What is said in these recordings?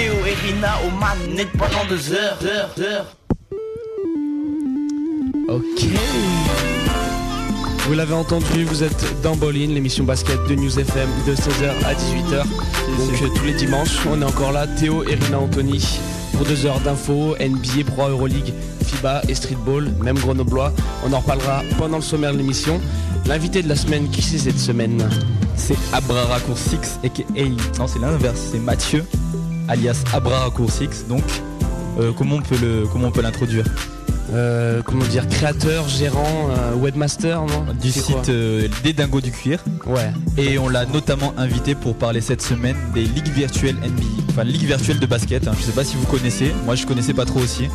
Théo et Rina au manette pendant deux heures, heures, heures. Ok. Vous l'avez entendu, vous êtes dans Bolin, l'émission basket de News FM de 16h à 18h. Donc tous les dimanches, on est encore là, Théo et Rina Anthony pour deux heures d'infos, NBA, Pro Euroleague, FIBA et Streetball, même grenoblois. On en reparlera pendant le sommaire de l'émission. L'invité de la semaine, qui c'est cette semaine? C'est Abra Raccour 6 aka non c'est l'inverse, c'est Mathieu alias Abra Raccour 6 donc euh, comment on peut le comment on peut l'introduire? Euh, Comment dire, créateur, gérant, euh, webmaster, non? Du site euh, des dingos du cuir. Ouais. et on l'a notamment invité pour parler cette semaine des ligues virtuelles NBA enfin ligues virtuelles de basket hein. je sais pas si vous connaissez. Moi je connaissais pas trop aussi.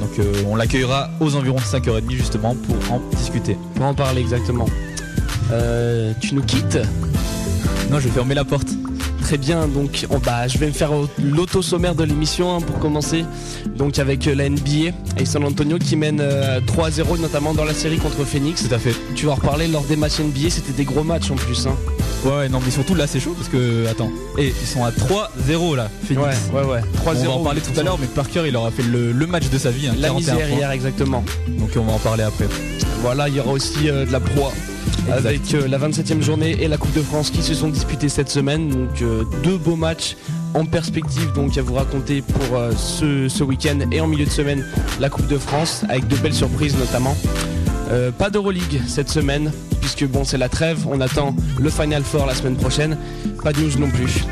Donc on l'accueillera aux environs de 5h30 justement pour en discuter. Pour en parler exactement. Tu nous quittes? Non je vais fermer la porte Très bien, donc on- bah, je vais me faire l'auto-sommaire de l'émission hein, pour commencer. Donc avec euh, la NBA et San Antonio qui mène euh, 3-0 notamment dans la série contre Phoenix. tout à fait Tu vas en reparler lors des matchs NBA, c'était des gros matchs en plus. Hein. ouais, non mais surtout là c'est chaud parce que attends et ils sont à 3-0 là Phoenix Ouais, ouais, ouais. 3-0. On va en parler tout à l'heure, mais Parker il aura fait le, le match de sa vie, hein, La 41 misère hier, exactement. Donc on va en parler après. Voilà, il y aura aussi euh, de la proie. Exact. Avec euh, la 27e journée et la Coupe de France qui se sont disputées cette semaine. Donc euh, deux beaux matchs en perspective donc à vous raconter pour euh, ce, ce week-end et en milieu de semaine la Coupe de France avec de belles surprises notamment. Pas d'Euroleague cette semaine puisque bon c'est la trêve, on attend le Final Four la semaine prochaine. Pas de news non plus.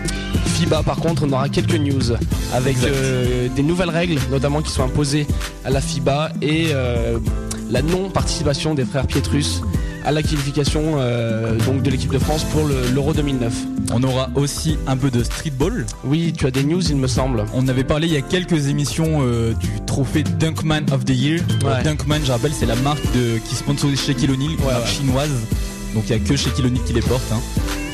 FIBA par contre on aura quelques news avec des nouvelles règles notamment qui sont imposées à la FIBA et la non-participation des frères Pietrus à la qualification euh, donc de l'équipe de France pour le- l'Euro 2009. On aura aussi un peu de streetball. Oui, tu as des news il me semble. On avait parlé il y a quelques émissions euh, du trophée Dunkman of the Year. Ouais. Dunkman, je rappelle, c'est la marque de, qui sponsorise Shaquille O'Neal, Ouais, marque ouais. chinoise. Donc il n'y a que Shaquille O'Neal qui les porte. hein.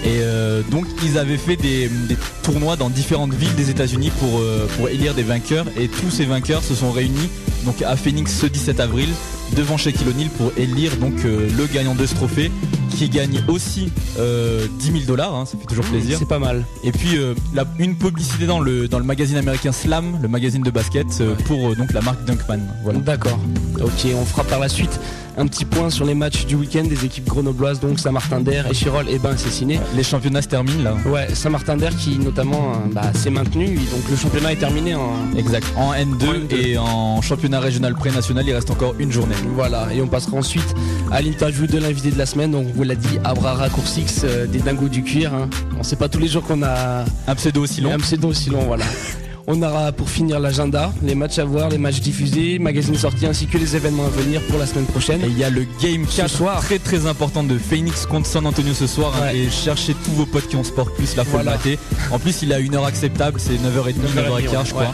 Et euh, donc ils avaient fait des, des tournois dans différentes villes des États-Unis pour, euh, pour élire des vainqueurs. Et tous ces vainqueurs se sont réunis donc à Phoenix ce 17 avril devant Shaquille O'Neal pour élire donc euh, le gagnant de ce trophée qui gagne aussi euh, 10 000 dollars. hein, ça fait toujours plaisir. C'est pas mal. Et puis euh, la- une publicité dans le, dans le magazine américain Slam, le magazine de basket, euh, Ouais. pour euh, donc la marque Dunkman. Voilà. D'accord. Ok, on fera par la suite un petit point sur les matchs du week-end des équipes grenobloises, donc Saint-Martin-d'Air, Échirol et Ben Cessiné. Les championnats se terminent là. Ouais, Saint-Martin-d'Air qui notamment euh, bah, s'est maintenu, donc le championnat est terminé en... Exact. En N2, En N2. et en championnat régional pré-national, il reste encore une journée. Voilà, et on passera ensuite à l'interview de l'invité de la semaine, donc on vous l'a dit, Abra Raccourcix euh, des dingos du cuir. Hein. On sait pas tous les jours qu'on a Un pseudo aussi long. un pseudo aussi long, voilà. On aura pour finir l'agenda, les matchs à voir, les matchs diffusés, magazines sortis ainsi que les événements à venir pour la semaine prochaine. Et il y a le Game 4 soir. très très important de Phoenix contre San Antonio ce soir. hein, Ouais. et cherchez tous vos potes qui ont Sport Plus, la faut Voilà. le mater. En plus, il a une heure acceptable, c'est 9h30, 9h15 je crois. Ouais.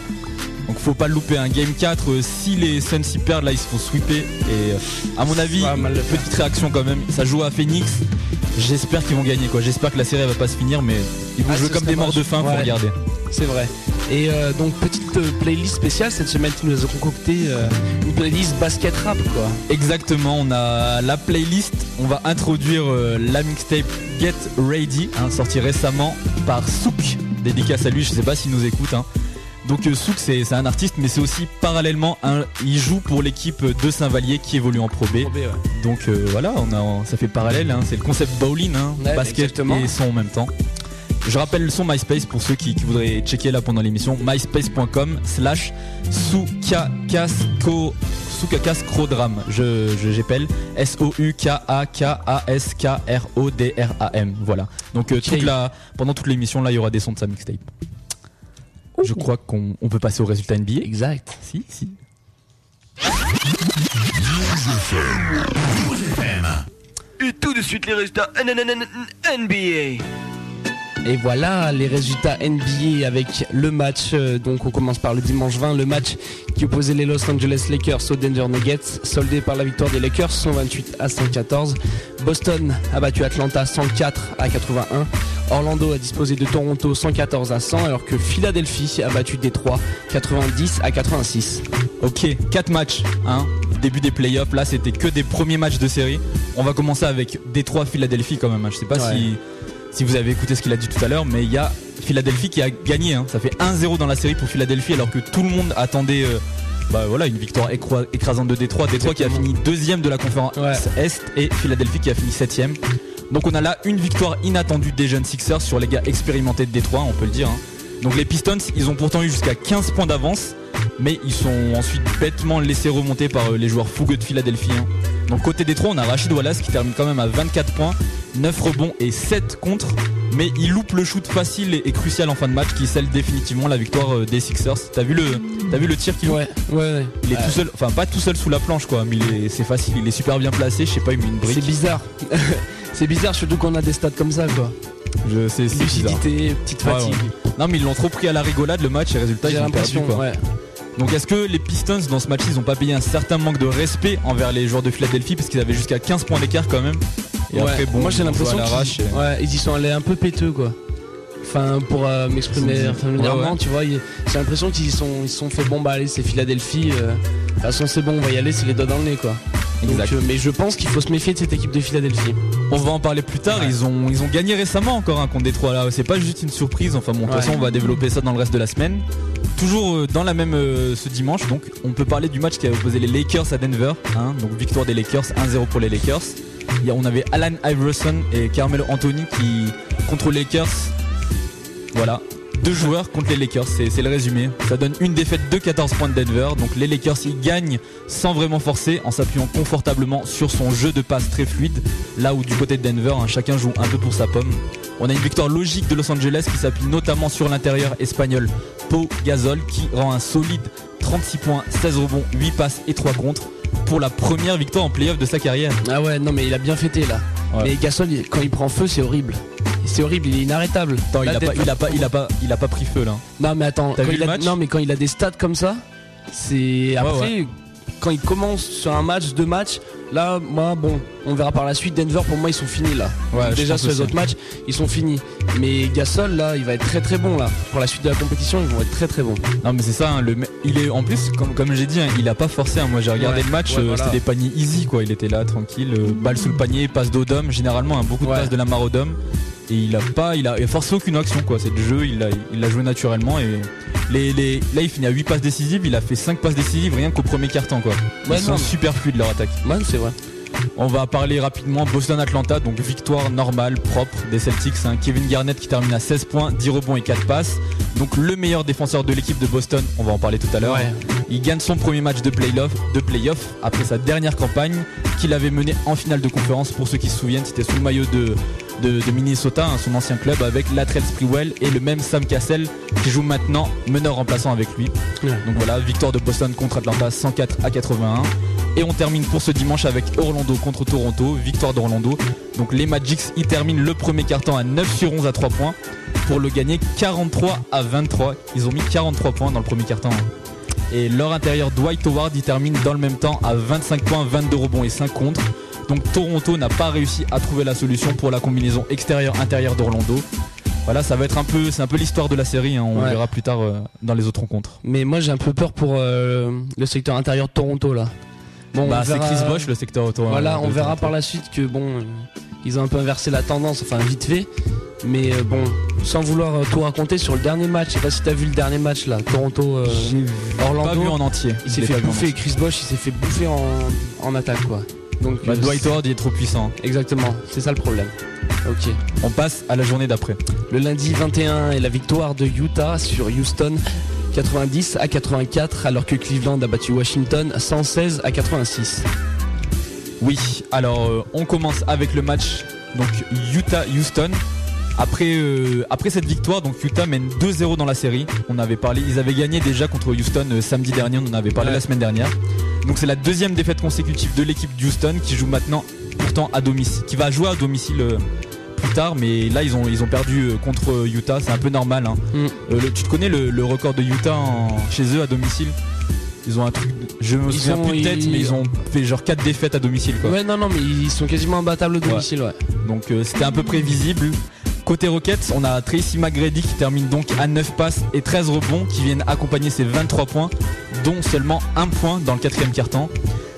Donc faut pas le louper un Game 4 euh, si les Suns y perdent là ils se font sweeper et euh, à mon avis mal petite réaction quand même ça joue à Phoenix j'espère qu'ils vont gagner quoi j'espère que la série elle va pas se finir mais ils vont Ah, jouer ce comme des morts de faim faut Ouais. regarder C'est vrai. Et euh, donc petite euh, playlist spéciale cette semaine, tu nous as concocté euh, une playlist basket rap quoi. exactement on a la playlist on va introduire la mixtape Get Ready hein, sortie récemment par Souk dédicace à lui je sais pas s'il nous écoute hein. Donc Souk c'est un artiste mais c'est aussi parallèlement un, il joue pour l'équipe de Saint-Vallier qui évolue en Pro B. Donc voilà, on a, ça fait parallèle, hein, c'est le concept bowling, Ouais, basket exactement. et son en même temps. Je rappelle le son MySpace pour ceux qui, qui voudraient checker là pendant l'émission, myspace.com slash soukakascrodram. Je, je j'appelle S-O-U-K-A-K-A-S-K-R-O-D-R-A-M. Voilà. Donc euh, toute la, pendant toute l'émission là, il y aura des sons de sa mixtape. Je crois qu'on on peut passer au résultat NBA. Exact. Si, si. Et tout de suite les résultats NBA. Et voilà les résultats NBA avec le match. euh, donc on commence par le dimanche 20, le match qui opposait les Los Angeles Lakers aux Denver Nuggets, soldé par la victoire des Lakers 128 à 114. Boston a battu Atlanta 104 à 81. Orlando a disposé de Toronto 114 à 100 alors que Philadelphie a battu Détroit 90 à 86. Ok, 4 matchs, hein. Début des playoffs, là c'était que des premiers matchs de série. On va commencer avec Détroit Philadelphie quand même. hein. Je sais pas Ouais. si, si vous avez écouté ce qu'il a dit tout à l'heure, mais il y a Philadelphie qui a gagné. hein. Ça fait 1-0 dans la série pour Philadelphie alors que tout le monde attendait euh, bah, voilà, une victoire écrasante de Détroit. Détroit qui a fini deuxième de la conférence Ouais. Est et Philadelphie qui a fini septième. Donc on a là une victoire inattendue des jeunes Sixers sur les gars expérimentés de Détroit, on peut le dire. hein. Donc les Pistons, ils ont pourtant eu jusqu'à 15 points d'avance, mais ils sont ensuite bêtement laissés remonter par euh, les joueurs fougueux de Philadelphie. hein. Donc côté Détroit, on a Rachid Wallace qui termine quand même à 24 points, 9 rebonds et 7 contre, mais il loupe le shoot facile et, et crucial en fin de match qui scelle définitivement la victoire euh, des Sixers. T'as vu le, t'as vu le tir qu'il Ouais, ouais, ouais. Il est Ouais. tout seul, enfin pas tout seul sous la planche quoi, mais c'est facile, il est super bien placé, je sais pas, il met une brique. C'est bizarre. c'est bizarre, surtout qu'on a des stats comme ça, quoi. Je sais. Lucidité, petite Ouais, fatigue. Non mais ils l'ont trop pris à la rigolade le match et résultat ils ont perdu quoi. Donc est-ce que les Pistons dans ce match ils ont pas payé un certain manque de respect envers les joueurs de Philadelphie parce qu'ils avaient jusqu'à 15 points d'écart quand même? Et Ouais. après bon moi j'ai l'impression qu'ils et- ouais, ils y sont allés un peu péteux quoi. Enfin pour euh, m'exprimer familièrement, Ouais, tu vois, j'ai l'impression qu'ils sont ils sont fait bon bah allez c'est Philadelphie. euh, de toute façon c'est bon on va y aller, c'est les doigts dans le nez quoi. Donc, euh, mais je pense qu'il faut se méfier de cette équipe de Philadelphie. On va en parler plus tard, Ouais. ils, ont, ils ont gagné récemment encore un contre Détroit là, c'est pas juste une surprise, enfin bon de toute Ouais. façon on va développer ça dans le reste de la semaine. Toujours dans la même euh, ce dimanche donc on peut parler du match qui a opposé les Lakers à Denver, hein, donc victoire des Lakers 1-0 pour les Lakers. On avait Alan Iverson et Carmelo Anthony qui contre les Lakers Voilà, deux joueurs contre les Lakers, c'est c'est le résumé. Ça donne une défaite de 14 points de Denver. Donc les Lakers ils gagnent sans vraiment forcer, en s'appuyant confortablement sur son jeu de passe très fluide. Là où du côté de Denver, hein, chacun joue un peu pour sa pomme. On a une victoire logique de Los Angeles qui s'appuie notamment sur l'intérieur espagnol Pau Gasol qui rend un solide 36 points, 16 rebonds, 8 passes et 3 contre pour la première victoire en playoff de sa carrière. Ah ouais non mais il a bien fêté là. Ouais. Mais Gasol quand il prend feu c'est horrible. C'est horrible, il est inarrêtable. Attends, il a, pas, il, a pas, il, a pas, il a pas pris feu là. Non mais attends, quand il a- non mais quand il a des stats comme ça, c'est après quand il commence sur un match, deux matchs, là moi bon, on verra par la suite. Denver pour moi ils sont finis là. Ouais, Déjà sur les autres matchs ils sont finis. Mais Gasol là il va être très très bon là. Pour la suite de la compétition ils vont être très très bons. Non mais c'est ça, hein, le, il est en plus comme, comme j'ai dit, hein, il a pas forcé. hein. Moi j'ai regardé Ouais, le match, ouais, euh, voilà. c'était des paniers easy quoi. Il était là tranquille, euh, balle sous le panier, passe d'Odom, généralement beaucoup de passes de la Marodom. Et il a pas, il a, il a forcé aucune action quoi. C'est le jeu, il l'a il l'a joué naturellement et les, les, là il finit à 8 passes décisives, il a fait 5 passes décisives rien qu'au premier carton quoi. Ils Ouais, sont non, super fluides leur attaque. Ouais c'est vrai. On va parler rapidement Boston-Atlanta, donc victoire normale, propre des Celtics. hein. Kevin Garnett qui termine à 16 points, 10 rebonds et 4 passes. Donc le meilleur défenseur de l'équipe de Boston, on va en parler tout à l'heure. Ouais. Il gagne son premier match de playoff, de playoff après sa dernière campagne qu'il avait menée en finale de conférence. Pour ceux qui se souviennent, c'était sous le maillot de, de, de Minnesota, hein, son ancien club, avec Latrell Sprewell et le même Sam Cassell qui joue maintenant meneur remplaçant avec lui. Ouais. Donc voilà, victoire de Boston contre Atlanta 104 à 81. Et on termine pour ce dimanche avec Orlando contre Toronto, victoire d'Orlando. Donc les Magics y terminent le premier carton à 9 sur 11 à 3 points pour le gagner 43 à 23. Ils ont mis 43 points dans le premier carton. Et leur intérieur Dwight Howard y termine dans le même temps à 25 points, 22 rebonds et 5 contre. Donc Toronto n'a pas réussi à trouver la solution pour la combinaison extérieur-intérieur d'Orlando. Voilà, ça va être un peu, c'est un peu l'histoire de la série. hein. On Ouais. verra plus tard euh, dans les autres rencontres. Mais moi j'ai un peu peur pour euh, le secteur intérieur de Toronto là. Bon, Bah, c'est Chris Bosch le secteur auto. Voilà, euh, on verra Toronto. par la suite que bon, euh, ils ont un peu inversé la tendance, enfin vite fait. Mais bon, sans vouloir tout raconter sur le dernier match, je sais pas si t'as vu le dernier match là, Toronto Orlando. Pas vu en entier. il s'est fait bouffer. Chris Bosch il s'est fait bouffer en, en attaque quoi. Donc Bah, Dwight Howard il est trop puissant. exactement, c'est ça le problème. Ok. On passe à la journée d'après. Le lundi 21 est la victoire de Utah sur Houston 90 à 84 alors que Cleveland a battu Washington 116 à 86. Oui, alors euh, on commence avec le match donc Utah-Houston. Après, euh, après cette victoire, donc Utah mène 2-0 dans la série. On avait parlé, ils avaient gagné déjà contre Houston euh, samedi dernier, on en avait parlé Ouais. la semaine dernière. Donc c'est la deuxième défaite consécutive de l'équipe d'Houston qui joue maintenant pourtant à domicile, qui va jouer à domicile euh, plus tard, mais là ils ont, ils ont perdu contre Utah, c'est un peu normal. hein. Mm. Le- tu te connais le, le record de Utah en- chez eux à domicile? Ils ont un truc, je me souviens plus de tête, ils- mais ils ont fait genre 4 défaites à domicile quoi. Ouais non non mais ils sont quasiment imbattables au domicile ouais. Donc euh, c'était un peu prévisible. Côté Rockets, on a Tracy McGrady qui termine donc à 9 passes et 13 rebonds qui viennent accompagner ses 23 points, dont seulement un point dans le quatrième quart-temps.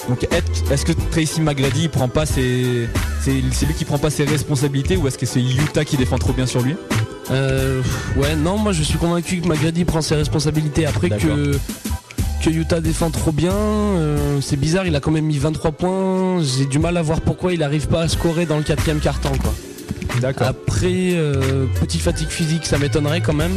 Donc est- est-ce que Tracy McGrady prend pas ses. C'est lui qui prend pas ses responsabilités ou est-ce que c'est Utah qui défend trop bien sur lui? Euh, ouais, non, moi je suis convaincu que McGrady prend ses responsabilités. Après que, que Utah défend trop bien, euh, c'est bizarre, il a quand même mis 23 points. J'ai du mal à voir pourquoi il n'arrive pas à scorer dans le quatrième quart-temps. Quoi. D'accord. Après, euh, petite fatigue physique, ça m'étonnerait quand même.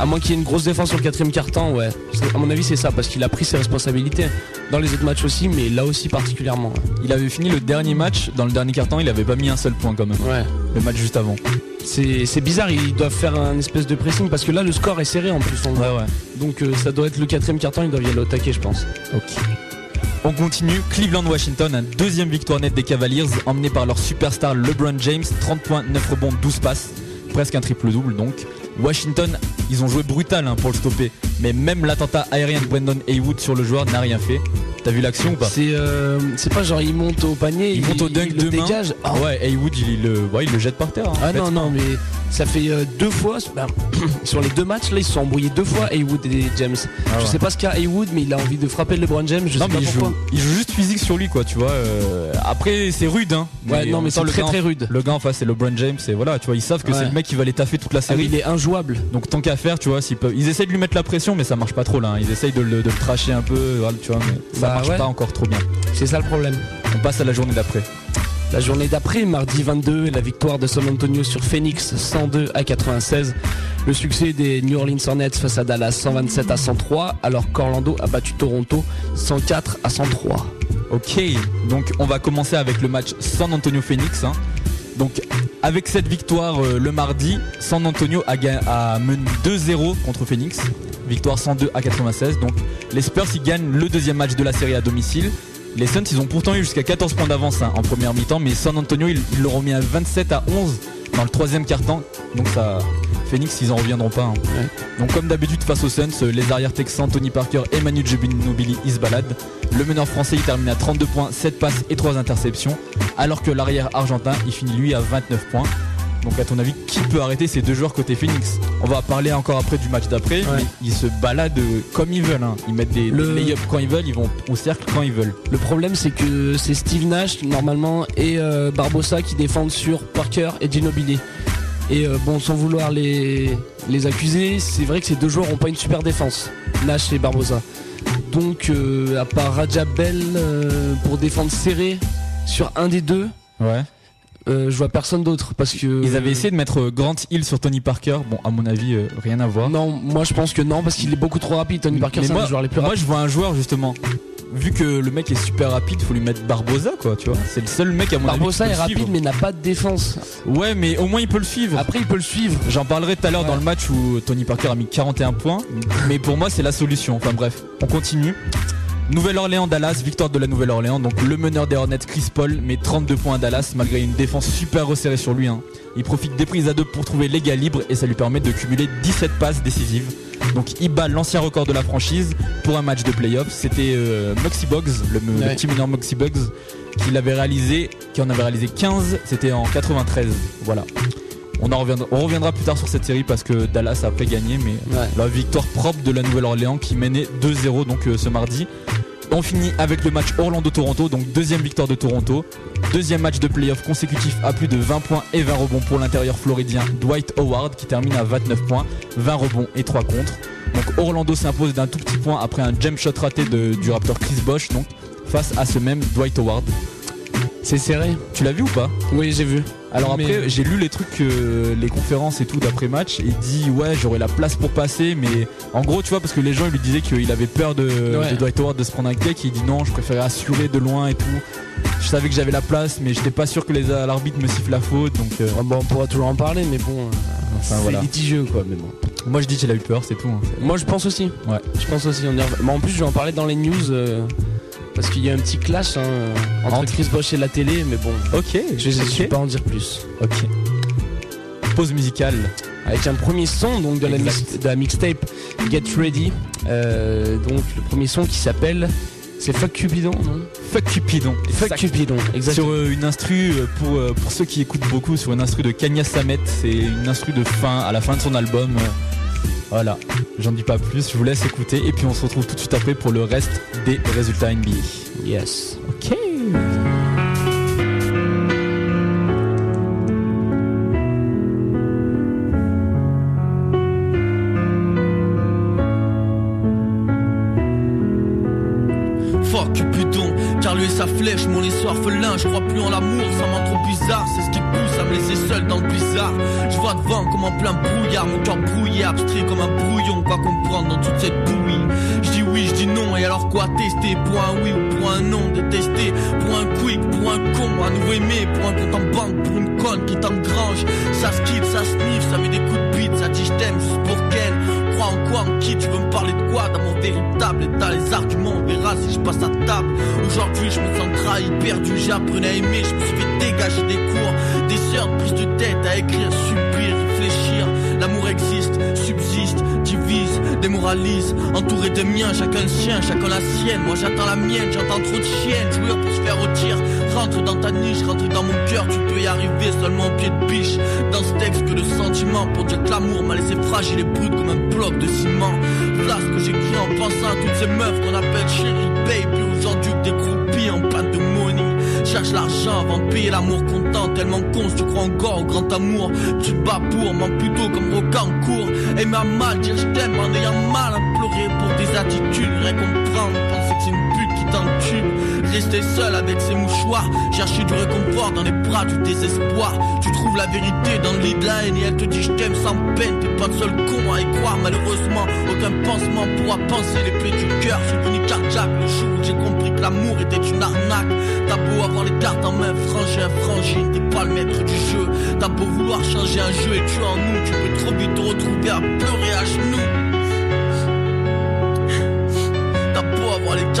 À moins qu'il y ait une grosse défense sur le quatrième quart-temps, ouais. À mon avis, c'est ça, parce qu'il a pris ses responsabilités. Dans les autres matchs aussi, mais là aussi particulièrement. Il avait fini le dernier match, dans le dernier carton, il avait pas mis un seul point quand même. Ouais. Le match juste avant. C'est c'est bizarre, ils doivent faire un espèce de pressing, parce que là, le score est serré en plus. on voit. ouais. Donc euh, ça doit être le quatrième carton, ils doivent y aller au taquet, je pense. Ok. On continue. Cleveland-Washington, un deuxième victoire nette des Cavaliers, emmené par leur superstar LeBron James, 30 points, 9 rebonds, 12 passes. Presque un triple-double donc. Washington, ils ont joué brutal hein, pour le stopper. Mais même l'attentat aérien de Brandon Haywood sur le joueur n'a rien fait. T'as vu l'action ou pas C'est euh, pas genre il monte au panier, Il monte au dunk de main. dégage. Ah, Ouais, Haywood, il, le, ouais, il le jette par terre. hein, Ah fait. non non mais ça fait euh, deux fois ben, sur les deux matchs là ils se sont embrouillés deux fois Haywood et James. Ah Je ouais. sais pas ce qu'a Haywood mais il a envie de frapper LeBron James, je non sais mais pas il pourquoi. joue, il joue juste physique sur lui quoi tu vois euh, après c'est rude hein Ouais non mais c'est très très rude. le gars en face c'est LeBron James et voilà tu vois ils savent que Ouais. c'est le mec qui va les taffer toute la Ah série il est injouable. donc tant qu'à faire tu vois s'ils peuvent ils essayent de lui mettre la pression mais ça marche pas trop là hein. ils essayent de le, de le tracher un peu voilà, tu vois mais ça Bah marche ouais. pas encore trop bien C'est ça le problème. on passe à la journée d'après La journée d'après, mardi 22, la victoire de San Antonio sur Phoenix 102 à 96. Le succès des New Orleans Hornets face à Dallas 127 à 103, alors qu'Orlando a battu Toronto 104 à 103. ok donc on va commencer avec le match San Antonio Phoenix hein. donc avec cette victoire euh, le mardi San Antonio a, a mené 2-0 contre Phoenix victoire 102 à 96 donc les Spurs ils gagnent le deuxième match de la série à domicile. Les Suns ils ont pourtant eu jusqu'à 14 points d'avance hein, en première mi-temps mais San Antonio ils ils l'auront mis à 27 à 11 dans le troisième quart-temps. Donc ça Phoenix ils en reviendront pas hein. donc comme d'habitude face aux Suns euh, les arrières texans Tony Parker et Manu Ginobili ils se baladent. Le meneur français il termine à 32 points 7 passes et 3 interceptions alors que l'arrière argentin il finit lui à 29 points donc à ton avis, qui peut arrêter ces deux joueurs côté Phoenix On va parler encore après du match d'après, mais ils se baladent euh, comme ils veulent. hein. Ils mettent des, Le- des lay-ups quand ils veulent, ils vont au cercle quand ils veulent. Le problème c'est que c'est Steve Nash normalement et euh, Barbosa qui défendent sur Parker et Ginobili. Et euh, bon sans vouloir les, les accuser, c'est vrai que ces deux joueurs ont pas une super défense, Nash et Barbosa. Donc euh, à part Raja Bell euh, pour défendre serré sur un des deux, Ouais. Euh, je vois personne d'autre parce que Ils avaient essayé de mettre euh, Grant Hill sur Tony Parker. Bon, à mon avis, euh, rien à voir. Non, moi je pense que non parce qu'il est beaucoup trop rapide. Tony Parker c'est un moi, des joueurs les plus moi, rapides. je vois un joueur justement. Vu que le mec est super rapide, faut lui mettre Barbosa, quoi, tu vois. C'est le seul mec à mon Barbosa avis. est peut le rapide suivre. mais n'a pas de défense. Ouais, mais au moins il peut le suivre. Après il peut le suivre. J'en parlerai tout à l'heure Ouais. dans le match où Tony Parker a mis 41 points. Mais pour moi, c'est la solution. Enfin bref, on continue. Nouvelle-Orléans, Dallas, victoire de la Nouvelle-Orléans. Donc le meneur des Hornets, Chris Paul, met 32 points à Dallas malgré une défense super resserrée sur lui. hein. Il profite des prises à deux pour trouver les gars libres et ça lui permet de cumuler 17 passes décisives. Donc il bat l'ancien record de la franchise pour un match de playoff. C'était euh, Moxie Boggs, le, le Ouais. petit meneur Moxie Boggs, qui l'avait réalisé, qui en avait réalisé 15. C'était en 93. Voilà. On, en reviendra, on reviendra plus tard sur cette série parce que Dallas a après gagné, mais Ouais. la victoire propre de la Nouvelle-Orléans qui menait 2-0 donc euh, ce mardi. On finit avec le match Orlando-Toronto, donc deuxième victoire de Toronto. Deuxième match de playoff consécutif à plus de 20 points et 20 rebonds pour l'intérieur floridien Dwight Howard qui termine à 29 points, 20 rebonds et 3 contre. Donc Orlando s'impose d'un tout petit point après un jump shot raté de- du Raptor Chris Bosh donc face à ce même Dwight Howard. C'est serré. Tu l'as vu ou pas Oui j'ai vu. alors Mais- après, j'ai lu les trucs, euh, les conférences et tout d'après match, et il dit ouais j'aurais la place pour passer, mais en gros tu vois parce que les gens ils lui disaient qu'il avait peur de, Ouais. de Dwight Howard de se prendre un cake, il dit non je préférais assurer de loin et tout. Je savais que j'avais la place, mais j'étais pas sûr que les l'arbitre me siffle la faute, donc euh, Ouais, bon, on pourra toujours en parler mais bon. euh, Enfin, c'est voilà. litigieux quoi mais bon. moi je dis qu'il a eu peur, c'est tout. hein. Moi je pense aussi. Ouais. Je pense aussi. On y Mais en plus je vais en parler dans les news euh, parce qu'il y a un petit clash hein, entre, Entre- Chris Bosh et la télé mais bon. Ok, Je ne vais ok. pas en dire plus. ok. Pause musicale. Avec un premier son donc de la, Exact. mix- de la mixtape Get Ready. Euh, donc le premier son qui s'appelle c'est Fuck Cupidon non? Fuck Cupidon. Fuck Exact. Cupidon exactement. Sur euh, une instru euh, pour, pour ceux qui écoutent beaucoup sur une instru de Kanya Samet, c'est une instru de fin à la fin de son album. euh, Voilà, j'en dis pas plus, je vous laisse écouter et puis on se retrouve tout de suite après pour le reste des résultats NBA. Yes. Ok. Abstrait comme un brouillon. Quoi comprendre dans toute cette bouillie. Je dis oui, je dis non, et alors quoi tester? Pour un oui ou pour un non, détester. Pour un quick, pour un con, à nouveau aimé. Pour un compte en banque, pour une conne qui t'engrange. Ça se quitte, ça sniffe, ça met des coups de bite, ça dit je t'aime juste pour qu'elle crois en quoi, en qui Tu veux me parler de quoi? D'amour véritable Et les arguments, on verra si je passe à table Aujourd'hui je me sens trahi, perdu J'apprenais à aimer, je me suis fait dégager des cours Des heures de prise de tête à écrire, subir, réfléchir existe, subsiste, divise, démoralise Entouré de miens, chacun le sien, chacun la sienne. Moi j'attends la mienne, j'entends trop de chiennes. Jouer pour se faire rôtir. Rentre dans ta niche, rentre dans mon cœur. Tu peux y arriver seulement au pied de biche. Dans ce texte que le sentiment Pour dire que l'amour m'a laissé fragile et brut comme un bloc de ciment. Voilà ce que j'écris en pensant à toutes ces meufs qu'on appelle chérie baby. Aujourd'hui des groupies en panne de money Cherche l'argent avant de payer l'amour content Tellement con tu crois encore au grand amour. Tu te bats pour, m'en plutôt comme Rocancourt Aimer à mal, dire je t'aime en ayant mal à pleurer pour des attitudes. Rien comprendre, penser que c'est une pute qui t'encule Rester seul avec ses mouchoirs. Chercher du réconfort dans les bras du désespoir. Tu trouves la vérité dans le lit de la haine Et elle te dit je t'aime sans peine. T'es pas le seul con à y croire malheureusement. Aucun pansement pourra penser les plaies du cœur. J'ai fini cardiaque le jour où j'ai compris que l'amour était une arnaque. T'as beau avoir les cartes en main, frangin, frangine T'es pas le maître du jeu. T'as beau vouloir changer un jeu et tu en nous Tu peux trop vite te retrouver à pleurer à genoux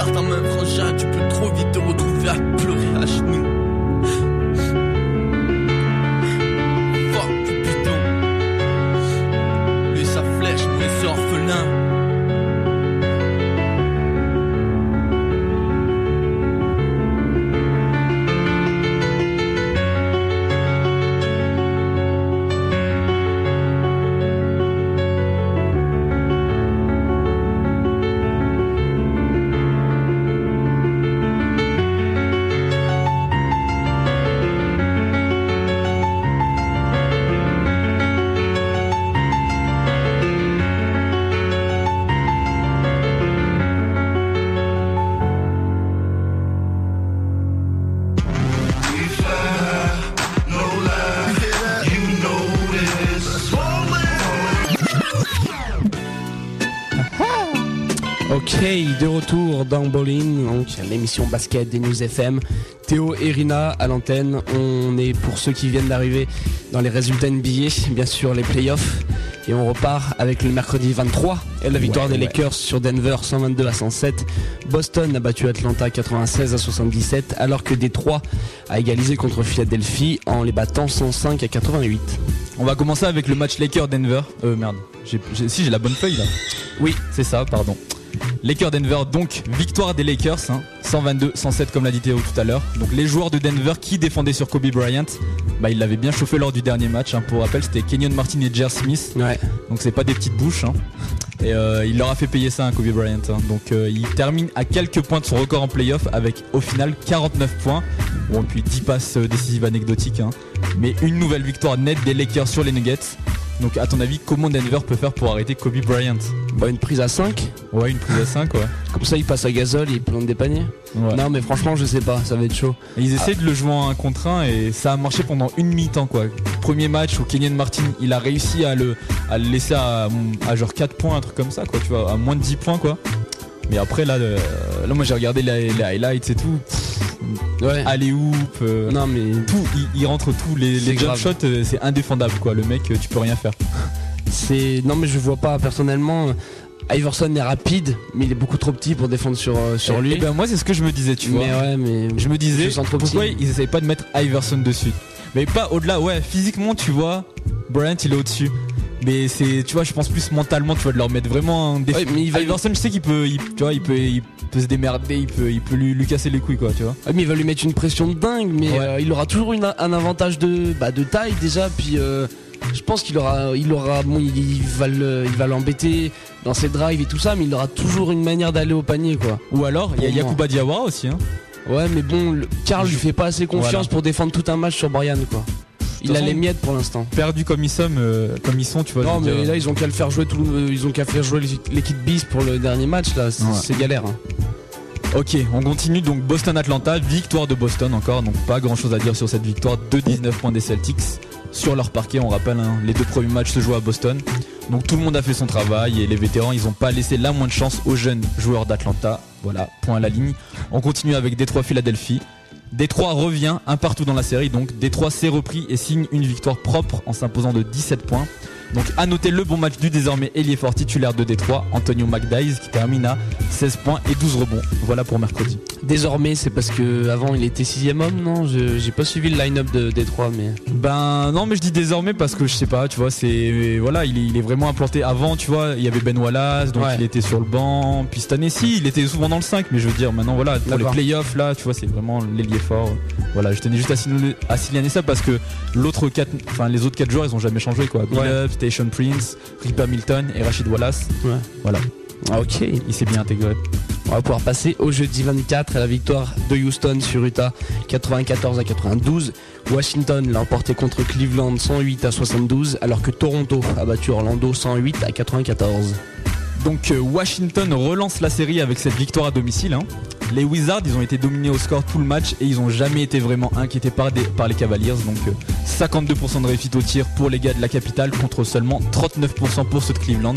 en main, frangin, tu peux trop vite te retrouver à pleurer à genoux. Dans Bowling, donc l'émission basket des News FM. Théo et Rina à l'antenne. On est pour ceux qui viennent d'arriver dans les résultats NBA, bien sûr les playoffs. Et on repart avec le mercredi 23 et la victoire Ouais, des ouais. Lakers sur Denver 122 à 107. Boston a battu Atlanta 96 à 77 alors que Détroit a égalisé contre Philadelphie en les battant 105 à 88. On va commencer avec le match Lakers-Denver. Euh merde, si j'ai la bonne feuille là. Oui, c'est ça, pardon. Lakers-Denver, donc victoire des Lakers, hein, 122-107 comme l'a dit Théo tout à l'heure. Donc les joueurs de Denver qui défendaient sur Kobe Bryant, bah ils l'avaient bien chauffé lors du dernier match. hein. Pour rappel, c'était Kenyon Martin et Jer Smith. Ouais. Donc c'est pas des petites bouches. hein. Et euh, il leur a fait payer ça à Kobe Bryant. hein. Donc euh, il termine à quelques points de son record en playoff avec au final 49 points. Bon, puis 10 passes euh, décisives anecdotiques. hein. Mais une nouvelle victoire nette des Lakers sur les Nuggets. Donc à ton avis, comment Denver peut faire pour arrêter Kobe Bryant Bah, une prise à 5, Ouais, une prise à 5 ouais. comme ça il passe à gazole et il plante des paniers. Ouais. Non mais franchement je sais pas, ça va être chaud. Et ils essaient de le jouer en un contre 1 et ça a marché pendant une mi-temps quoi. Premier match où Kenyon Martin il a réussi à le, à le laisser à, à genre 4 points, un truc comme ça quoi, tu vois, à moins de 10 points quoi. Mais après là, le- là moi j'ai regardé les, les highlights et tout, Ouais. allez hoop, euh, Non mais tout, il, il rentre tout, les, les jump grave. shots euh, c'est indéfendable quoi, le mec euh, tu peux rien faire. c'est non mais je vois pas personnellement. Iverson est rapide, mais il est beaucoup trop petit pour défendre sur sur Et- lui. et ben moi c'est ce que je me disais tu vois. mais ouais mais Je me disais Je pourquoi petit. ils essayent pas de mettre Iverson dessus? Mais pas au-delà, ouais, physiquement tu vois, Bryant il est au-dessus. Mais c'est, tu vois, je pense plus mentalement, tu vois, de leur mettre vraiment un défi. Ouais, mais il va- je sais qu'il peut, il, tu vois, il peut, il peut se démerder, il peut, il peut lui, lui casser les couilles, quoi, tu vois. Mais il va lui mettre une pression de dingue, mais Ouais. euh, il aura toujours une- un avantage de bah, de taille déjà, puis euh, Je pense qu'il aura, il aura, bon, il va le- il va l'embêter dans ses drives et tout ça, mais il aura toujours une manière d'aller au panier, quoi. Ou alors, il y a. Yakuba Diawara aussi. Hein. Ouais, mais bon, Karl lui fait pas assez confiance Voilà. pour défendre tout un match sur Brian, quoi. Il a les miettes pour l'instant. Perdu comme ils sont, euh, comme ils sont, tu vois. Non, mais dire. là, ils ont qu'à le faire jouer tout, le- ils ont qu'à faire jouer l'équipe bis pour le dernier match, là. C'est Ouais. galère. hein. Ok, on continue donc Boston-Atlanta, victoire de Boston encore, donc pas grand chose à dire sur cette victoire, 2-19 points des Celtics sur leur parquet, on rappelle, hein, les deux premiers matchs se jouent à Boston, donc tout le monde a fait son travail et les vétérans ils ont pas laissé la moindre chance aux jeunes joueurs d'Atlanta, voilà, point à la ligne. On continue avec Détroit Philadelphie. Détroit revient un partout dans la série, donc Détroit s'est repris et signe une victoire propre en s'imposant de 17 points. Donc à noter le bon match du désormais ailier fort titulaire de Détroit, Antonio McDyess, qui termine à 16 points et 12 rebonds. Voilà pour mercredi. Désormais, c'est parce que avant il était sixième homme, non? J'ai pas suivi le line-up de Détroit, mais. Ben non mais je dis désormais parce que je sais pas, tu vois, c'est voilà, il est, il est vraiment implanté avant, tu vois, il y avait Ben Wallace, donc Ouais. il était sur le banc, puis cette année ci il était souvent dans le 5, mais je veux dire maintenant voilà, pour les playoffs là, tu vois, c'est vraiment l'ailier fort. Voilà, je tenais juste à signaler, à signaler ça parce que l'autre quatre enfin les autres quatre joueurs, ils ont jamais changé quoi. Bill Ouais. Up, Station Prince, Rip Hamilton et Rachid Wallace. Ouais. Voilà, Ah, ok. il s'est bien intégré. On va pouvoir passer au jeudi 24 à la victoire de Houston sur Utah 94 à 92. Washington l'a emporté contre Cleveland 108 à 72 alors que Toronto a battu Orlando 108 à 94. Donc euh, Washington relance la série avec cette victoire à domicile. hein. Les Wizards, ils ont été dominés au score tout le match et ils ont jamais été vraiment inquiétés par, les Cavaliers. Donc euh, 52% de réussite au tir pour les gars de la capitale contre seulement 39% pour ceux de Cleveland.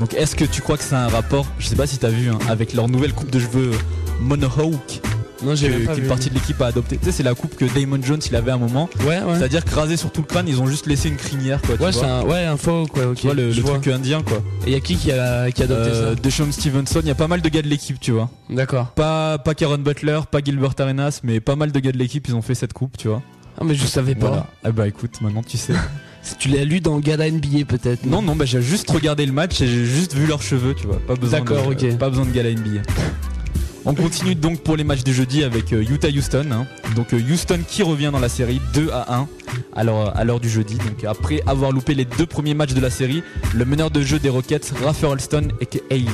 Donc est-ce que tu crois que c'est un rapport, je sais pas si t'as vu, hein, avec leur nouvelle coupe de cheveux euh, Monohawk Non, j'ai pas qu'une vu. partie de l'équipe a adopté. Tu sais, c'est la coupe que Damon Jones il avait à un moment. Ouais, ouais. C'est-à-dire que rasé sur tout le crâne, ils ont juste laissé une crinière quoi. tu Ouais, c'est un, ouais, un faux quoi, ok. Tu vois le, Je le vois. truc indien quoi. Et y a qui qui a, qui a adopté Euh, Deshaun Stevenson, il y a pas mal de gars de l'équipe, tu vois. ça D'accord. Pas, pas Karen Butler, pas Gilbert Arenas, mais pas mal de gars de l'équipe, ils ont fait cette coupe, tu vois. Ah, mais je savais pas. Voilà. Ah bah écoute, maintenant tu sais. Si Tu l'as lu dans Gala NBA peut-être non, non, bah j'ai juste regardé le match et j'ai juste vu leurs cheveux, tu vois. Pas besoin D'accord, de, ok. Pas besoin de gala NBA. On continue donc pour les matchs de jeudi avec euh, Utah-Houston. hein. Donc euh, Houston qui revient dans la série 2 à 1 à l'heure à l'heure du jeudi. Après avoir loupé les deux premiers matchs de la série, le meneur de jeu des Rockets, Rafer Alston et Haley.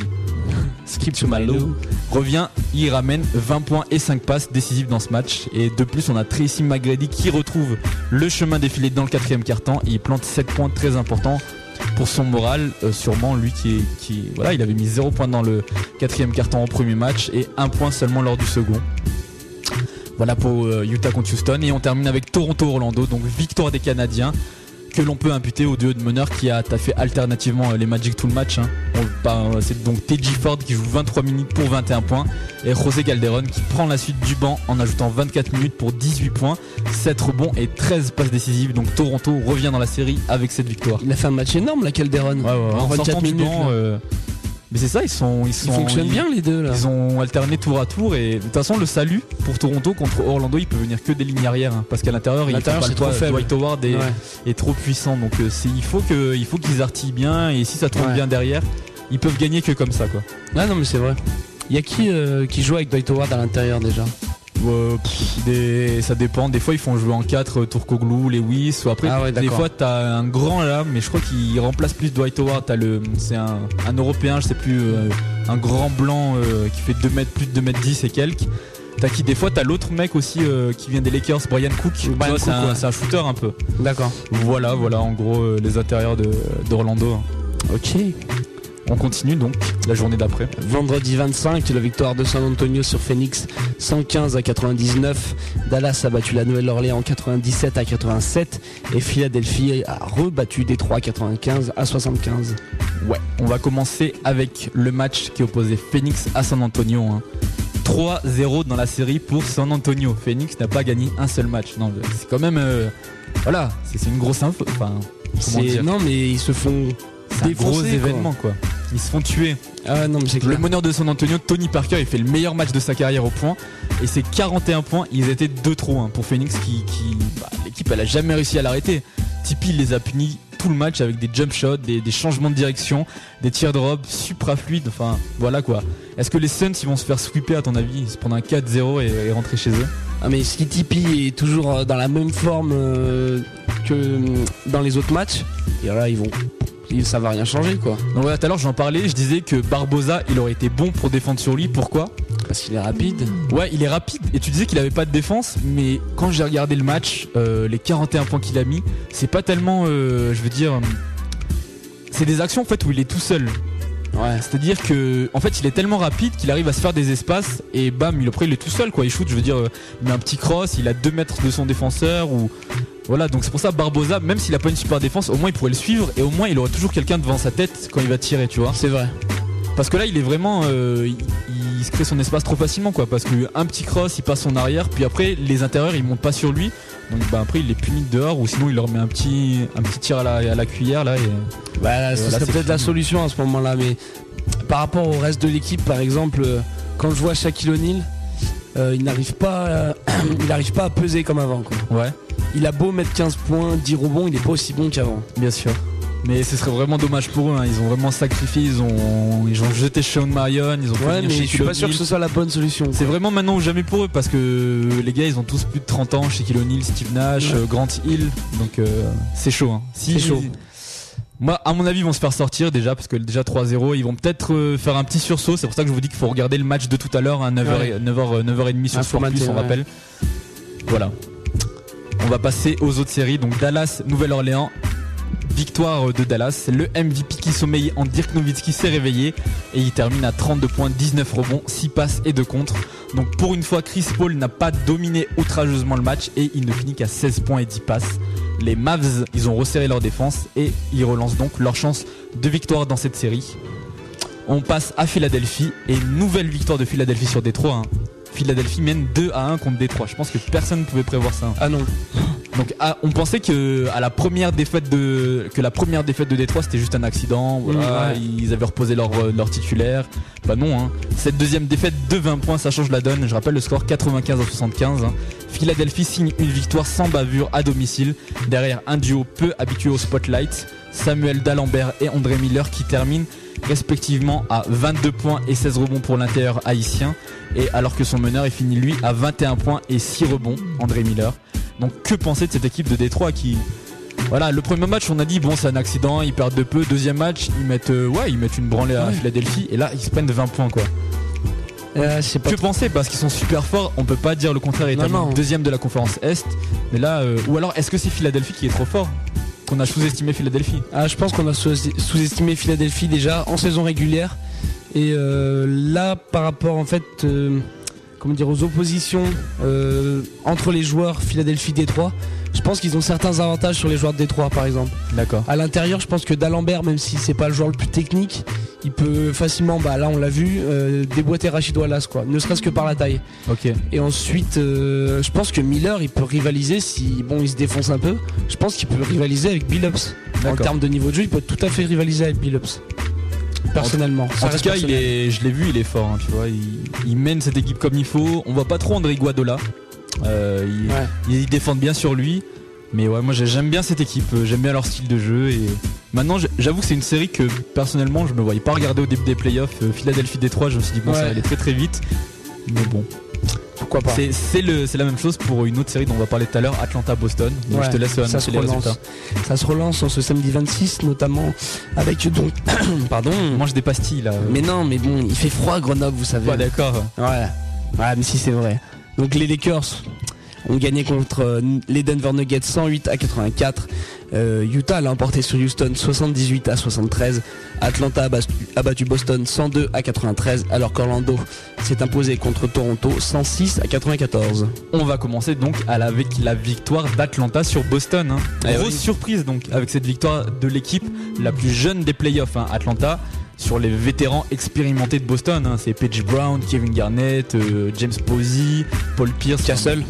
My low. revient, il ramène 20 points et 5 passes décisives dans ce match. Et de plus, on a Tracy McGrady qui retrouve le chemin défilé dans le quatrième quart-temps il plante 7 points très importants pour son moral. Euh, sûrement, lui qui, voilà, il avait mis 0 points dans le quatrième quart-temps au premier match et 1 point seulement lors du second. Voilà pour euh, Utah contre Houston et on termine avec Toronto-Orlando, donc victoire des Canadiens que l'on peut imputer au duo de meneurs qui a taffé alternativement euh, les Magic tout le match. hein. On- bah, euh, C'est donc TJ Ford qui joue 23 minutes pour 21 points et José Calderon qui prend la suite du banc en ajoutant 24 minutes pour 18 points, 7 rebonds et 13 passes décisives. Donc Toronto revient dans la série avec cette victoire. Il a fait un match énorme la Calderon. En 24 sortant du minutes. banc, là. euh, mais c'est ça, ils sont, ils fonctionnent ils- bien les deux là. Ils ont alterné tour à tour et de toute façon le salut pour Toronto contre Orlando il peut venir que des lignes arrière hein, parce qu'à l'intérieur il pas le trop faible. Dwight Howard est, Ouais. est trop puissant donc euh, c'est- il faut que il faut qu'ils artillent bien et si ça tourne Ouais. bien derrière ils peuvent gagner que comme ça quoi. Ah non mais c'est vrai. Il y a qui euh, qui joue avec Dwight Howard à l'intérieur déjà? Euh, des- ça dépend des fois ils font jouer en 4 Tourcoglou, Lewis ou après Ah ouais, des fois t'as un grand là mais je crois qu'il remplace plus Dwight Howard t'as le c'est un, un européen je sais plus euh, un grand blanc euh, qui fait 2 mètres plus de 2 mètres 10 et quelques T'as qui des fois t'as l'autre mec aussi euh, qui vient des Lakers, Brian Cook. C'est un, ouais. un shooter un peu. D'accord. Voilà, voilà en gros euh, les intérieurs de- d'Orlando. Ok. On continue donc la journée d'après. Vendredi 25, la victoire de San Antonio sur Phoenix 115 à 99. Dallas a battu la Nouvelle-Orléans 97 à 87 et Philadelphie a rebattu Détroit 95 à 75. Ouais, on va commencer avec le match qui opposait Phoenix à San Antonio. hein. 3-0 dans la série pour San Antonio. Phoenix n'a pas gagné un seul match. Non, c'est quand même euh, voilà, c'est une grosse info. Enfin, Non mais ils se font C'est un gros quoi. événement quoi. Ils se font tuer. Ah non mais c'est Le meneur de San Antonio, Tony Parker, il fait le meilleur match de sa carrière au point. Et c'est 41 points, ils étaient 2 trop hein, pour Phoenix qui. qui- bah, L'équipe, elle a jamais réussi à l'arrêter. Tipeee il les a punis tout le match avec des jump shots, des, des changements de direction, des teardrops supra fluides. Enfin, voilà quoi. Est-ce que les Suns ils vont se faire sweeper à ton avis Ils se prendre un 4-0 et, et rentrer chez eux? Ah mais Skippy est toujours euh, dans la même forme euh, que hum, dans les autres matchs. Et là, ils vont. Ça va rien changer quoi. Donc voilà, tout à l'heure j'en parlais, je disais que Barbosa il aurait été bon pour défendre sur lui. Pourquoi? Parce qu'il est rapide. Ouais, il est rapide et tu disais qu'il avait pas de défense, mais quand j'ai regardé le match, euh, les 41 points qu'il a mis, c'est pas tellement, euh, je veux dire, euh, c'est des actions en fait où il est tout seul. Ouais. C'est-à-dire que en fait il est tellement rapide qu'il arrive à se faire des espaces et bam, il après il est tout seul quoi. Il shoot, je veux dire, euh, il met un petit cross, il a 2 mètres de son défenseur ou voilà. Donc c'est pour ça Barbosa, même s'il a pas une super défense, au moins il pourrait le suivre et au moins il aurait toujours quelqu'un devant sa tête quand il va tirer, tu vois. C'est vrai. Parce que là, il est vraiment, euh, il, il se crée son espace trop facilement, quoi. Parce qu'un petit cross, il passe son arrière, puis après, les intérieurs, ils montent pas sur lui. Donc, bah, après, il les punit de dehors, ou sinon, il leur met un petit, un petit tir à la, à la cuillère, là. Et... Bah, ce serait peut-être la solution à ce moment-là, mais par rapport au reste de l'équipe, par exemple, euh, quand je vois Shaquille O'Neal, euh, il n'arrive pas, euh, il n'arrive pas à peser comme avant. Quoi. Ouais, Il a beau mettre 15 points, 10 rebonds, il est pas aussi bon qu'avant. bien sûr. Mais ce serait vraiment dommage pour eux. hein. Ils ont vraiment sacrifié. Ils ont, ils ont jeté Sean Marion. Ils ont fait Ouais, mais je suis pas sûr que ce soit la bonne solution. C'est vraiment maintenant ou jamais pour eux parce que les gars ils ont tous plus de 30 ans, Shaquille O'Neal, Steve Nash, Ouais. euh, Grant Hill, donc euh, c'est chaud. Hein. Si- C'est chaud. Moi, à mon avis, ils vont se faire sortir déjà parce que déjà 3-0, ils vont peut-être euh, faire un petit sursaut. C'est pour ça que je vous dis qu'il faut regarder le match de tout à l'heure, à 9h, Ouais. 9h, 9h30 sur Sport Plus, on rappelle. Voilà. On va passer aux autres séries. Donc Dallas, Nouvelle-Orléans. Victoire de Dallas. Le MVP qui sommeille en Dirk Nowitzki s'est réveillé et il termine à 32 points, 19 rebonds, 6 passes et 2 contres. Donc pour une fois, Chris Paul n'a pas dominé outrageusement le match et il ne finit qu'à 16 points et 10 passes. Les Mavs, ils ont resserré leur défense et ils relancent donc leur chance de victoire dans cette série. On passe à Philadelphie et nouvelle victoire de Philadelphie sur Détroit. hein. Philadelphie mène 2 à 1 contre Détroit. Je pense que personne ne pouvait prévoir ça. Ah non. Donc ah, on pensait que à la première défaite de que la première défaite de Détroit c'était juste un accident. Voilà, Mm, ouais. ils avaient reposé leur euh, leur titulaire. Bah non. Hein. Cette deuxième défaite de 20 points, ça change la donne. Je rappelle le score 95 à 75. hein. Philadelphie signe une victoire sans bavure à domicile derrière un duo peu habitué au spotlight. Samuel D'Alembert et André Miller qui terminent respectivement à 22 points et 16 rebonds pour l'intérieur haïtien et alors que son meneur est fini lui à 21 points et 6 rebonds, André Miller. Donc que penser de cette équipe de Détroit qui voilà, le premier match on a dit bon c'est un accident, ils perdent de peu, deuxième match ils mettent euh, ouais, ils mettent une branlée à Ouais. Philadelphie et là ils se prennent 20 points quoi. Euh, pas Que penser parce qu'ils sont super forts, on peut pas dire le contraire, ils deuxième de la conférence Est, mais là euh, ou alors est-ce que c'est Philadelphie qui est trop fort? Qu'on a sous-estimé Philadelphie Ah, je pense qu'on a sous- sous-estimé Philadelphie déjà en saison régulière. Et euh, là, par rapport en fait, euh, comment dire, aux oppositions euh, entre les joueurs Philadelphie-Détroit, je pense qu'ils ont certains avantages sur les joueurs de Détroit, par exemple. D'accord. À l'intérieur, je pense que D'Alembert, même si c'est pas le joueur le plus technique, il peut facilement, bah là on l'a vu, euh, déboîter Rachid Wallace, quoi. Ne serait-ce que par la taille. Ok. Et ensuite, euh, je pense que Miller, il peut rivaliser si, bon, il se défonce un peu. Je pense qu'il peut rivaliser avec Billups. En termes de niveau de jeu, il peut tout à fait rivaliser avec Billups. Personnellement. En tout cas, il personnel. est, je l'ai vu, il est fort, hein, tu vois. Il, il mène cette équipe comme il faut. On voit pas trop André Guadola. Euh, Ouais. ils défendent bien sur lui. Mais ouais, moi j'ai- j'aime bien cette équipe, euh, j'aime bien leur style de jeu. Et maintenant, j'avoue que c'est une série que personnellement je me voyais pas regarder au début des playoffs. Euh, Philadelphie Détroit, je me suis dit bon, ça va aller très très vite. Mais bon, Pourquoi pas c'est la même chose pour une autre série dont on va parler tout à l'heure, Atlanta-Boston. Donc Ouais, je te laisse ça annoncer se les relance. résultats. Ça se relance en ce samedi 26, notamment avec donc. Pardon. On mange des pastilles là. Mais non, mais bon, il fait froid à Grenoble, vous savez. Ouais, d'accord. Ouais. Ouais, mais si c'est vrai. Donc les Lakers ont gagné contre euh, les Denver Nuggets 108 à 84. Euh, Utah l'a emporté sur Houston 78 à 73. Atlanta a battu, Boston 102 à 93 alors qu'Orlando s'est imposé contre Toronto 106 à 94. On va commencer donc avec la victoire d'Atlanta sur Boston. hein. Eh Grosse oui. surprise donc avec cette victoire de l'équipe la plus jeune des playoffs, hein, Atlanta, sur les vétérans expérimentés de Boston. hein. C'est Paige Brown, Kevin Garnett, euh, James Posey, Paul Pierce, Castle.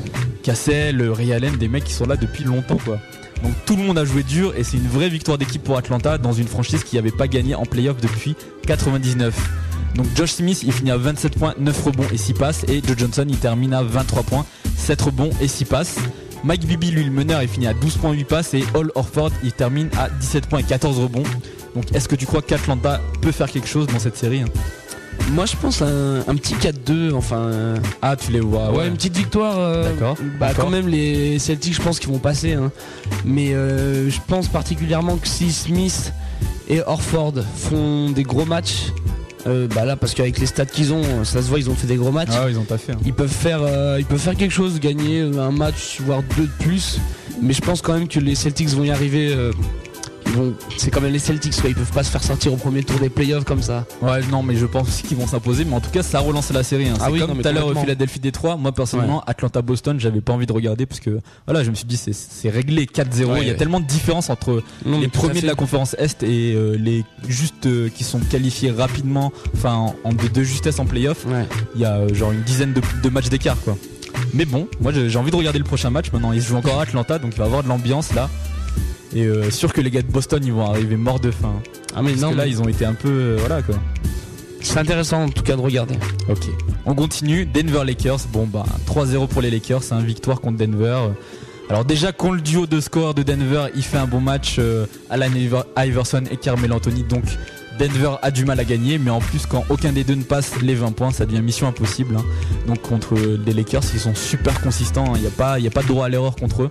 Cassell, euh, Ray Allen, des mecs qui sont là depuis longtemps quoi. Donc tout le monde a joué dur et c'est une vraie victoire d'équipe pour Atlanta dans une franchise qui n'avait pas gagné en playoff depuis 99. Donc Josh Smith il finit à 27 points, 9 rebonds et 6 passes et Joe Johnson il termine à 23 points, 7 rebonds et 6 passes. Mike Bibby lui le meneur il finit à 12 points 8 passes et Hall Orford il termine à 17 points et 14 rebonds. Donc est-ce que tu crois qu'Atlanta peut faire quelque chose dans cette série hein Moi, je pense un, un petit 4-2, enfin. euh, Ah, tu les vois. ouais, une petite victoire. euh, D'accord. Bah, quand même, les Celtics, je pense qu'ils vont passer. hein. Mais euh, je pense particulièrement que si Smith et Orford font des gros matchs, euh, bah là, parce qu'avec les stats qu'ils ont, ça se voit, ils ont fait des gros matchs. Ah, ils ont pas fait. hein. Ils peuvent faire, euh, ils peuvent faire quelque chose, gagner un match, voire deux de plus. Mais je pense quand même que les Celtics vont y arriver. euh, c'est quand même les Celtics, quoi. Ils peuvent pas se faire sortir au premier tour des playoffs comme ça. Ouais, non, mais je pense aussi qu'ils vont s'imposer. Mais en tout cas, ça a relancé la série. hein. Ah C'est oui, comme tout à l'heure complètement. Philadelphie-Détroit. Moi, personnellement, Atlanta-Boston, j'avais pas envie de regarder parce que voilà, je me suis dit, c'est- c'est réglé 4-0. Ouais, Il y a ouais. tellement de différence entre Non, les premiers de la conférence Est et euh, les juste euh, qui sont qualifiés rapidement, enfin en, en de, de justesse en playoff. Ouais. Il y a euh, genre une dizaine de, de matchs d'écart quoi. Mais bon, moi j'ai envie de regarder le prochain match. Maintenant, ils se jouent encore à Atlanta, donc il va y avoir de l'ambiance là. Et euh, sûr que les gars de Boston ils vont arriver morts de faim. Ah mais Parce non, que là mais ils ont été un peu euh, voilà quoi. c'est intéressant en tout cas de regarder. Ok. On continue. Denver Lakers. Bon bah 3-0 pour les Lakers, c'est une victoire contre Denver. Alors déjà contre le duo de score de Denver, il fait un bon match euh, Alan Iver- Iverson et Carmel Anthony. Donc Denver a du mal à gagner, mais en plus quand aucun des deux ne passe les 20 points, ça devient mission impossible. hein. Donc contre les Lakers, ils sont super consistants. hein. Il n'y a pas, a pas de droit à l'erreur contre eux.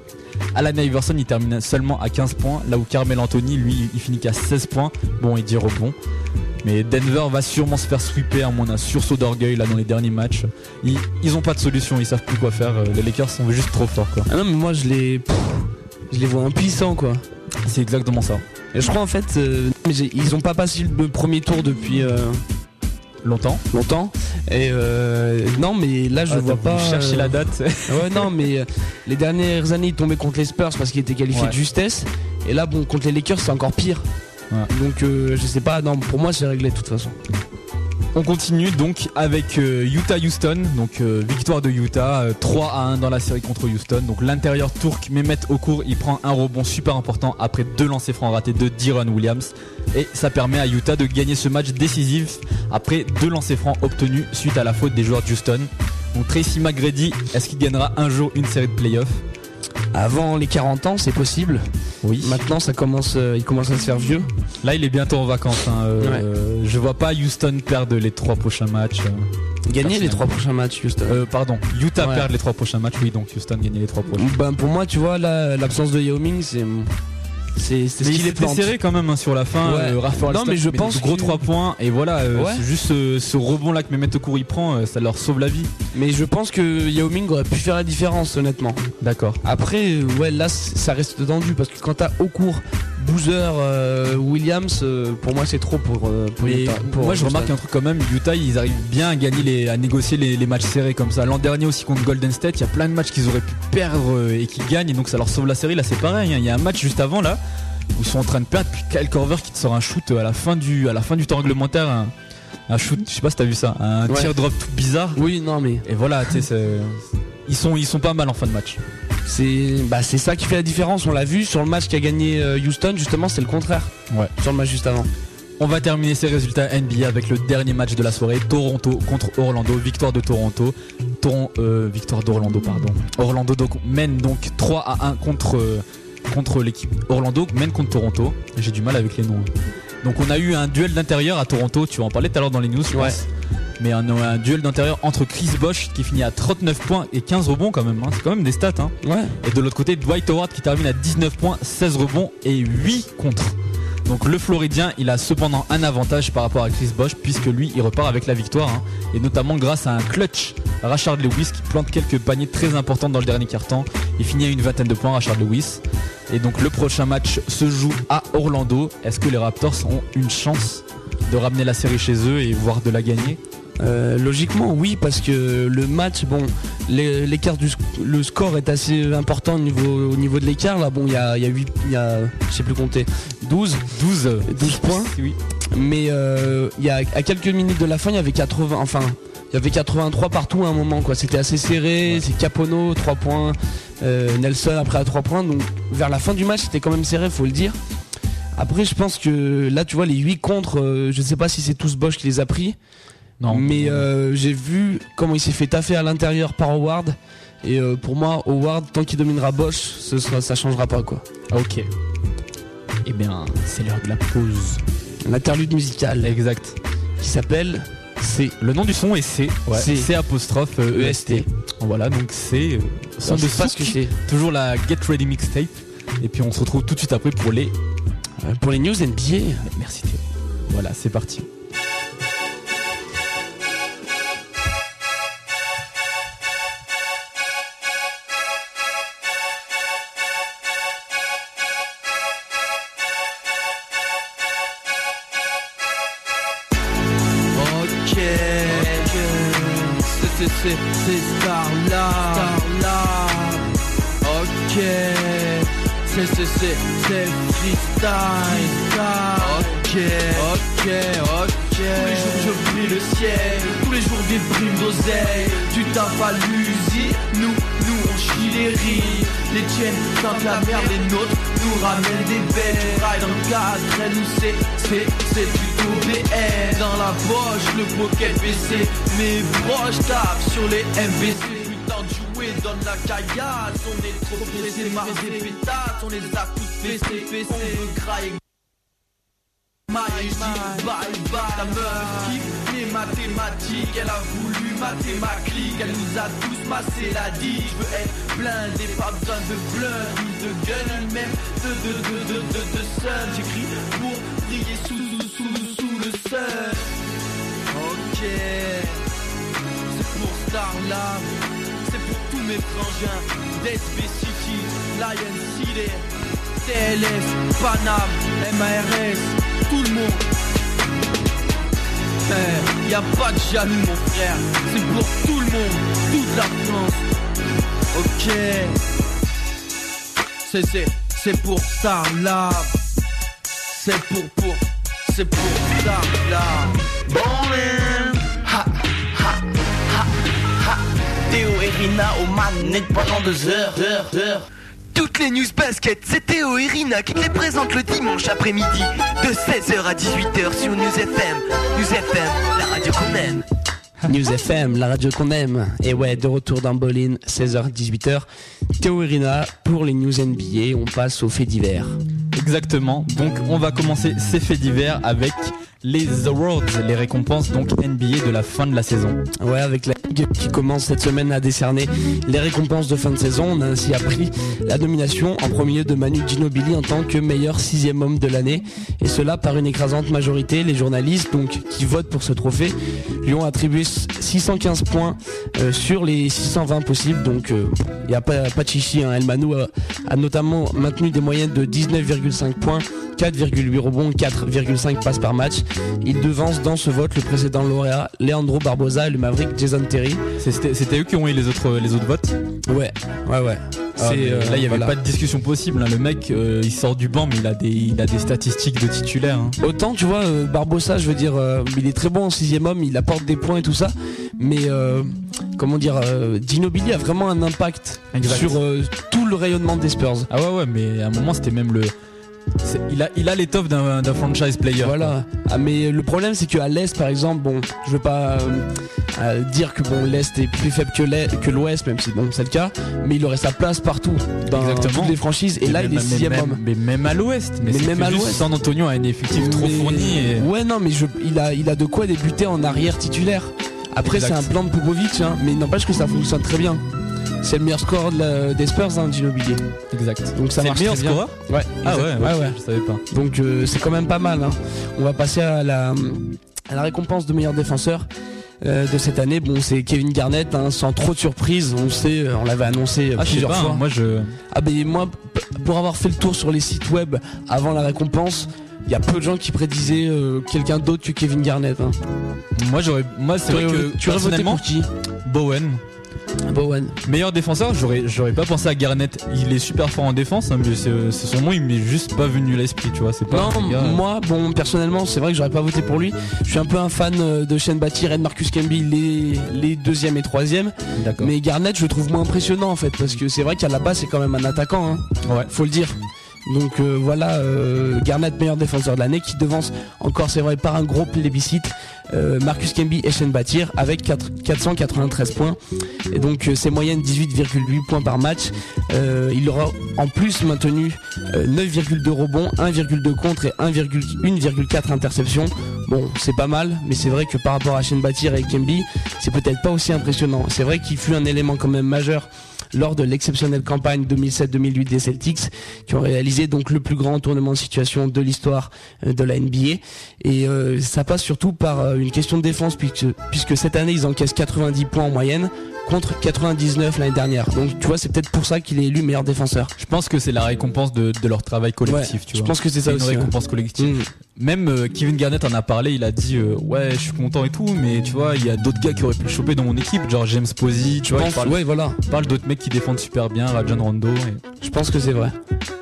Alan Iverson, il termine seulement à 15 points, là où Carmel Anthony, lui, il finit qu'à 16 points. Bon, il dit rebond. Mais Denver va sûrement se faire sweeper à mon un sursaut d'orgueil là dans les derniers matchs. Ils, ils ont pas de solution, ils savent plus quoi faire. Euh, Les Lakers sont juste trop forts quoi. Ah non mais moi je les, je les vois impuissants quoi. C'est exactement ça. Et je crois en fait, euh, ils ont pas passé le premier tour depuis euh, Longtemps. longtemps. Et euh, non mais là je Ah, vois pas. chercher la date. Ouais non mais les dernières années ils tombaient contre les Spurs parce qu'ils étaient qualifiés Ouais. de justesse. Et là bon contre les Lakers c'est encore pire. Ouais. Donc je sais pas, non pour moi c'est réglé de toute façon. On continue donc avec euh, Utah-Houston, donc euh, victoire de Utah, euh, 3 à 1 dans la série contre Houston. Donc l'intérieur turc Mehmet Okur, il prend un rebond super important après deux lancers francs ratés de Diron Williams. Et ça permet à Utah de gagner ce match décisif après deux lancers francs obtenus suite à la faute des joueurs de Houston. Donc Tracy McGrady, est-ce qu'il gagnera un jour une série de playoffs? Avant les 40 ans c'est possible. Oui. Maintenant ça commence, euh, il commence à se faire vieux. Là il est bientôt en vacances. hein, euh, Je vois pas Houston perdre les trois prochains matchs. euh. Gagner les trois prochains matchs Houston. Euh, pardon, Utah Ouais. perd les trois prochains matchs, oui, donc Houston gagne les trois prochains. Ben, pour moi, tu vois, l'absence de Yao Ming, c'est. C'est ce Mais qui il les était plante. serré quand même hein, sur la fin. Ouais. euh, Non, mais je pense gros que- 3 points et voilà, euh, Ouais. juste ce, ce rebond là que Mehmet Okur il prend, euh, ça leur sauve la vie. Mais je pense que Yao Ming aurait pu faire la différence, honnêtement. D'accord. Après, euh, ouais, là, ça reste tendu parce que quand t'as au cours Boozer, euh, Williams, euh, pour moi, c'est trop pour. euh, pour Mais Utah- pour moi je remarque un truc quand même, Utah ils arrivent bien à gagner les, à négocier les, les matchs serrés comme ça. L'an dernier aussi contre Golden State, il y a plein de matchs qu'ils auraient pu perdre et qui gagnent et donc ça leur sauve la série. Là c'est pareil, hein. il y a un match juste avant là où ils sont en train de perdre puis Kyle Korver qui te sort un shoot à la fin du, à la fin du temps réglementaire, un, un shoot, je sais pas si t'as vu ça, un Ouais. tir drop tout bizarre. Oui, non, mais Et voilà, tu sais, ils sont, ils sont pas mal en fin de match. c'est bah, ça qui fait la différence. On l'a vu sur le match qu'a gagné euh, Houston, justement, c'est le contraire. Ouais. Sur le match juste avant. On va terminer ces résultats NBA avec le dernier match de la soirée, Toronto contre Orlando, victoire de Toronto. Toron, euh, victoire d'Orlando, pardon. Orlando donc, mène donc 3 à 1 contre, euh, contre l'équipe. Orlando mène contre Toronto. J'ai du mal avec les noms. Donc on a eu un duel d'intérieur à Toronto, tu vas en parler tout à l'heure dans les news, je Ouais. pense. Mais un, un duel d'intérieur entre Chris Bosh qui finit à 39 points et 15 rebonds quand même. hein. C'est quand même des stats. Hein. Ouais. Et de l'autre côté, Dwight Howard qui termine à 19 points, 16 rebonds et 8 contre. Donc le Floridien, il a cependant un avantage par rapport à Chris Bosh puisque lui, il repart avec la victoire. hein. Et notamment grâce à un clutch, Rashard Lewis qui plante quelques paniers très importants dans le dernier quart-temps. Il finit à une vingtaine de points, Rashard Lewis. Et donc le prochain match se joue à Orlando. Est-ce que les Raptors ont une chance de ramener la série chez eux et voire de la gagner Euh, logiquement, oui, parce que le match, bon, l'écart du le score est assez important au niveau, au niveau de l'écart. Là, bon, il y a, y a 8, il y a, je sais plus compter, 12, 12, 12 points. Oui. Mais euh, y a, à quelques minutes de la fin, il y avait 80, enfin, il y avait 83 partout à un moment, quoi. C'était assez serré. Ouais. C'est Capono, 3 points, euh, Nelson après à 3 points. Donc, vers la fin du match, c'était quand même serré, faut le dire. Après, je pense que là, tu vois, les 8 contre, euh, je sais pas si c'est tous Bosch qui les a pris. Non. Mais euh, j'ai vu comment il s'est fait taffer à l'intérieur par Howard. Et euh, pour moi, Howard, tant qu'il dominera Bosch, ce sera, ça changera pas quoi. Ok. Eh bien, c'est l'heure de la pause. L'interlude musical Exact. qui s'appelle C'est Le nom du son est C, ouais, C. C apostrophe euh, EST. EST. Voilà, donc c'est euh, son on de pas ce que c'est. toujours la Get Ready Mixtape. Et puis on se retrouve tout de suite après pour les. Pour les news NBA. Merci Théo. Voilà, c'est parti. Ok, c'est c'est c'est Starlab, Starlab. Ok, c'est c'est c'est Ok, ok, ok. Tous les jours je prie le ciel, tous les jours des primes d'oseille. Tu t'as pas l'usine, nous, nous on chie les rires. Les tiennes sentent la merde, les nôtres nous ramènent des belles. Tu brailles dans le cadre, nous c'est, c'est, c'est plutôt BN. Dans la poche, le pocket baissé, mes proches tapent sur les MBC. Putain de jouer, donne la caillasse, on est trop pressé, marre des pétasses, on les a tous fessés, fessés. On veut grailler Bye bye bye. La meuf kiffe les mathématiques Elle a voulu mater ma clique Elle nous a tous massé la dit Je veux être blindé Pas besoin de blunt Ni de Ni même de de de de de de sun. J'écris pour briller sous sous sous sous le sun. Ok. C'est pour Starlab C'est pour tous mes frangins. d'SB City Lion City TLS, Panam, MARS, tout le monde. Eh, y a pas de jaloux mon frère, c'est pour tout le monde, toute la France. Ok, c'est c'est c'est pour Starlab, c'est pour pour c'est pour Starlab. Ballin', ha, ha, ha, ha. Théo et Rina aux manettes pendant deux heures, heures, heures. Toutes les news basket, c'est Théo et Rina qui te les présentent le dimanche après-midi de 16h à 18h sur News FM. News FM, la radio qu'on aime. News FM, la radio qu'on aime. Et ouais, de retour dans Bolin, 16h-18h. Théo et Rina pour les news NBA. On passe aux faits divers. Exactement. Donc on va commencer ces faits divers avec les awards, les récompenses donc NBA de la fin de la saison. Ouais, avec la Ligue qui commence cette semaine à décerner les récompenses de fin de saison, on a ainsi appris la nomination en premier de Manu Ginobili en tant que meilleur sixième homme de l'année, et cela par une écrasante majorité. Les journalistes donc qui votent pour ce trophée lui ont attribué 615 points euh, sur les 620 possibles, donc il n'y a pas, de chichi. Hein. El Manu a notamment maintenu des moyennes de 19,5 points. 4,8 rebonds, 4,5 passes par match. Il devance dans ce vote le précédent lauréat Leandro Barbosa et le Maverick Jason Terry. C'était eux qui ont eu les autres, les autres votes? Ouais, ouais, ouais. Ah, euh, Là il n'y avait voilà. pas de discussion possible. hein. Le mec euh, il sort du banc mais il a des, il a des statistiques de titulaire. hein. Autant tu vois euh, Barbosa, je veux dire, euh, il est très bon en sixième homme, il apporte des points et tout ça, mais comment dire, Ginobili a vraiment un impact Exact. sur tout le rayonnement des Spurs. Ah ouais ouais mais à un moment c'était même le... Il a, il a l'étoffe d'un d'un franchise player. Voilà. Ah, mais le problème c'est qu'à l'est par exemple, bon, je veux pas euh, euh, dire que bon l'est est plus faible que l'Est- que l'ouest, même si bon c'est le cas, mais il aurait sa place partout dans Exactement. toutes les franchises. Et là même- il est sixième homme. Mais même à l'ouest. Mais, même à l'ouest. San Antonio a un effectif trop fourni. Et... Ouais non mais je, il a il a de quoi débuter en arrière titulaire. Après c'est un plan de Popovic, hein, mais n'empêche que ça fonctionne très bien. C'est le meilleur score de la- des Spurs, hein, Ginobili. Exact. Donc ça C'est marche le meilleur très bien. scoreur Ouais. Ah ouais, ouais, ouais, je savais pas. Donc euh, c'est quand même pas mal. hein. On va passer à la, à la récompense de meilleur défenseur euh, de cette année. Bon, c'est Kevin Garnett, hein, sans trop de surprise. On sait, euh, on l'avait annoncé euh, Ah je sais plusieurs pas, fois. hein, moi je... Ah ben moi, pour avoir fait le tour sur les sites web avant la récompense, il y a peu de gens qui prédisaient quelqu'un d'autre que Kevin Garnett. Hein. Moi j'aurais... Moi c'est vrai que tu aurais voté personnellement, pour qui? Bowen, Bowen. meilleur défenseur, j'aurais j'aurais pas pensé à Garnett. Il est super fort en défense, hein, mais c'est son nom, il m'est juste pas venu à l'esprit, tu vois. C'est pas. Non, gars- moi, bon, personnellement, c'est vrai que j'aurais pas voté pour lui. Je suis un peu un fan euh, de Shane Battier et de Marcus Camby, les, les deuxième et troisième. Mais Garnett, je le trouve moins impressionnant en fait, parce que c'est vrai qu'à la base, c'est quand même un attaquant, hein, Ouais. faut le dire. Donc euh, voilà, euh, Garnett meilleur défenseur de l'année qui devance encore, c'est vrai, par un gros plébiscite, euh, Marcus Camby et Shane Battier avec 4 493 points. Et donc euh, ses moyennes 18,8 points par match. Il aura en plus maintenu euh, 9,2 rebonds, 1,2 contre et 1,4 interceptions. Bon, c'est pas mal, mais c'est vrai que par rapport à Shane Batir et Kemby, c'est peut-être pas aussi impressionnant. C'est vrai qu'il fut un élément quand même majeur lors de l'exceptionnelle campagne 2007-2008 des Celtics, qui ont réalisé donc le plus grand tournement de situation de l'histoire euh, de la NBA. Et euh, ça passe surtout par euh, une question de défense, puisque, puisque cette année ils encaissent 90 points en moyenne contre 99 l'année dernière. Donc tu vois, c'est peut-être pour ça qu'il est élu meilleur défenseur. Je pense que c'est la récompense de, de leur travail collectif. Ouais, tu je vois. pense que c'est ça une aussi, récompense collective. Mm. Même euh, Kevin Garnett en a parlé, il a dit euh, ouais je suis content et tout, mais tu vois il y a d'autres gars qui auraient pu le choper dans mon équipe, genre James Posey, tu Je vois, il pense, parle, ouais, voilà. il parle d'autres mecs qui défendent super bien, Rajon Rondo. et- Je pense que c'est vrai.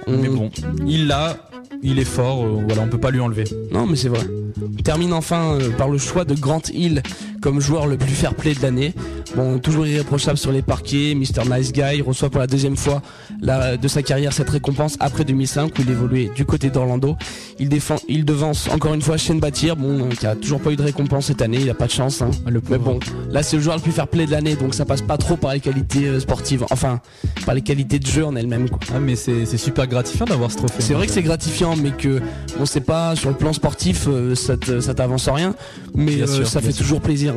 On- Mais bon, il l'a, il est fort, euh, voilà, on peut pas lui enlever. Non, mais c'est vrai. On termine enfin euh, par le choix de Grant Hill comme joueur le plus fair play de l'année. Bon, toujours irréprochable sur les parquets, Mr. Nice Guy reçoit pour la deuxième fois la- de sa carrière cette récompense après 2005 où il évoluait du côté d'Orlando. Il défend, il devance encore une fois Shane Batir, bon, euh, qui a toujours pas eu de récompense cette année, il a pas de chance. hein. Le Mais bon, là c'est le joueur le plus fair play de l'année, donc ça passe pas trop par les qualités sportives, enfin par les qualités de jeu en elles-mêmes. quoi. Ah, mais c'est super gratifiant d'avoir ce trophée. C'est vrai que c'est gratifiant, mais que bon, c'est pas sur le plan sportif, euh, ça t'avance en rien, mais euh, sûr, ça fait sûr. toujours plaisir.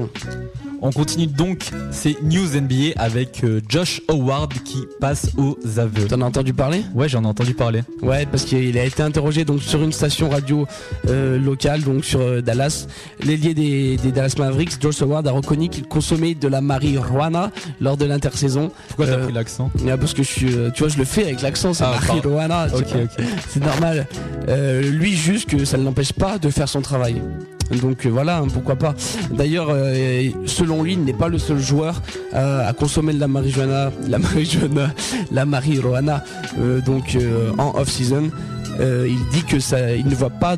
On continue donc ces news NBA avec euh, Josh Howard qui passe aux aveux. T'en as entendu parler? Ouais, j'en ai entendu parler. Ouais, parce qu'il a été interrogé donc sur une station radio euh, locale, donc sur euh, Dallas. L'ailier des, des Dallas Mavericks, Josh Howard, a reconnu qu'il consommait de la marijuana lors de l'intersaison. Pourquoi t'as pris l'accent? Ah, Parce que je suis, tu vois, je le fais avec l'accent, c'est Ah, marijuana. tu Ok, vois. ok. C'est normal. Lui juste que ça ne l'empêche pas de faire son travail. Donc euh, voilà, hein, pourquoi pas. D'ailleurs, euh, selon lui, il n'est pas le seul joueur euh, à consommer de la marijuana, la marijuana, la marijuana, donc en off-season. Il dit que ça, ne va pas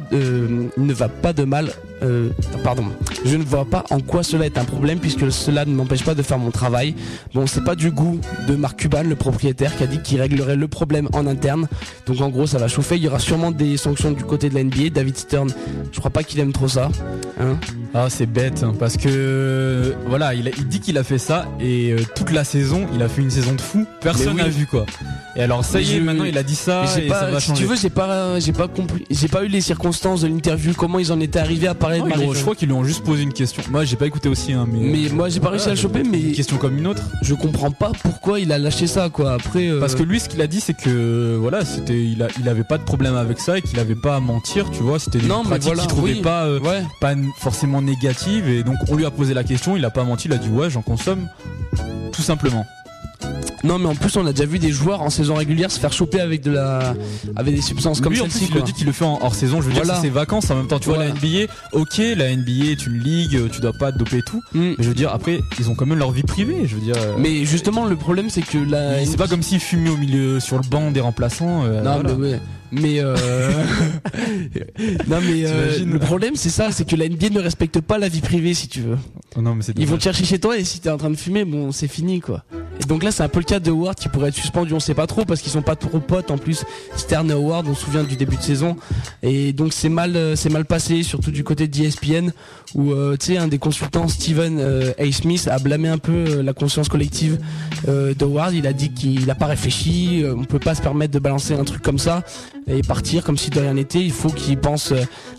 de mal. Euh, pardon, je ne vois pas en quoi cela est un problème puisque cela ne m'empêche pas de faire mon travail. Bon, c'est pas du goût de Mark Cuban, le propriétaire, qui a dit qu'il réglerait le problème en interne. Donc en gros, ça va chauffer. Il y aura sûrement des sanctions du côté de la NBA. David Stern, je crois pas qu'il aime trop ça. Hein Ah, c'est bête hein, parce que euh, voilà, il, a- il dit qu'il a fait ça et euh, toute la saison, il a fait une saison de fou. Personne n'a oui. vu quoi. Et alors ça y est, maintenant il a dit ça va si changer. tu veux, j'ai pas, j'ai pas compris, j'ai pas eu les circonstances de l'interview, comment ils en étaient arrivés à parler De je crois qu'ils lui ont juste posé une question. Moi, j'ai pas écouté aussi, hein, mais. Mais moi, j'ai pas réussi à le choper, mais Une question comme une autre. je comprends pas pourquoi il a lâché ça, quoi. Après, euh, Parce que lui, ce qu'il a dit, c'est que voilà, c'était, il, a, il avait pas de problème avec ça et qu'il avait pas à mentir, tu vois. C'était non, mais pratique voilà, qu'il trouvait oui. pas, euh, ouais. pas n- forcément négative et donc on lui a posé la question, il a pas menti, il a dit ouais, j'en consomme, tout simplement. Non, mais en plus, on a déjà vu des joueurs en saison régulière se faire choper avec de la, avec des substances comme celle-ci, il le dit qu'il le fait en hors saison. Je veux dire, Voilà. c'est ses vacances en même temps. Tu vois, la NBA, ok, la NBA est une ligue, tu dois pas te doper et tout. Mm. Mais je veux dire, après, ils ont quand même leur vie privée. Je veux dire, euh, Mais justement, le problème, c'est que la. c'est pas comme s'ils fumaient au milieu sur le banc des remplaçants. euh, Non, voilà. mais ouais. Mais euh... non mais euh, le problème c'est ça, c'est que la NBA ne respecte pas la vie privée si tu veux. Oh non, mais c'est Ils vont te chercher chez toi et si t'es en train de fumer, bon c'est fini quoi. Et donc là c'est un peu le cas de Howard qui pourrait être suspendu, on sait pas trop parce qu'ils sont pas trop potes en plus. Stern et Howard, on se souvient du début de saison et donc c'est mal euh, c'est mal passé surtout du côté d'ESPN où euh, tu sais un des consultants Steven euh, A. Smith a blâmé un peu euh, la conscience collective euh, de Howard. Il a dit qu'il a pas réfléchi, on peut pas se permettre de balancer un truc comme ça et partir comme si de rien n'était. Il faut qu'il pense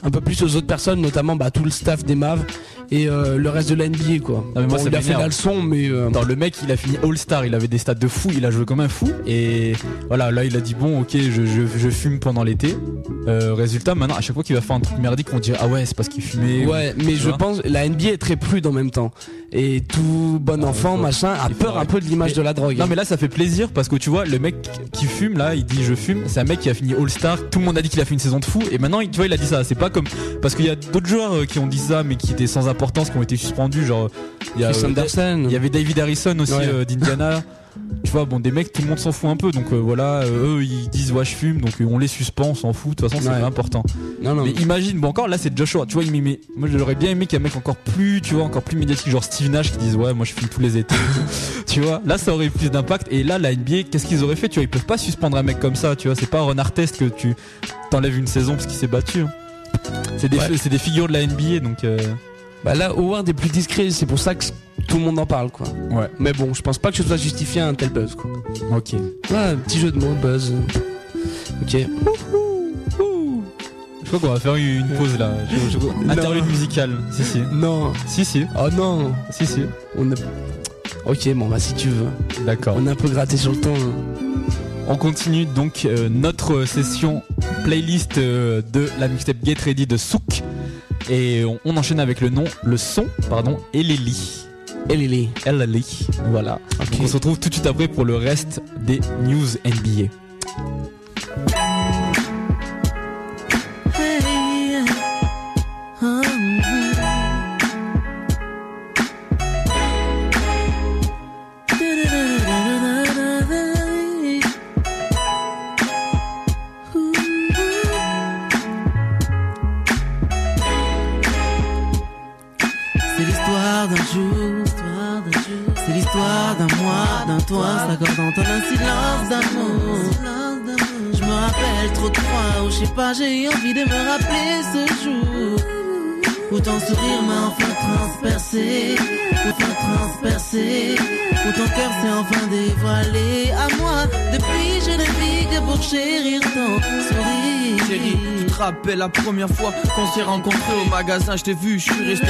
un peu plus aux autres personnes, notamment bah, tout le staff des Mavs et euh, le reste de la NBA quoi. Ah, mais moi, Bon, ça il a fait la leçon, mais euh, le mec, il a fini All-Star, il avait des stats de fou, il a joué comme un fou. Et voilà, là, il a dit bon, ok, je, je, je fume pendant l'été. Euh, résultat, maintenant, à chaque fois qu'il va faire un truc merdique, on dirait ah ouais, c'est parce qu'il fumait. ouais, mais je vois pense la NBA est très prude en même temps. Et tout bon Ah, enfant machin a peur un peu de l'image de la drogue. Non mais là ça fait plaisir parce que tu vois le mec qui fume là il dit je fume c'est un mec qui a fini All Star tout le monde a dit qu'il a fait une saison de fou et maintenant tu vois il a dit ça c'est pas comme parce qu'il y a d'autres joueurs euh, qui ont dit ça mais qui étaient sans importance qui ont été suspendus genre il y a Chris euh, Anderson. il y avait David Harrison aussi Ouais. euh, d'Indiana tu vois bon des mecs tout le monde s'en fout un peu donc euh, voilà euh, eux ils disent ouais je fume donc euh, on les suspend on s'en fout de toute façon c'est Ouais. pas important Non non. mais imagine, bon encore là c'est Joshua, tu vois, il m'aimait- moi j'aurais bien aimé qu'il y ait un mec encore plus, tu vois, encore plus médiatique, genre Steve Nash qui dise ouais moi je fume tous les étés, tu vois, là ça aurait eu plus d'impact et là la NBA qu'est-ce qu'ils auraient fait, tu vois, ils peuvent pas suspendre un mec comme ça, tu vois, c'est pas Ron Artest que tu t'enlèves une saison parce qu'il s'est battu. hein. C'est des, Ouais. des figures de la NBA donc euh, Bah là, Howard est plus discret. C'est pour ça que tout le monde en parle quoi. Ouais. Mais bon, je pense pas que ce soit justifié un tel buzz quoi. Ok. Ouais, un petit jeu de mots, buzz. Ok. Je crois qu'on va faire une pause là. Je- je- Interlude musicale. Si, si. Non. Si, si. Oh non. Si, si. On a... Ok, bon bah si tu veux. D'accord. On est un peu gratté sur le temps. hein. On continue donc euh, notre session playlist euh, de la mixtape Get Ready de Souk. Et on, on enchaîne avec le nom, le son, pardon. Et Lily. Eleli. Voilà. Ok. Donc on se retrouve tout de suite après pour le reste des news NBA. Toi, s'accordant en un silence d'amour. Je me rappelle trop de fois où je sais pas, j'ai envie de me rappeler ce jour. Où ton sourire m'a enfin transpercé, où enfin transpercé, où ton cœur s'est enfin dévoilé à moi. Depuis, je ne vis que pour chérir ton sourire. Chérie, tu te rappelles la première fois qu'on s'est rencontrés au magasin, je t'ai vu, je suis resté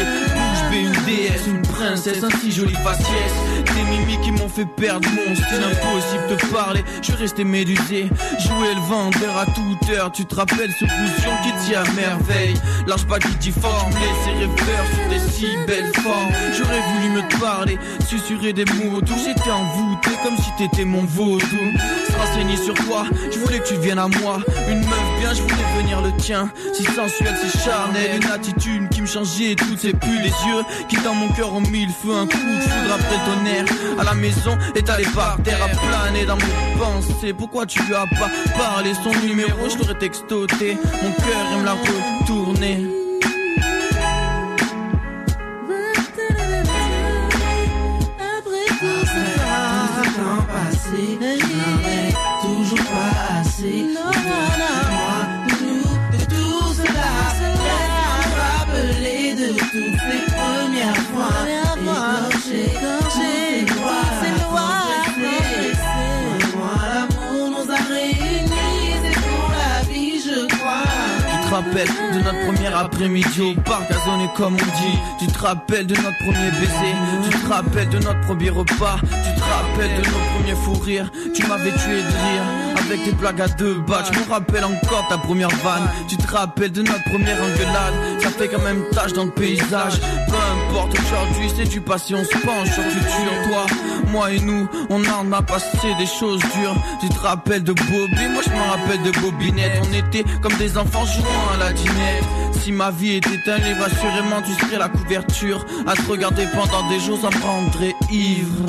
bouche bée, une déesse, une princesse, un si joli faciès. Des mimiques qui m'ont fait perdre mon style, impossible de parler, je resté médusé. Jouer le vendeur à toute heure, tu te rappelles ce bouillon qui tient à merveille? Lâche pas qui t'y forme, rêveur sur des si belles formes. J'aurais voulu me parler, susurrer des mots doux, j'étais envoûté comme si t'étais mon vaudou. Renseigner sur toi, je voulais que tu viennes à moi. Une meuf bien, je voulais venir le tien. Si sensuel, si charnel, une attitude qui me changeait toutes ces les yeux qui dans mon cœur ont mis le feu. Un coup de foudre après le tonnerre. À la maison, étalé par terre, à planer dans mes pensées. Pourquoi tu lui as pas parlé son numéro? Je l'aurais textoté. Mon cœur, il me l'a retourné. Après tout ce toujours pas assez. Tu te rappelles de notre premier après-midi au parc gazonné comme on dit. Tu te rappelles de notre premier baiser Tu te rappelles de notre premier repas Tu te rappelles de nos premiers fous rires. Tu m'avais tué de rire avec tes blagues à deux bas Je me rappelle encore ta première vanne. Tu te rappelles de notre première engueulade. Ça fait quand même tâche dans le paysage aujourd'hui c'est du passé On se penche sur le futur Toi, moi et nous On en a passé des choses dures. Tu te rappelles de Bobby? Moi je me rappelle de Bobinette. On était comme des enfants jouant à la dinette. Si ma vie était un livre Assurément tu serais la couverture. À te regarder pendant des jours Ça me rendrait ivre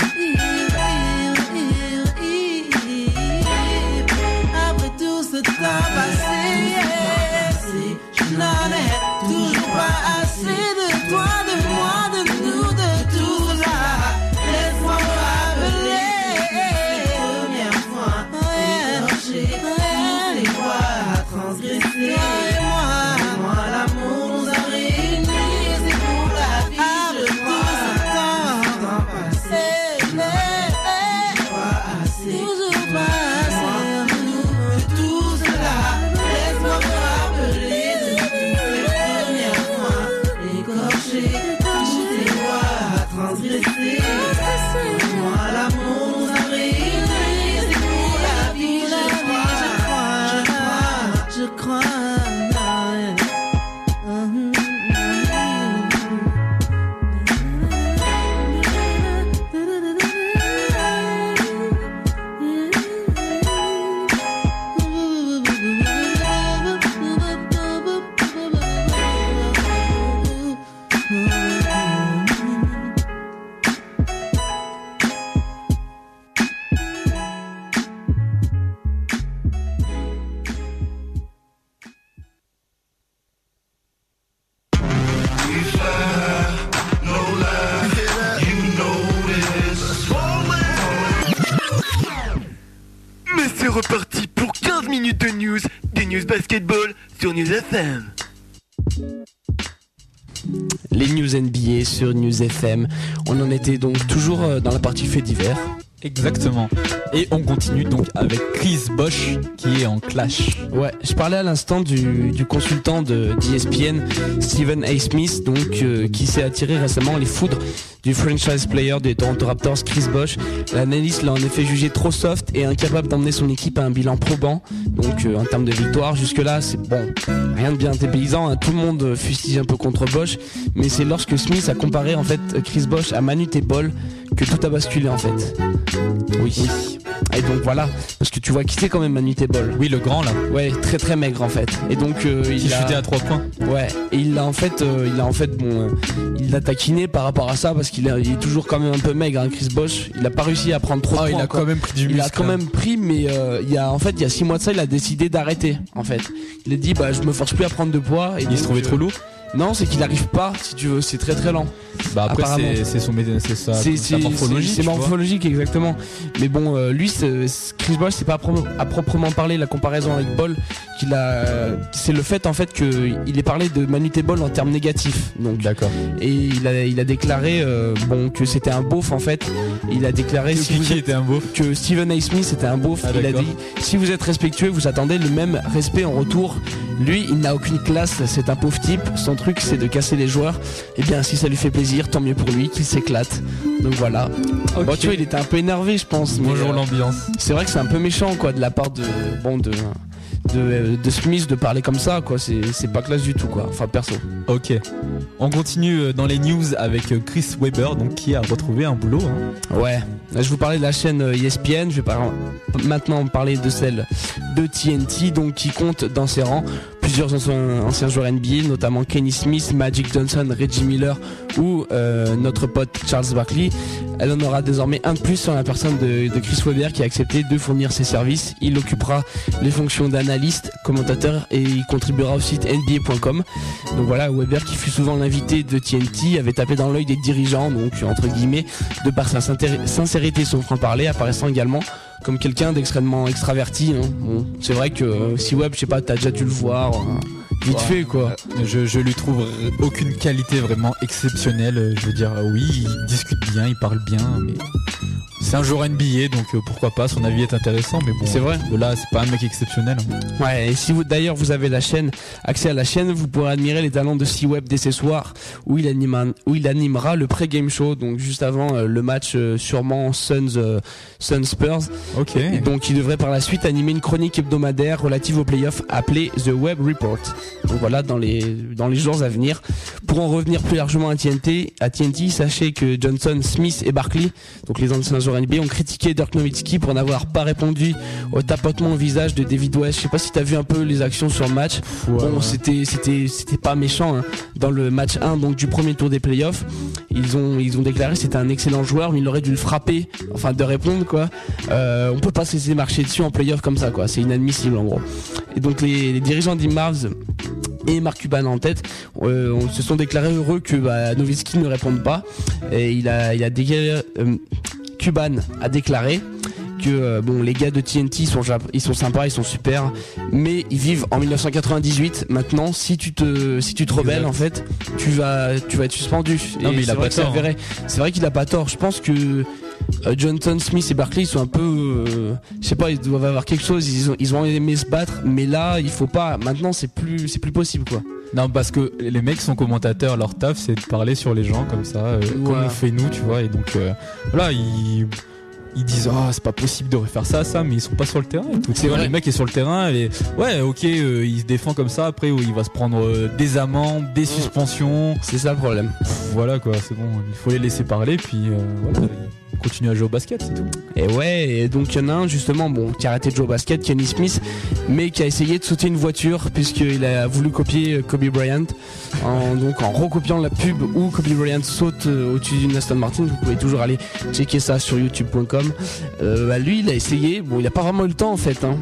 FM. On en était donc toujours euh, dans la partie fait divers. Exactement. Et on continue donc avec Chris Bosch qui est en clash. Ouais, je parlais à l'instant du, consultant de d'ESPN, Stephen A. Smith, donc euh, qui s'est attiré récemment les foudres du franchise player des Toronto Raptors, Chris Bosch. L'analyste l'a en effet jugé trop soft et incapable d'emmener son équipe à un bilan probant. Donc euh, en termes de victoire, jusque-là, c'est bon, rien de bien dépaysant. Hein. Tout le monde fustige un peu contre Bosch, mais c'est lorsque Smith a comparé en fait Chris Bosch à Manu Ball que tout a basculé en fait. Oui. Et donc voilà, parce que tu vois qui c'est quand même Manu Ball. Oui, le grand là. Ouais, très très maigre en fait. Et donc euh, il a à 3 points. Ouais, et il a en fait euh, il a en fait bon il l'a taquiné par rapport à ça parce qu'il est toujours quand même un peu maigre hein, Chris Bosch. Il a pas réussi à prendre trop ah, points. Il a quand même pris du Il a quand même pris mais il y a en fait il y a 6 mois de ça, il a décidé d'arrêter en fait. Il a dit bah je me force plus à prendre de poids et il se trouvait trop lourd. Non, c'est qu'il n'arrive pas, si tu veux, c'est très très lent. Bah après c'est son c'est sa, sa morphologie. C'est morphologique exactement. Mais bon, euh, lui, Chris Bosh, c'est pas à, proprement parler la comparaison avec Ball qu'il a. C'est le fait en fait qu'il ait parlé de Manu Ball en termes négatifs. Donc d'accord. Et il a il a déclaré euh, bon que c'était un beauf en fait. Il a déclaré si vous était un beauf que Stephen A. Smith était un beauf. Ah, il a dit si vous êtes respectueux, vous attendez le même respect en retour. Lui, il n'a aucune classe, c'est un pauvre type. Son truc, c'est de casser les joueurs. Et eh bien, si ça lui fait plaisir, tant mieux pour lui, qu'il s'éclate. Donc voilà. Bon, tu vois, il était un peu énervé, je pense. Bonjour euh, l'ambiance. C'est vrai que c'est un peu méchant, quoi, de la part de, bon, de, de, Smith de parler comme ça, quoi. C'est pas classe du tout, quoi. Enfin, perso. Ok. On continue euh, dans les news avec euh, Chris Weber, donc qui a retrouvé un boulot. Hein. Ouais. Je vous parlais de la chaîne ESPN. Je vais maintenant parler de celle de TNT, donc qui compte dans ses rangs plusieurs anciens, joueurs NBA, notamment Kenny Smith, Magic Johnson, Reggie Miller ou euh, notre pote Charles Barkley. Elle en aura désormais un de plus sur la personne de, Chris Weber qui a accepté de fournir ses services. Il occupera les fonctions commentateur et il contribuera au site NBA.com. Donc voilà, Weber qui fut souvent l'invité de TNT avait tapé dans l'œil des dirigeants, donc entre guillemets, de par sa sincérité et son franc-parler, apparaissant également comme quelqu'un d'extrêmement extraverti. Hein. c'est vrai que euh, si Web, je sais pas, t'as déjà dû le voir. Euh, vite fait quoi. Je, je lui trouve aucune qualité vraiment exceptionnelle. Je veux dire, oui, il discute bien, il parle bien, mais c'est un joueur NBA, donc euh, pourquoi pas, son avis est intéressant, mais bon, c'est vrai. De là, c'est pas un mec exceptionnel. Hein. Ouais, et si vous d'ailleurs vous avez la chaîne, accès à la chaîne, vous pourrez admirer les talents de C-Web dès ce soirs, où il, anima, où il animera le pré-game show, donc juste avant euh, le match euh, sûrement Suns, Suns Spurs. Ok. Et donc il devrait par la suite animer une chronique hebdomadaire relative aux playoffs appelée The Web Report. Donc voilà, dans les, dans les jours à venir. Pour en revenir plus largement à TNT, à TNT, sachez que Johnson, Smith et Barkley, donc les anciens joueurs NBA, ont critiqué Dirk Nowitzki pour n'avoir pas répondu au tapotement au visage de David West. Je sais pas si tu as vu un peu les actions sur le match. bon, c'était, c'était, c'était pas méchant. Hein. Dans le match 1, donc du premier tour des playoffs, ils ont, ils ont déclaré que c'était un excellent joueur, mais il aurait dû le frapper, enfin de répondre quoi. Euh, on peut pas se laisser marcher dessus en playoff comme ça quoi. C'est inadmissible en gros. Et donc les, les dirigeants d'Imavs et Mark Cuban en tête euh, on se sont déclarés heureux que bah, Nowitzki ne réponde pas et il a il a déclaré, euh, Cuban a déclaré que euh, bon les gars de TNT sont ils sont sympas ils sont super mais ils vivent en 1998 maintenant si tu te si tu te rebelles en fait tu vas tu vas être suspendu. Non, mais il a pas tort hein. c'est vrai qu'il a pas tort. Je pense que Johnson, Smith et Barkley ils sont un peu, euh, je sais pas, ils doivent avoir quelque chose. Ils ont, ils ont aimé se battre, mais là, il faut pas. Maintenant, c'est plus, c'est plus possible, quoi. Non, parce que les mecs sont commentateurs, leur taf, c'est de parler sur les gens comme ça, euh, comme on fait nous, tu vois. Et donc, voilà, ils ils disent ah c'est pas possible de refaire ça ça mais ils sont pas sur le terrain c'est vrai. les mecs est sur le terrain et ouais ok il se défend comme ça. Après il va se prendre des amendes des suspensions. C'est ça le problème. Voilà quoi c'est bon. Il faut les laisser parler puis voilà continue à jouer au basket, c'est tout. Et ouais, et donc il y en a un justement, bon, qui a arrêté de jouer au basket, Kenny Smith, mais qui a essayé de sauter une voiture puisqu'il a voulu copier Kobe Bryant, en, donc en recopiant la pub où Kobe Bryant saute euh, au-dessus d'une Aston Martin. Vous pouvez toujours aller checker ça sur YouTube.com. Euh, bah, lui, il a essayé, bon, il a pas vraiment eu le temps en fait. Hein.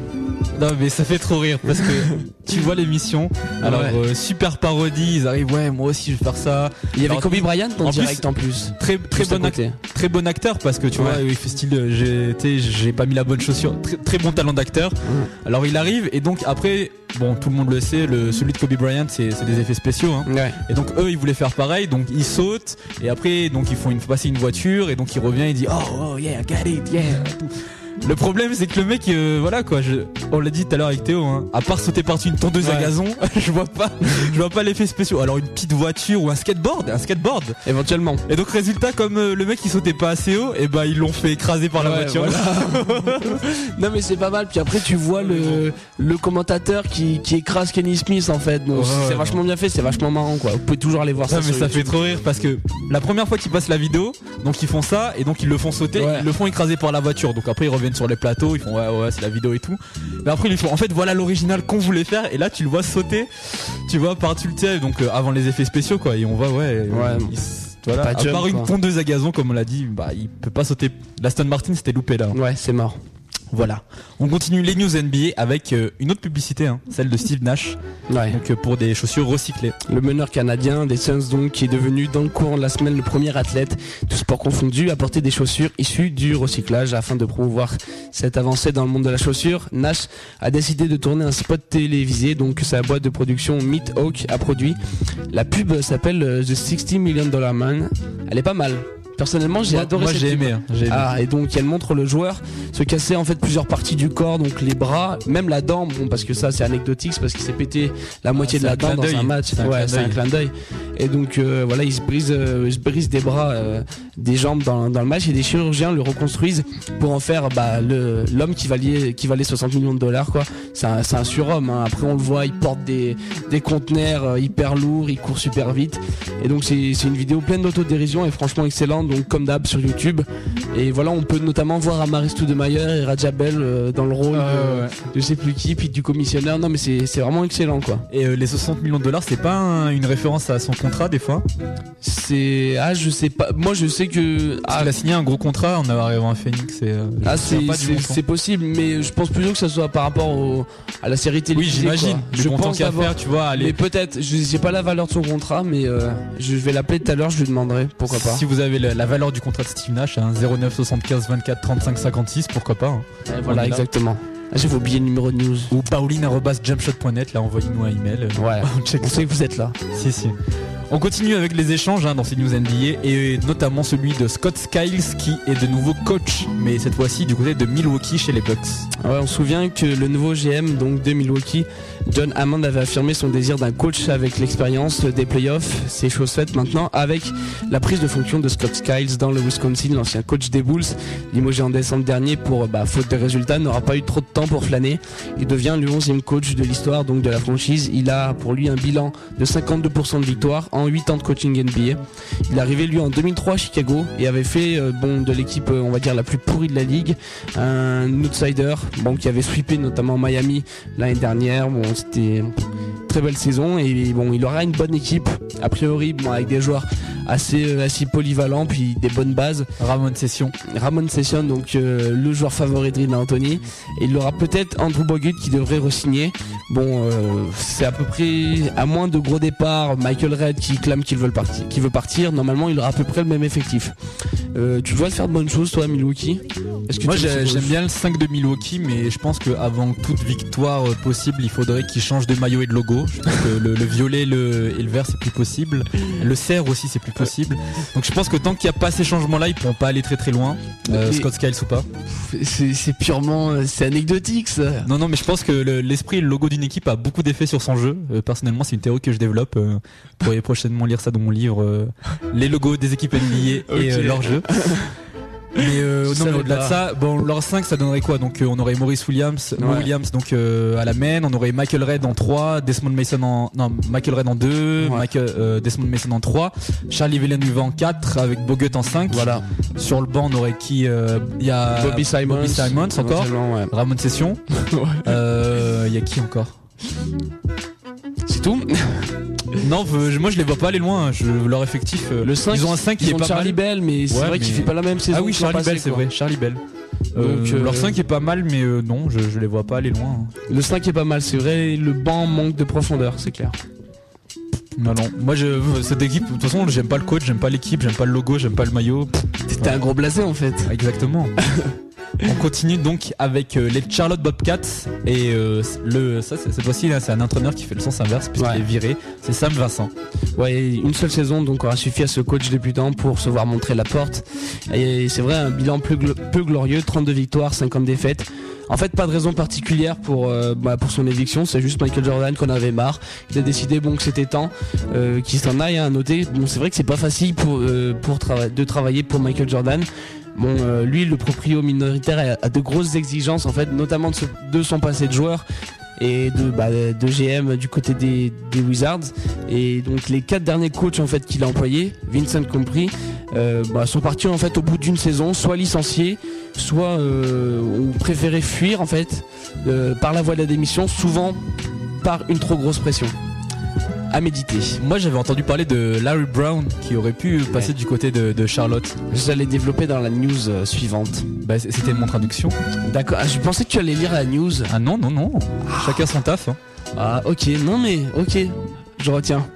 Non mais ça fait trop rire parce que tu vois l'émission. Alors Ouais. euh, super parodie, ils arrivent ouais moi aussi je vais faire ça. Il y avait Kobe Bryant en, en direct plus, en plus. Très très bon ac- côté. très bon acteur parce que tu vois il fait style euh, j'ai j'ai pas mis la bonne chaussure. Très, très bon talent d'acteur. Alors il arrive et donc après bon tout le monde le sait le celui de Kobe Bryant c'est c'est des effets spéciaux hein. Ouais. Et donc eux ils voulaient faire pareil, donc ils sautent et après donc ils font une passer une voiture et donc il revient il dit oh, oh yeah I got it yeah. Le problème c'est que le mec euh, voilà quoi, je, on l'a dit tout à l'heure avec Théo, hein, à part sauter par-dessus une tondeuse à gazon, je vois pas, je vois pas l'effet spécial. Alors une petite voiture ou un skateboard, un skateboard. Éventuellement. Et donc résultat comme euh, le mec il sautait pas assez haut, et bah ils l'ont fait écraser par la Ouais, voiture. voilà. non mais c'est pas mal. Puis après tu vois le, le commentateur qui, qui écrase Kenny Smith en fait. Donc Ouais, c'est vachement bien fait, c'est vachement marrant quoi. Vous pouvez toujours aller voir Ça, ça. mais sur ça fait trop rire parce que la première fois qu'ils passent la vidéo, donc ils font ça et donc ils le font sauter, Ouais. ils le font écraser par la voiture. Donc après ils reviennent sur les plateaux, ils font ouais ouais c'est la vidéo et tout. Mais après ils font en fait voilà l'original qu'on voulait faire et là tu le vois sauter, tu vois par-dessus le ciel donc euh, avant les effets spéciaux quoi et on voit ouais. Ouais. il s- voilà, Pas à jump, part une quoi. tondeuse à gazon comme on l'a dit, bah il peut pas sauter. L'Aston Martin c'était loupé là. Ouais, c'est mort. Voilà. On continue les news NBA avec euh, une autre publicité, hein, celle de Steve Nash, Ouais. donc euh, pour des chaussures recyclées. Le meneur canadien des Suns donc qui est devenu dans le cours de la semaine le premier athlète, tout sport confondu, à porter des chaussures issues du recyclage afin de promouvoir cette avancée dans le monde de la chaussure. Nash a décidé de tourner un spot télévisé donc que sa boîte de production Meat Hawk a produit. La pub s'appelle euh, The 60 Million Dollar Man. Elle est pas mal. Personnellement, j'ai adoré Moi cette aimé, hein, j'ai aimé. Ah, et donc elle montre le joueur se casser en fait plusieurs parties du corps, donc les bras, même la dent, bon parce que ça c'est anecdotique, c'est parce qu'il s'est pété la moitié c'est de la dent dans un match. C'est un ouais, clin c'est un d'œil. clin d'œil. Et donc euh, voilà, il se brise, euh, il se brise des bras, euh, des jambes dans, dans le match et des chirurgiens le reconstruisent pour en faire bah, le l'homme qui valait qui valait 60 millions de dollars quoi. C'est un, c'est un surhomme. hein. Après on le voit, il porte des des conteneurs hyper lourds, il court super vite. Et donc c'est c'est une vidéo pleine d'autodérision et franchement excellente. Donc comme d'hab sur YouTube. Et voilà, on peut notamment voir Amaris Stoudemire et Rajabel euh, dans le rôle de, je sais plus qui, puis du commissionnaire. Non mais c'est c'est vraiment excellent quoi. Et euh, les 60 millions de dollars, c'est pas un- une référence à son contrat des fois? C'est ah je sais pas. Moi je sais que ah, qu'il a signé un gros contrat en arrivant à Phoenix. Et, euh, ah, c'est possible, mais je pense plutôt que ça soit par rapport au, à la série Oui, télévisée. j'imagine. Je pense qu'il y a à d'abord. faire, tu vois. Mais Allez, peut-être, je sais pas la valeur de son contrat, mais euh, je vais l'appeler tout à l'heure, je lui demanderai, pourquoi pas. si vous avez la, la valeur du contrat de Steve Nash, hein, 09 75 24 35 56, pourquoi pas. hein. Ouais, voilà, là. exactement. Ah, J'ai oublié le numéro de news. Ou pauline.jumpshot.net, là envoyez-nous un email. Ouais, on check on sait que vous êtes là. Si, si. On continue avec les échanges hein, dans ces news NBA et notamment celui de Scott Skiles qui est de nouveau coach, mais cette fois-ci du côté de Milwaukee chez les Bucks. On se souvient que le nouveau GM de Milwaukee, John Hammond avait affirmé son désir d'un coach avec l'expérience des playoffs. C'est chose faite maintenant avec la prise de fonction de Scott Skiles dans le Wisconsin, l'ancien coach des Bulls, limogé en décembre dernier pour bah, faute de résultats, n'aura pas eu trop de temps pour flâner. Il devient le 11e coach de l'histoire de la franchise. Il a pour lui un bilan de 52% de victoires en 8 ans de coaching NBA. Il est arrivé lui en 2003 à Chicago et avait fait euh, bon de l'équipe euh, on va dire la plus pourrie de la ligue, un outsider bon qui avait sweepé notamment Miami l'année dernière. Bon c'était très belle saison et bon il aura une bonne équipe a priori bon avec des joueurs assez euh, assez polyvalents puis des bonnes bases. Ramon Session. Ramon Session, donc euh, le joueur favori de Rina Anthony. Et il aura peut-être Andrew Bogut qui devrait re-signer. Bon, euh, c'est à peu près, à moins de gros départs, Michael Red qui clame qu'il veut, partir, qu'il veut partir, normalement il aura à peu près le même effectif. Euh, tu dois faire de bonnes choses toi Milwaukee? Moi j'aime bien le 5 de Milwaukee, mais je pense qu'avant toute victoire possible, il faudrait qu'il change de maillot et de logo. Je trouve que le, le violet le, et le vert c'est plus possible. Le cerf aussi c'est plus possible. Donc je pense que tant qu'il n'y a pas ces changements-là, ils pourront pas aller très très loin. Euh, Scott Skiles ou pas. c'est, purement, euh, c'est anecdotique ça. Non non mais je pense que le- l'esprit le logo d'une équipe a beaucoup d'effet sur son jeu. Euh, personnellement c'est une théorie que je développe. Euh, vous pourrez prochainement lire ça dans mon livre. euh, les logos des équipes NBA et Ok. euh, leur jeu. Mais euh, non mais au-delà de ça, bon leur 5 ça donnerait quoi? Donc euh, on aurait Maurice Williams, Mo Ouais. Williams donc euh, à la main, on aurait Michael Red en 3, Desmond Mason en non Michael Red en 2, Ouais. Michael, euh, Desmond Mason en 3, Charlie Villeneuve en 4 avec Bogut en 5. Voilà. Sur le banc on aurait qui euh, Il y a Bobby Simons. Bobby Simons encore, éventuellement, ouais. Ramon Session. Euh, Il y a qui encore? C'est tout. Non, euh, moi je les vois pas aller loin. Je, leur effectif, euh, Le 5, ils ont un 5 qui ils est ont pas Charlie mal. Bell, mais c'est Ouais, vrai qu'il mais- fait pas la même saison. Ah oui, Charlie Bell, c'est vrai. Charlie Bell. Donc, leur 5 est pas mal, mais non, je, je les vois pas aller loin. Hein. Le 5 est pas mal, c'est vrai. Le banc manque de profondeur, c'est clair. Non, non. Moi, je, cette équipe, de toute façon, j'aime pas le coach, j'aime pas l'équipe, j'aime pas le logo, j'aime pas le maillot. C'était un gros blasé en fait. Exactement. On continue donc avec euh, les Charlotte Bobcats et euh, le ça cette fois-ci c'est un entraîneur qui fait le sens inverse puisqu'il est viré, c'est Sam Vincent. Ouais, une seule saison donc aura suffi à ce coach débutant pour se voir montrer la porte. Et c'est vrai un bilan plus peu glorieux, 32 victoires, 50 défaites. En fait, pas de raison particulière pour euh, bah, pour son éviction. C'est juste Michael Jordan qu'on avait marre. Il a décidé bon que c'était temps euh, qu'il s'en aille. Hein, à noter. Bon, c'est vrai que c'est pas facile pour euh, pour de travailler pour Michael Jordan. Bon, lui, le proprio minoritaire a, de grosses exigences en fait, notamment de, son passé de joueur et de, bah, GM du côté des, Wizards. Et donc les quatre derniers coachs en fait qu'il a employés, Vincent compris, bah, sont partis en fait au bout d'une saison, soit licenciés, soit euh, ont préféré fuir en fait euh, par la voie de la démission, souvent par une trop grosse pression. À méditer. Moi j'avais entendu parler de Larry Brown qui aurait pu passer du côté de, Charlotte. J'allais développer dans la news euh, suivante. Bah, c'était mon traduction. D'accord. Ah, je pensais que tu allais lire la news. Ah non non non. Chacun son taf. Hein. Ah ok non mais ok je retiens.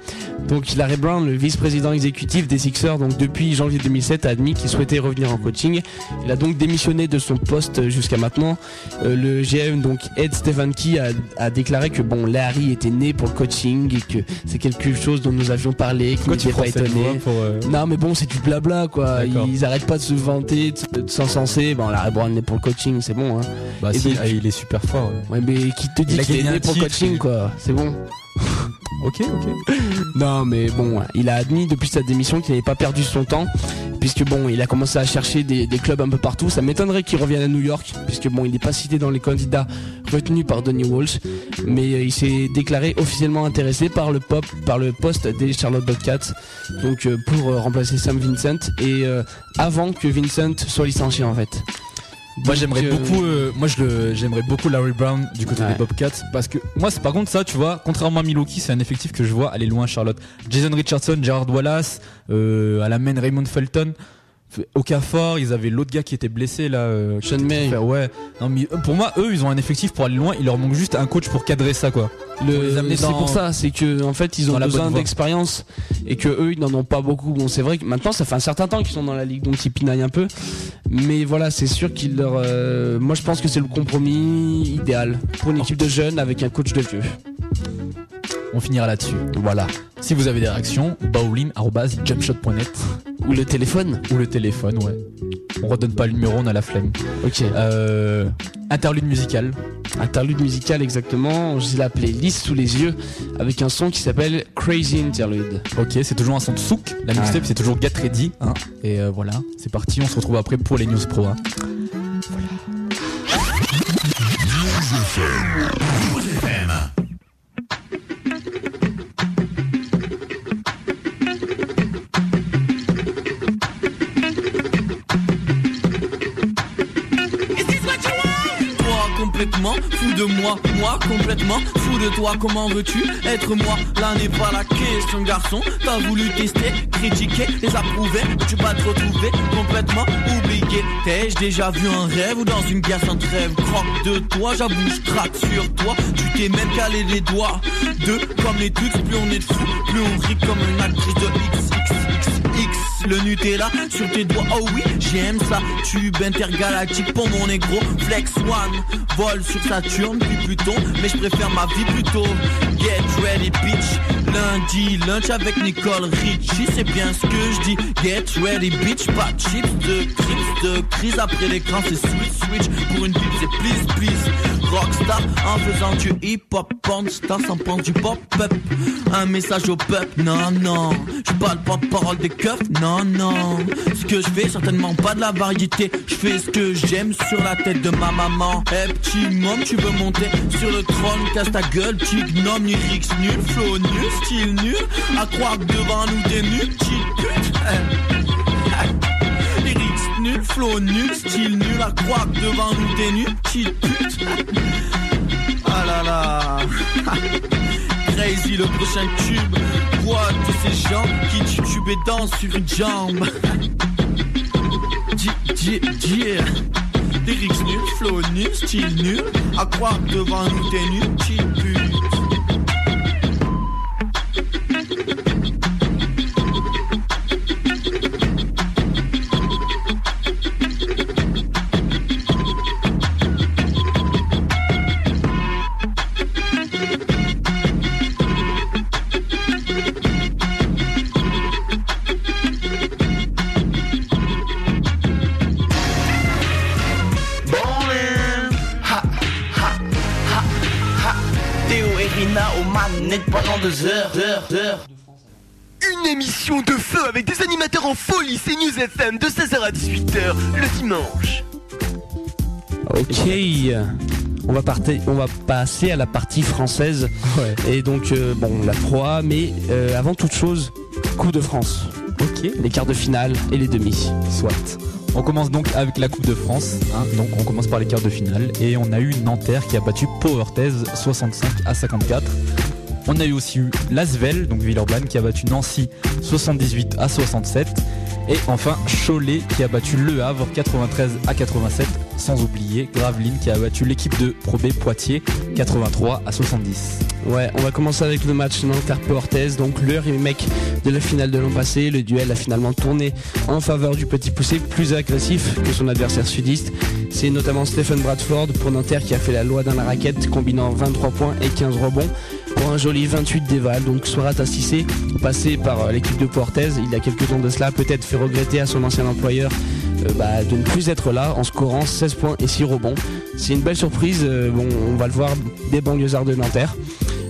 Donc Larry Brown, le vice-président exécutif des Sixers, donc depuis janvier 2007, a admis qu'il souhaitait revenir en coaching. Il a donc démissionné de son poste jusqu'à maintenant. Euh, le GM, donc Ed Stefanski, a, a, déclaré que bon, Larry était né pour le coaching et que c'est quelque chose dont nous avions parlé, qu'il n'était pas étonné. Euh, non, mais bon, c'est du blabla quoi. Ils arrêtent pas de se vanter, de, s'encenser. Bon, Larry Brown est né pour le coaching, c'est bon. Hein. Bah si, ah, il est super fort. Ouais, mais qui te dit qu'il est né pour le coaching quoi? C'est bon. ok, ok. Non, mais bon, il a admis depuis sa démission qu'il n'avait pas perdu son temps, puisque bon, il a commencé à chercher des, clubs un peu partout. Ça m'étonnerait qu'il revienne à New York, puisque bon, il n'est pas cité dans les candidats retenus par Donny Walsh, mais euh, il s'est déclaré officiellement intéressé par le pop, par le poste des Charlotte Bobcats, donc euh, pour euh, remplacer Sam Vincent et avant que Vincent soit licencié en fait. Moi j'aimerais euh, beaucoup, euh, moi je j'aimerais beaucoup Larry Brown du côté des Bobcats parce que moi c'est par contre ça tu vois, contrairement à Milwaukee c'est un effectif que je vois aller loin Charlotte. Jason Richardson, Gerard Wallace, euh, à la main Raymond Felton. Fort, ils avaient l'autre gars qui était blessé là. Euh, Sean May. ouais. Non mais pour moi, eux, ils ont un effectif pour aller loin. Il leur manque juste un coach pour cadrer ça quoi. Le, c'est pour ça, c'est que en fait, ils ont besoin d'expérience et que eux, ils n'en ont pas beaucoup. Bon, c'est vrai que maintenant, ça fait un certain temps qu'ils sont dans la ligue, donc ils pinaillent un peu. Mais voilà, c'est sûr qu'ils leur. Euh, moi, je pense que c'est le compromis idéal pour une équipe de jeunes avec un coach de vieux. On finira là-dessus. Voilà. Si vous avez des réactions, bowling.jumpshot.net. Ou le téléphone Ou le téléphone, ouais. On redonne pas le numéro, on a la flemme. Ok. Euh, interlude musical. Interlude musical, exactement. J'ai la playlist sous les yeux avec un son qui s'appelle Crazy Interlude. Ok, c'est toujours un son de souk. La mixtape, c'est toujours Get Ready. Hein. Et euh, voilà, c'est parti. On se retrouve après pour les news pro. Hein. Voilà. Fou de moi, moi complètement fou de toi. Comment veux-tu être moi? Là n'est pas la question, garçon. T'as voulu tester, critiquer, les approuver, tu vas te retrouver complètement oublié. T'ai-je déjà vu un rêve ou dans une guerre sans trêve? Croque de toi, j'avoue, je craque sur toi. Tu t'es même calé les doigts. Deux, comme les trucs, plus on est de fou, plus on rit comme une actrice de XXXX le Nutella sur tes doigts. Oh oui, j'aime ça. Tube intergalactique pour mon négro. Flex One, vol sur Saturne, puis Pluton. Mais je préfère ma vie plutôt. Lundi, lunch avec Nicole Richie. C'est bien ce que je dis. Get ready, bitch. Pas de chips, de crips, de crise. Après l'écran, c'est switch, switch. Pour une bip, c'est please, please. Rockstar en faisant du hip-hop. Star sans prendre du pop-up. Un message au peuple, non, non. Je parle pas de parole des keufs, non, non. Ce que je fais, certainement pas de la variété. Je fais ce que j'aime sur la tête de ma maman. Eh petit môme, tu veux monter sur le trône, casse ta gueule, tic nom, lyrics nul, flow nul, style nul. À croire que devant nous des nuls, petite lyrics nul, flow nul, style nul. À croire devant nous des nuls, petite pute. Ah là là. Crazy le prochain tube Quoi tous ces gens qui titubent et dansent sur une jambe yeah, lyrics nuls, flow nul, style nul. À croire devant nous t'es nul, chill pute. Une émission de feu avec des animateurs en folie, c'est News FM de 16h à 18h le dimanche. Ok. On va, partir, on va passer à la partie française. Et donc, euh, bon, la proie, mais euh, avant toute chose, Coupe de France. Ok. Les quarts de finale et les demi. Soit. On commence donc avec la Coupe de France. Hein. Donc on commence par les quarts de finale. Et on a eu Nanterre qui a battu Powertez 65 à 54. On a eu aussi eu Lasvel, donc Villeurbanne, qui a battu Nancy 78 à 67. Et enfin Cholet qui a battu Le Havre 93 à 87. Sans oublier Gravelines qui a battu l'équipe de Pro B Poitiers 83 à 70. Ouais, on va commencer avec le match Nanterre-Portez, donc le remake de la finale de l'an passé. Le duel a finalement tourné en faveur du petit poussé, plus agressif que son adversaire sudiste. C'est notamment Stephen Bradford pour Nanterre qui a fait la loi dans la raquette, combinant 23 points et 15 rebonds pour un joli 28 d'éval. Donc Soirat Assissé, passé par euh, l'équipe de Portez, il y a quelques temps de cela, peut-être fait regretter à son ancien employeur euh, bah, de ne plus être là en scorant 16 points et 6 rebonds. C'est une belle surprise, euh, on va le voir des banlieusards de Nanterre.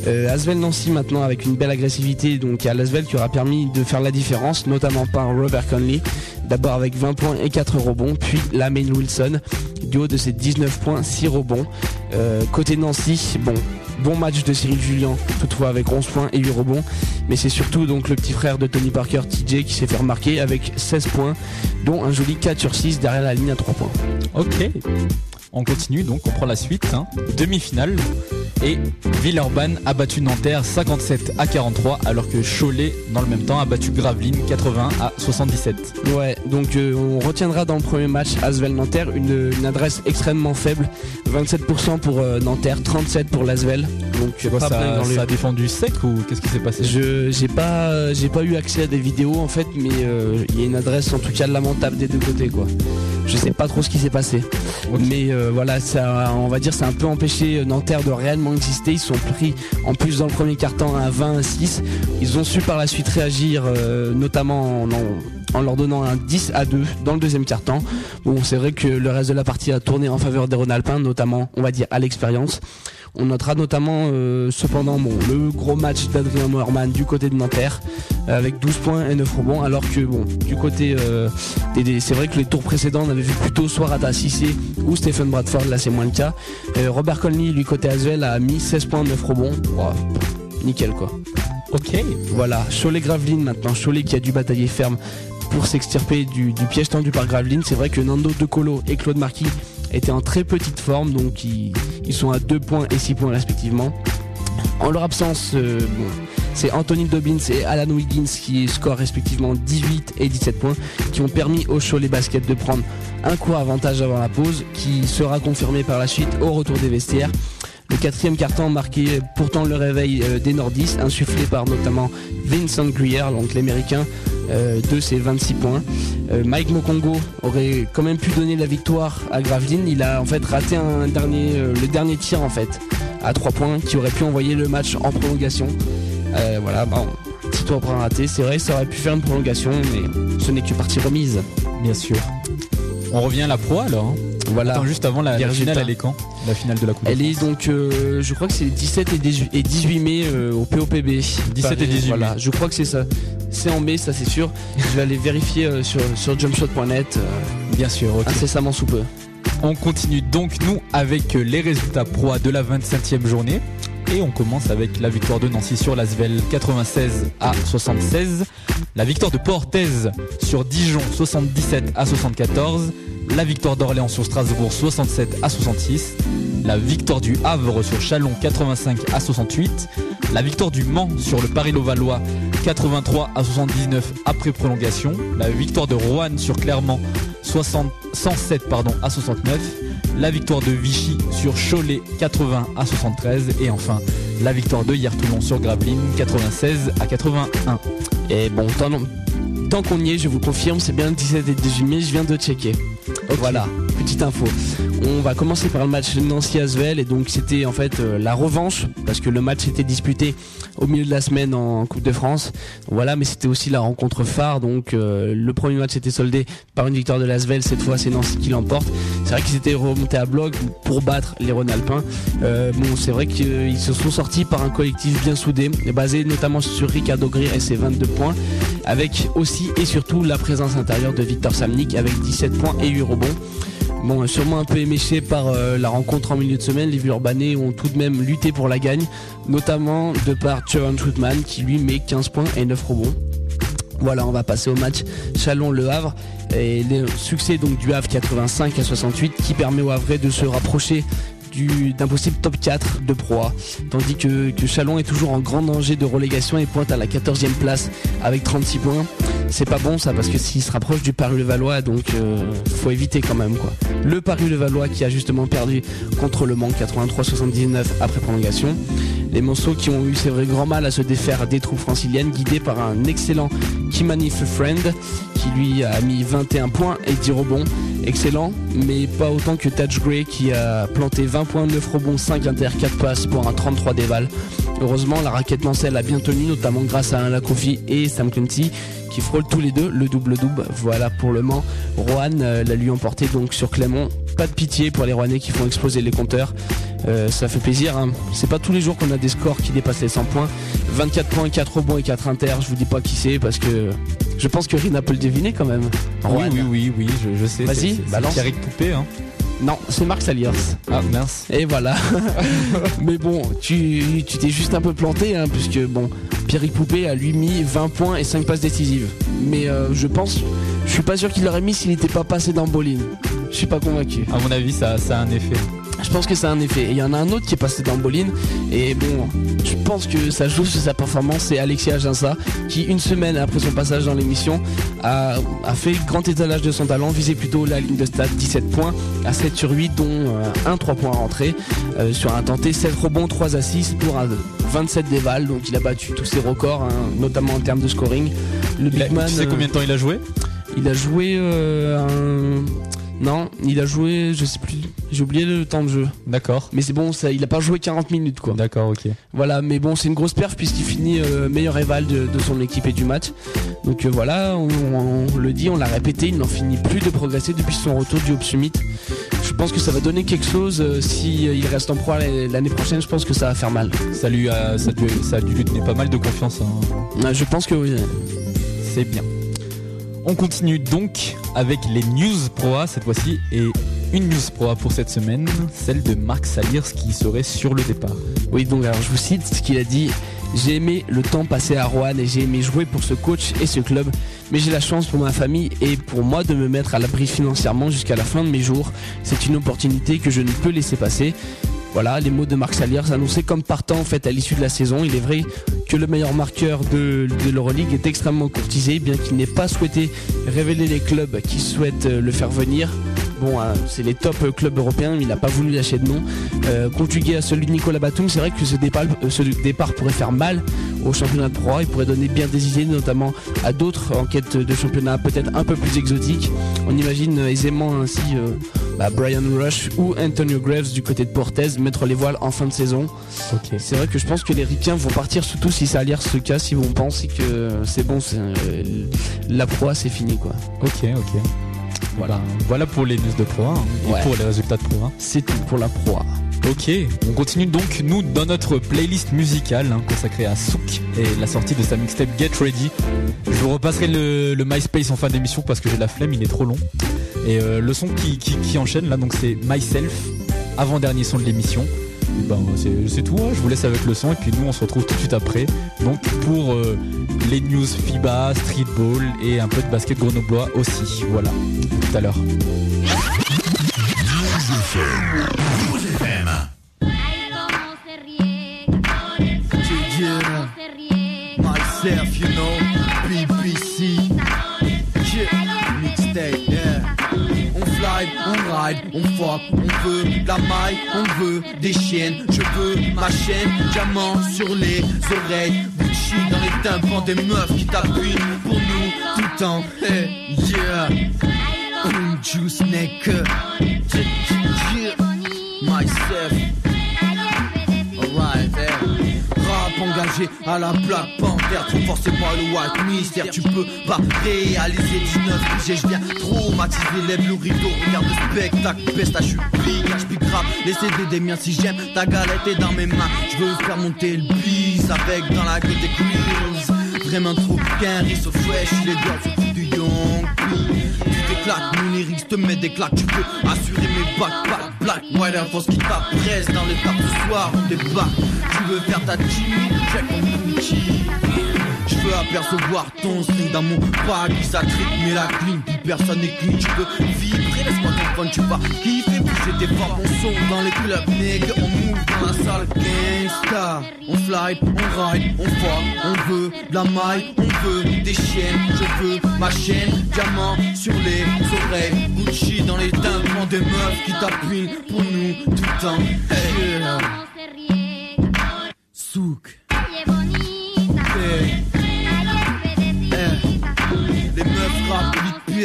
Euh, Asvel Nancy maintenant avec une belle agressivité donc à l'Asvel qui aura permis de faire la différence notamment par Robert Conley d'abord avec 20 points et 4 rebonds puis Lamane Wilson du haut de ses 19 points 6 rebonds Euh, côté Nancy bon bon match de Cyril Julien toutefois avec 11 points et 8 rebonds mais c'est surtout donc le petit frère de Tony Parker TJ qui s'est fait remarquer avec 16 points dont un joli 4 sur 6 derrière la ligne à 3 points Ok. On continue donc, on prend la suite. hein. Demi-finale. Et Villeurbanne a battu Nanterre 57 à 43 alors que Cholet dans le même temps a battu Gravelines 80 à 77. Ouais, donc euh, on retiendra dans le premier match Asvel Nanterre une, une adresse extrêmement faible, 27% pour euh, Nanterre, 37 pour l'Asvel. Donc pas ça, dans le- ça a défendu sec ou qu'est-ce qui s'est passé? Je j'ai pas j'ai pas eu accès à des vidéos en fait, mais euh, il y a une adresse en tout cas lamentable des deux côtés quoi. Je sais pas trop ce qui s'est passé, mais euh, voilà, ça, on va dire, ça a un peu empêché Nanterre de réellement exister. Ils sont pris en plus dans le premier quart-temps à 20 à 6. Ils ont su par la suite réagir, euh, notamment en, en- en leur donnant un 10 à 2 dans le deuxième quart-temps. Bon, c'est vrai que le reste de la partie a tourné en faveur des Rhône-Alpins, notamment, on va dire, à l'expérience. On notera notamment euh, cependant bon, le gros match d'Adrien Moerman du côté de Nanterre euh, avec 12 points et 9 rebonds alors que bon du côté euh, des, c'est vrai que les tours précédents on avait vu plutôt soit Rata Cissé ou Stephen Bradford là c'est moins le cas Euh, Robert Conley lui côté Asvel a mis 16 points 9 rebonds nickel quoi Ok. voilà, Cholet Gravelines maintenant, Cholet qui a dû batailler ferme pour s'extirper du, du piège tendu par Gravelines. C'est vrai que Nando De Colo et Claude Marquis étaient en très petite forme, donc ils, sont à 2 points et 6 points respectivement. En leur absence, euh, c'est Anthony Dobbins et Alan Wiggins qui scorent respectivement 18 et 17 points, qui ont permis au Cholet Basket de prendre un court avantage avant la pause, qui sera confirmé par la suite au retour des vestiaires. Le quatrième carton marqué pourtant le réveil euh, des nordistes, insufflé par notamment Vincent Greer, donc l'américain, euh, de ses 26 points. Euh, Mike Mokongo aurait quand même pu donner la victoire à Gravelines. Il a en fait raté le dernier tir en fait à 3 points qui aurait pu envoyer le match en prolongation. Voilà, bon, petit tour pour un raté. C'est vrai, ça aurait pu faire une prolongation, mais ce n'est que partie remise. Bien sûr. On revient à la pro alors. hein. Voilà. Attends, juste avant la, finale, elle est quand? La finale de la Coupe Elle est donc, euh, je crois que c'est les 17 et 18, et 18 mai euh, au POPB. 17 et 18 Voilà, mai. je crois que c'est ça. C'est en mai, ça c'est sûr. je vais aller vérifier euh, sur, sur jumpshot.net Bien sûr, incessamment sous peu. On continue donc nous avec les résultats pro A de la 25e journée. Et on commence avec la victoire de Nancy sur l'Asvel 96 à 76. La victoire de Portez sur Dijon 77 à 74. La victoire d'Orléans sur Strasbourg 67 à 66. La victoire du Havre sur Chalon 85 à 68. La victoire du Mans sur le Paris-Levallois 83 à 79 après prolongation. La victoire de Roanne sur Clermont 107 pardon, à 69. La victoire de Vichy sur Cholet 80 à 73. Et enfin, la victoire de Hier-Toulon sur Gravelines 96 à 81. Et bon, tant, tant qu'on y est, je vous confirme, c'est bien le 17 et 18 mai, je viens de checker. Voilà, petite info. On va commencer par le match Nancy-Asvel et donc c'était en fait euh, la revanche parce que le match était disputé au milieu de la semaine en Coupe de France. Voilà, mais c'était aussi la rencontre phare. Donc euh, le premier match était soldé par une victoire de l'Asvel. Cette fois, c'est Nancy qui l'emporte. C'est vrai qu'ils étaient remontés à bloc pour battre les Rhône-Alpins. Euh, bon, c'est vrai qu'ils se sont sortis par un collectif bien soudé, basé notamment sur Ricardo Greer et ses 22 points, avec aussi et surtout la présence intérieure de Victor Samnik avec 17 points et 8 rebonds. Bon, sûrement un peu éméché par euh, la rencontre en milieu de semaine, les Villeurbanais ont tout de même lutté pour la gagne, notamment de par Sharon Troutman qui lui met 15 points et 9 rebonds. Voilà, on va passer au match Chalon-Le Havre et le succès donc du Havre 85 à 68 qui permet au Havre de se rapprocher d'un possible top 4 de proie tandis que, Chalon est toujours en grand danger de relégation et pointe à la 14e place avec 36 points. C'est pas bon ça parce que s'il se rapproche du Paris-le-Valois, donc euh, faut éviter quand même quoi. Le Paris-le-Valois qui a justement perdu contre le Mans 83-79 après prolongation. Les Monceaux qui ont eu c'est vrai grand mal à se défaire des troupes franciliennes guidées par un excellent Kimani Friend qui lui a mis 21 points et 10 rebonds. Excellent, mais pas autant que Touch Gray qui a planté 20 points, 9 rebonds, 5 inter, 4 passes pour un 33 déval. Heureusement, la raquette Mancel a bien tenu, notamment grâce à Alain Lakofi et Sam Clancy qui frôlent tous les deux le double-double. Voilà pour le Mans. Rohan euh, l'a lui emporté donc sur Clément. Pas de pitié pour les Rouennais qui font exploser les compteurs. Euh, ça fait plaisir. Hein. C'est pas tous les jours qu'on a des scores qui dépassent les 100 points. 24 points, 4 rebonds et 4 inter. Je vous dis pas qui c'est parce que je pense que Rina peut le deviner quand même. Oui, oui, oui, oui, je, sais. Vas-y, balance. Poupée. Hein. Non, c'est Marc Saliers. Ah mince. Et voilà. Mais bon, tu t'es juste un peu planté, hein, puisque bon, Pierrick Poupée a lui mis 20 points et 5 passes décisives. Mais euh, je pense, je suis pas sûr qu'il l'aurait mis s'il n'était pas passé dans Bolin. Je suis pas convaincu. À mon avis, ça, ça a un effet. Je pense que ça a un effet. il y en a un autre qui est passé dans Bolin. Et bon, je pense que ça joue sur sa performance. C'est Alexis Aginsa qui, une semaine après son passage dans l'émission, a, fait grand étalage de son talent, visait plutôt la ligne de stade 17 points à 7 sur 8, dont euh, un 3 points rentré euh, sur un tenté, 7 rebonds, 3 assists pour un 27 déval. Donc il a battu tous ses records, hein, notamment en termes de scoring. Le Big Man, tu sais combien de temps il a joué? Il a joué euh, un non, il a joué, je sais plus, j'ai oublié le temps de jeu. D'accord. Mais c'est bon, ça, il a pas joué 40 minutes quoi. D'accord, ok. Voilà, mais bon, c'est une grosse perf puisqu'il finit euh, meilleur rival de, son équipe et du match. Donc euh, voilà, on, le dit, on l'a répété, il n'en finit plus de progresser depuis son retour du Hope Summit. Je pense que ça va donner quelque chose euh, si il reste en proie l'année prochaine. Je pense que ça va faire mal. Ça lui a, ça, a dû lui donner pas mal de confiance. Hein. je pense que oui. C'est bien. On continue donc avec les news proa cette fois-ci et une news proa pour cette semaine, celle de Marc Saliers qui serait sur le départ. Oui, donc alors je vous cite ce qu'il a dit. J'ai aimé le temps passé à Rouen et j'ai aimé jouer pour ce coach et ce club, mais j'ai la chance pour ma famille et pour moi de me mettre à l'abri financièrement jusqu'à la fin de mes jours. C'est une opportunité que je ne peux laisser passer. Voilà les mots de Marc Saliers annoncés comme partant en fait à l'issue de la saison. Il est vrai que le meilleur marqueur de, de l'Euroleague est extrêmement courtisé, bien qu'il n'ait pas souhaité révéler les clubs qui souhaitent euh, le faire venir. Bon, hein, c'est les top clubs européens, mais il n'a pas voulu lâcher de nom. Euh, conjugué à celui de Nicolas Batum, c'est vrai que ce départ, euh, ce départ pourrait faire mal au championnat de Pro. Il pourrait donner bien des idées, notamment à d'autres en quête de championnat peut-être un peu plus exotiques. On imagine aisément ainsi bah, Brian Rush ou Antonio Graves du côté de Portez mettre les voiles en fin de saison. C'est vrai que je pense que les Ricains vont partir surtout si ça a l'air ce cas, si on pense que c'est bon, euh, la proie c'est fini quoi. Ok, ok. Voilà, voilà pour les news de Pro hein, et pour les résultats de Pro C'est tout pour la proie. Ok, on continue donc nous dans notre playlist musicale hein, consacrée à Souk et la sortie de sa mixtape Get Ready. Je vous repasserai le, le MySpace en fin d'émission parce que j'ai la flemme, il est trop long. Et euh, le son qui, enchaîne là, donc c'est Myself, avant-dernier son de l'émission. Ben, c'est tout, hein. je vous laisse avec le son et puis nous on se retrouve tout de suite après. Donc pour euh, les news FIBA, streetball et un peu de basket grenoblois aussi. Voilà, tout à l'heure. On fuck, on veut la maille, on veut des chiennes. Je veux ma chaîne, diamant sur les oreilles, Gucci dans les tympans des meufs qui t'appuient pour nous tout le temps. Yeah, juice yeah, myself. Engagé à la plaque panthère Trop forcé par le white mystère. Tu peux pas réaliser 19 piges Je viens traumatiser Lève le rideau, regarde le spectacle Peste à je pique grave. Les CD des miens si j'aime Ta galette est dans mes mains. Je veux faire monter le bis Avec dans la gueule des grills Vraiment trop qu'un riz so fresh Les gars T'éclates, mon te met des claques. Tu peux assurer mes backpacks Black, Air Force qui t'appresse Dans les tables ce soir. On débarque Tu veux faire ta Jimmy, check mon Gucci je veux apercevoir ton dans mon pack qui s'attrique mais la plus personne n'est clean. Tu veux vibrer, laisse-moi comprendre, tu vas kiffer, bouger tes pas mon son dans les clubs, nigga, on move dans la salle gangsta. On fly, on ride, on fuck, on veut de la maille, on veut des chiennes, je veux ma chaîne, diamant sur les oreilles, Gucci dans les tympans des meufs qui t'appuient pour nous tout le temps. Hey. Souk.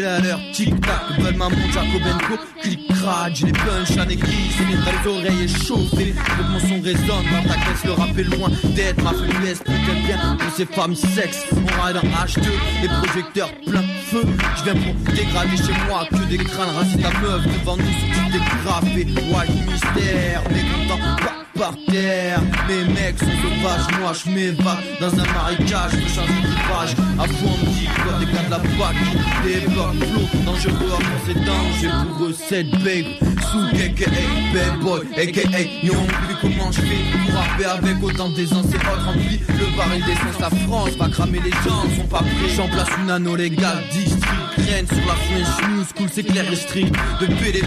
À l'heure, tic-tac, veulent maman Jacobenko, clic-crack, j'ai les punch à l'église, dans les oreilles échauffées, que mon son résonne dans ta caisse, le rap est loin d'être ma faiblesse, peut-être bien pour ces femmes sexe, on ride en H2, les projecteurs plein feu, je viens pour dégrader chez moi, que des crânes, raser ta meuf devant nous, sur des graffé, white mystère, mécontent, pas par terre. Mes mecs sont sauvages, moi je m'évade dans un marécage, je change d'équipage. À fond on dit quoi des gars de la PAC Des blocs flots, dangereux à force et danger pour eux cette babe. Sous aka bad boy, aka young. Puis comment je fais pour rapper avec autant d'aisance et pas rempli. Le baril d'essence, la France va cramer les gens, sont pas prêts. J'en place une anneau légale, district. Graine sur la French News, cool c'est clair et strict. De pédé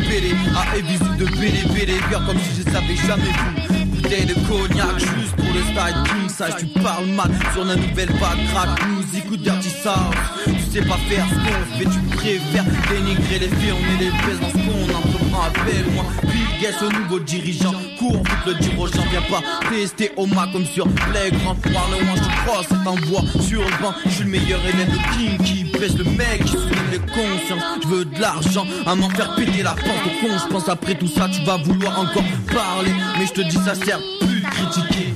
à Evis de pédé, Bien comme si je savais jamais vous bouteille de cognac juste pour le style king size Tu parles mal sur la nouvelle vague Crack music ou dirty sauce Tu sais pas faire ce qu'on fait Tu préfères dénigrer les filles On est les baisses dans ce qu'on entreprend Appelle-moi Bill Gates le nouveau dirigeant Cours vite le gens Viens pas tester au ma comme sur Playground Parle-moi je te crois c'est en voix sur le banc. Je suis le meilleur élève de King qui baisse le mec qui soulève les consciences Je veux de l'argent à m'en faire péter la pente au con. Je pense après tout ça tu vas vouloir encore parler. Mais je te dis ça sert plus critiquer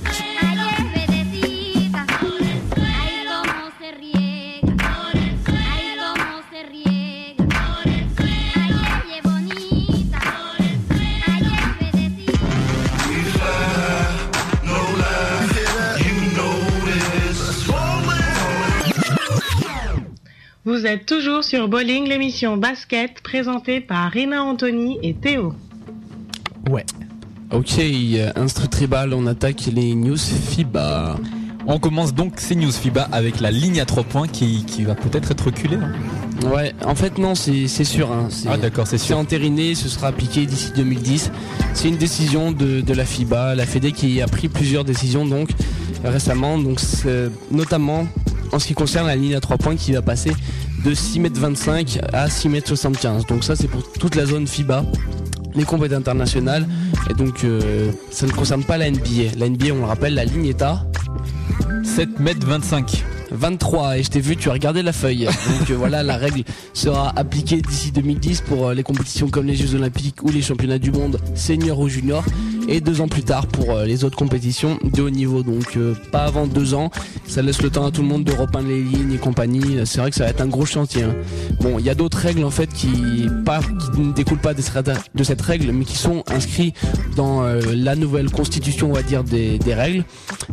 Vous êtes toujours sur Bowling, l'émission basket présentée par Rina Anthony et Théo. Ouais. Ok, Instru Tribal, on attaque les news FIBA. On commence donc ces news FIBA avec la ligne à 3 points qui, qui va peut-être être reculée. hein. Ouais, en fait non, c'est c'est sûr. Hein. C'est- Ah d'accord, c'est C'est sûr. entériné, ce sera appliqué d'ici 2010. C'est une décision de, de la FIBA, la Fédé qui a pris plusieurs décisions donc récemment, donc c'est- notamment en ce qui concerne la ligne à 3 points qui va passer de 6m25 à 6m75. Donc ça c'est pour toute la zone FIBA, les compétitions internationales. Et donc euh, ça ne concerne pas la NBA. La NBA on le rappelle, la ligne est à 7 mètres 25. 23 et je t'ai vu tu as regardé la feuille donc euh, voilà la règle sera appliquée d'ici 2010 pour euh, les compétitions comme les Jeux Olympiques ou les championnats du monde senior ou junior et deux ans plus tard pour euh, les autres compétitions de haut niveau donc euh, pas avant deux ans ça laisse le temps à tout le monde de repeindre les lignes et compagnie c'est vrai que ça va être un gros chantier hein. bon il y a d'autres règles en fait qui ne découlent pas de cette règle mais qui sont inscrits dans euh, la nouvelle constitution on va dire des, règles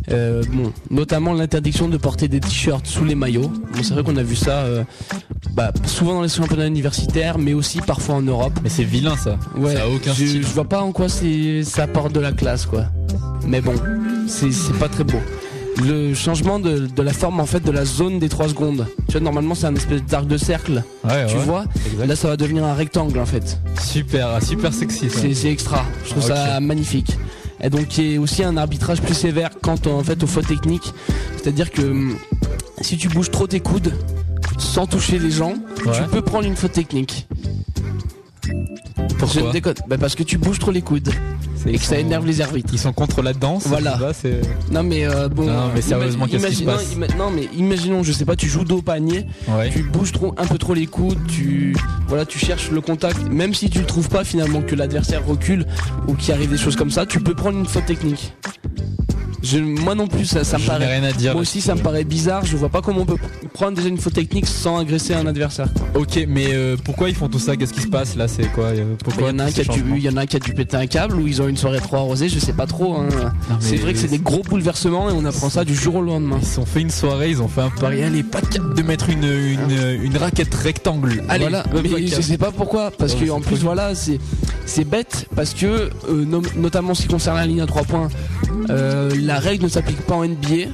bon, notamment l'interdiction de porter des t-shirts sous les maillots. Bon, c'est vrai qu'on a vu ça bah, souvent dans les championnats universitaires, mais aussi parfois en Europe. Mais c'est vilain ça. Ouais, ça a aucun je, style. je vois pas en quoi ça apporte de la classe, quoi. Mais bon, c'est pas très beau. Le changement de, de la forme en fait de la zone des 3 secondes. Tu vois, normalement c'est un espèce d'arc de cercle. Ouais, tu ouais. vois Exact. Là ça va devenir un rectangle en fait. Super, super sexy. C'est extra. Je trouve ça magnifique. Et donc il y a aussi un arbitrage plus sévère quant en fait aux fautes techniques. C'est-à-dire que hum, si tu bouges trop tes coudes sans toucher les gens, Ouais. tu peux prendre une faute technique. Pour Je ne déconne. Bah, parce que tu bouges trop les coudes et que ça énerve les arbitres. Ils sont contre la danse. Voilà. Non mais euh, bon. Non, mais sérieusement, qu'est-ce qui se passe Non mais imaginons, je sais pas, tu joues dos panier, Ouais. tu bouges trop, un peu trop les coudes, tu voilà, tu cherches le contact, même si tu le trouves pas finalement que l'adversaire recule ou qu'il arrive des choses comme ça, tu peux prendre une faute technique. Je, moi non plus, ça, ça me paraît. rien à dire. Moi aussi, ça me paraît bizarre. Je vois pas comment on peut prendre déjà une faute technique sans agresser un adversaire. Ok, mais euh, pourquoi ils font tout ça? Qu'est-ce qui se passe là? C'est quoi? Euh, Il Pourquoi y en a un qui a dû, il y en a un qui a dû péter un câble ou ils ont une soirée trop arrosée, je sais pas trop. hein. C'est vrai que c'est des gros bouleversements et on apprend ça du jour au lendemain. Ils se sont fait une soirée, ils ont fait un pari. Allez, pas de mettre une, une, une raquette rectangle. Allez, voilà, mais je sais pas pourquoi, parce Ouais, que en plus voilà, c'est c'est bête parce que euh, no- notamment en ce qui concerne la ligne à 3 points, euh, la règle ne s'applique pas en NBA.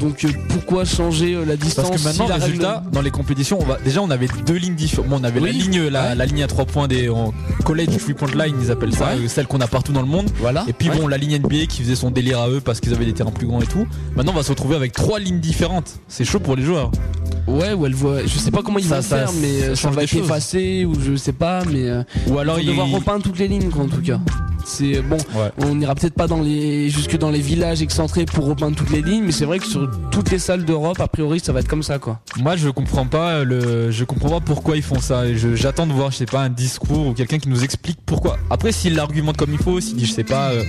Donc euh, pourquoi changer euh, la distance Parce que maintenant, si résultat, dans les compétitions, on va déjà on avait deux lignes différentes. Bon, on avait la ligne, la, Ouais. la ligne à trois points des en college three point line, ils appellent ça, Ouais. celle qu'on a partout dans le monde. Voilà. Et puis Ouais. bon, la ligne NBA qui faisait son délire à eux parce qu'ils avaient des terrains plus grands et tout. Maintenant, on va se retrouver avec trois lignes différentes. C'est chaud pour les joueurs. Ouais, ou elle voit. Je sais pas comment ils Ça- vont ça- faire, mais ça euh, ça, va être effacé ou je sais pas, mais Ou alors ils vont devoir ils- repeindre toutes les lignes quoi, en tout cas. C'est bon. On n'ira peut-être pas dans les jusque dans les villages excentrés pour repeindre toutes les lignes, mais c'est vrai que sur toutes les salles d'Europe, a priori, ça va être comme ça quoi. Moi, je comprends pas le, je comprends pas pourquoi ils font ça. J'attends de voir, je sais pas, un discours ou quelqu'un qui nous explique pourquoi. Après, s'il l'argumente comme il faut, s'il dit, je sais pas, euh,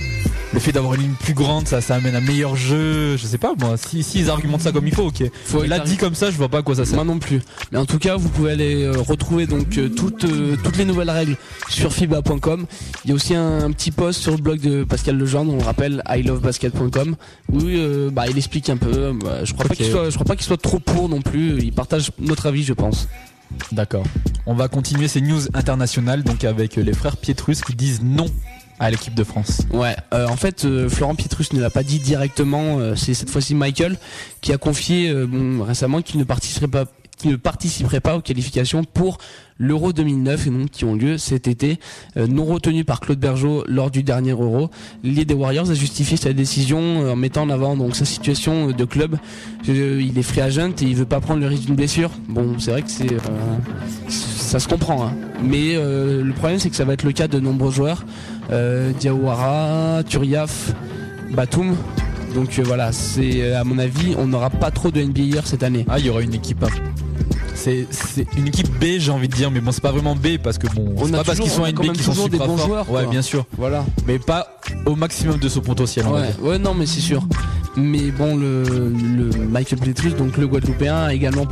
le fait d'avoir une ligne plus grande, ça, ça amène un meilleur jeu. Je sais pas, moi. Si, s'ils argumentent ça comme il faut, ok. Faut là, dit comme ça, je vois pas à quoi ça sert. Moi non plus. Mais en tout cas, vous pouvez aller euh, retrouver donc euh, toutes euh, toutes les nouvelles règles sur fiba.com. Il y a aussi un, un petit post sur le blog de Pascal Lejeune, on le rappelle, ilovebasket.com, où euh, bah, il explique un peu. Euh, bah, je crois pas qu'il soit, je crois pas qu'il soit trop pour non plus. Il partage notre avis, je pense. D'accord. On va continuer ces news internationales, donc avec euh, les frères Pietrus qui disent non à l'équipe de France. Ouais, euh, en fait, euh, Florent Pietrus ne l'a pas dit directement. euh, c'est cette fois-ci Michael qui a confié bon, récemment qu'il ne participerait pas, ne participerait pas aux qualifications pour l'Euro 2009 et donc qui ont lieu cet été, euh, non retenu par Claude Bergeau lors du dernier Euro. L'idée des Warriors a justifié sa décision euh, en mettant en avant donc sa situation euh, de club. Il est free agent et il veut pas prendre le risque d'une blessure. Bon, c'est vrai que c'est ça se comprend, hein. mais le problème c'est que ça va être le cas de nombreux joueurs Diawara, Turiaf, Batum. Donc euh, voilà, c'est euh, à mon avis, on n'aura pas trop de NBA cette année. Ah, il y aura une équipe. hein. C'est une équipe B, j'ai envie de dire, mais bon, c'est pas vraiment B parce que bon, On c'est a pas parce qu'ils sont à NBA qu'ils sont toujours des super bons forts. joueurs, ouais, bien sûr, Voilà. mais pas au maximum de son potentiel. Ouais, ouais, non, mais c'est sûr. Mais bon, le, le Michael Pietrus, donc le Guadeloupéen, a également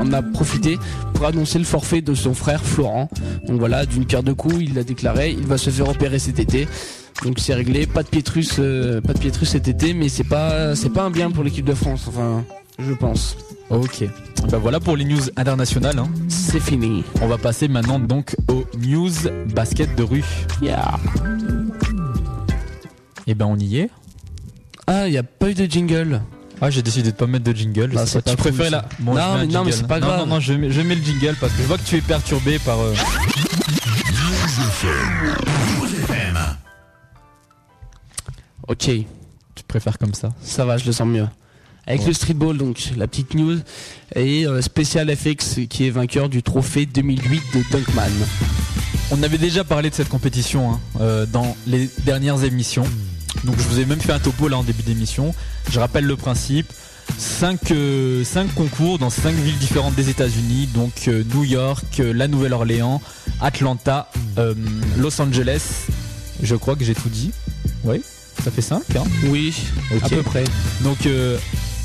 en a profité pour annoncer le forfait de son frère Florent. Donc voilà, d'une pierre deux coups, il l'a déclaré, il va se faire opérer cet été. Donc c'est réglé, pas de Pietrus, euh, pas de Pietrus cet été, mais c'est pas, c'est pas un bien pour l'équipe de France. Enfin, je pense. Ok. Bah voilà pour les news internationales. hein. C'est fini. On va passer maintenant donc aux news basket de rue. Yeah. Et ben on y est. Ah, il y a pas eu de jingle. Ah, j'ai décidé de pas mettre de jingle. je Bah, sais c'est pas, tu là Bon, Non, mais- non, mais c'est pas Non, grave. non, non, je mets, je mets le jingle parce que je vois que tu es perturbé par. euh, Ok, Tu préfères comme ça. ça va, je le sens mieux. Avec Ouais. le streetball, donc la petite news, et euh, Special FX qui est vainqueur du trophée 2008 de Dunkman. On avait déjà parlé de cette compétition hein, euh, dans les dernières émissions. Donc je vous ai même fait un topo là en début d'émission. Je rappelle le principe. 5 concours dans 5 villes différentes des États-Unis, donc euh, New York, euh, la Nouvelle-Orléans, Atlanta, euh, Los Angeles. Je crois que j'ai tout dit. Oui, ça fait 5. Hein Oui, à peu près. Donc euh,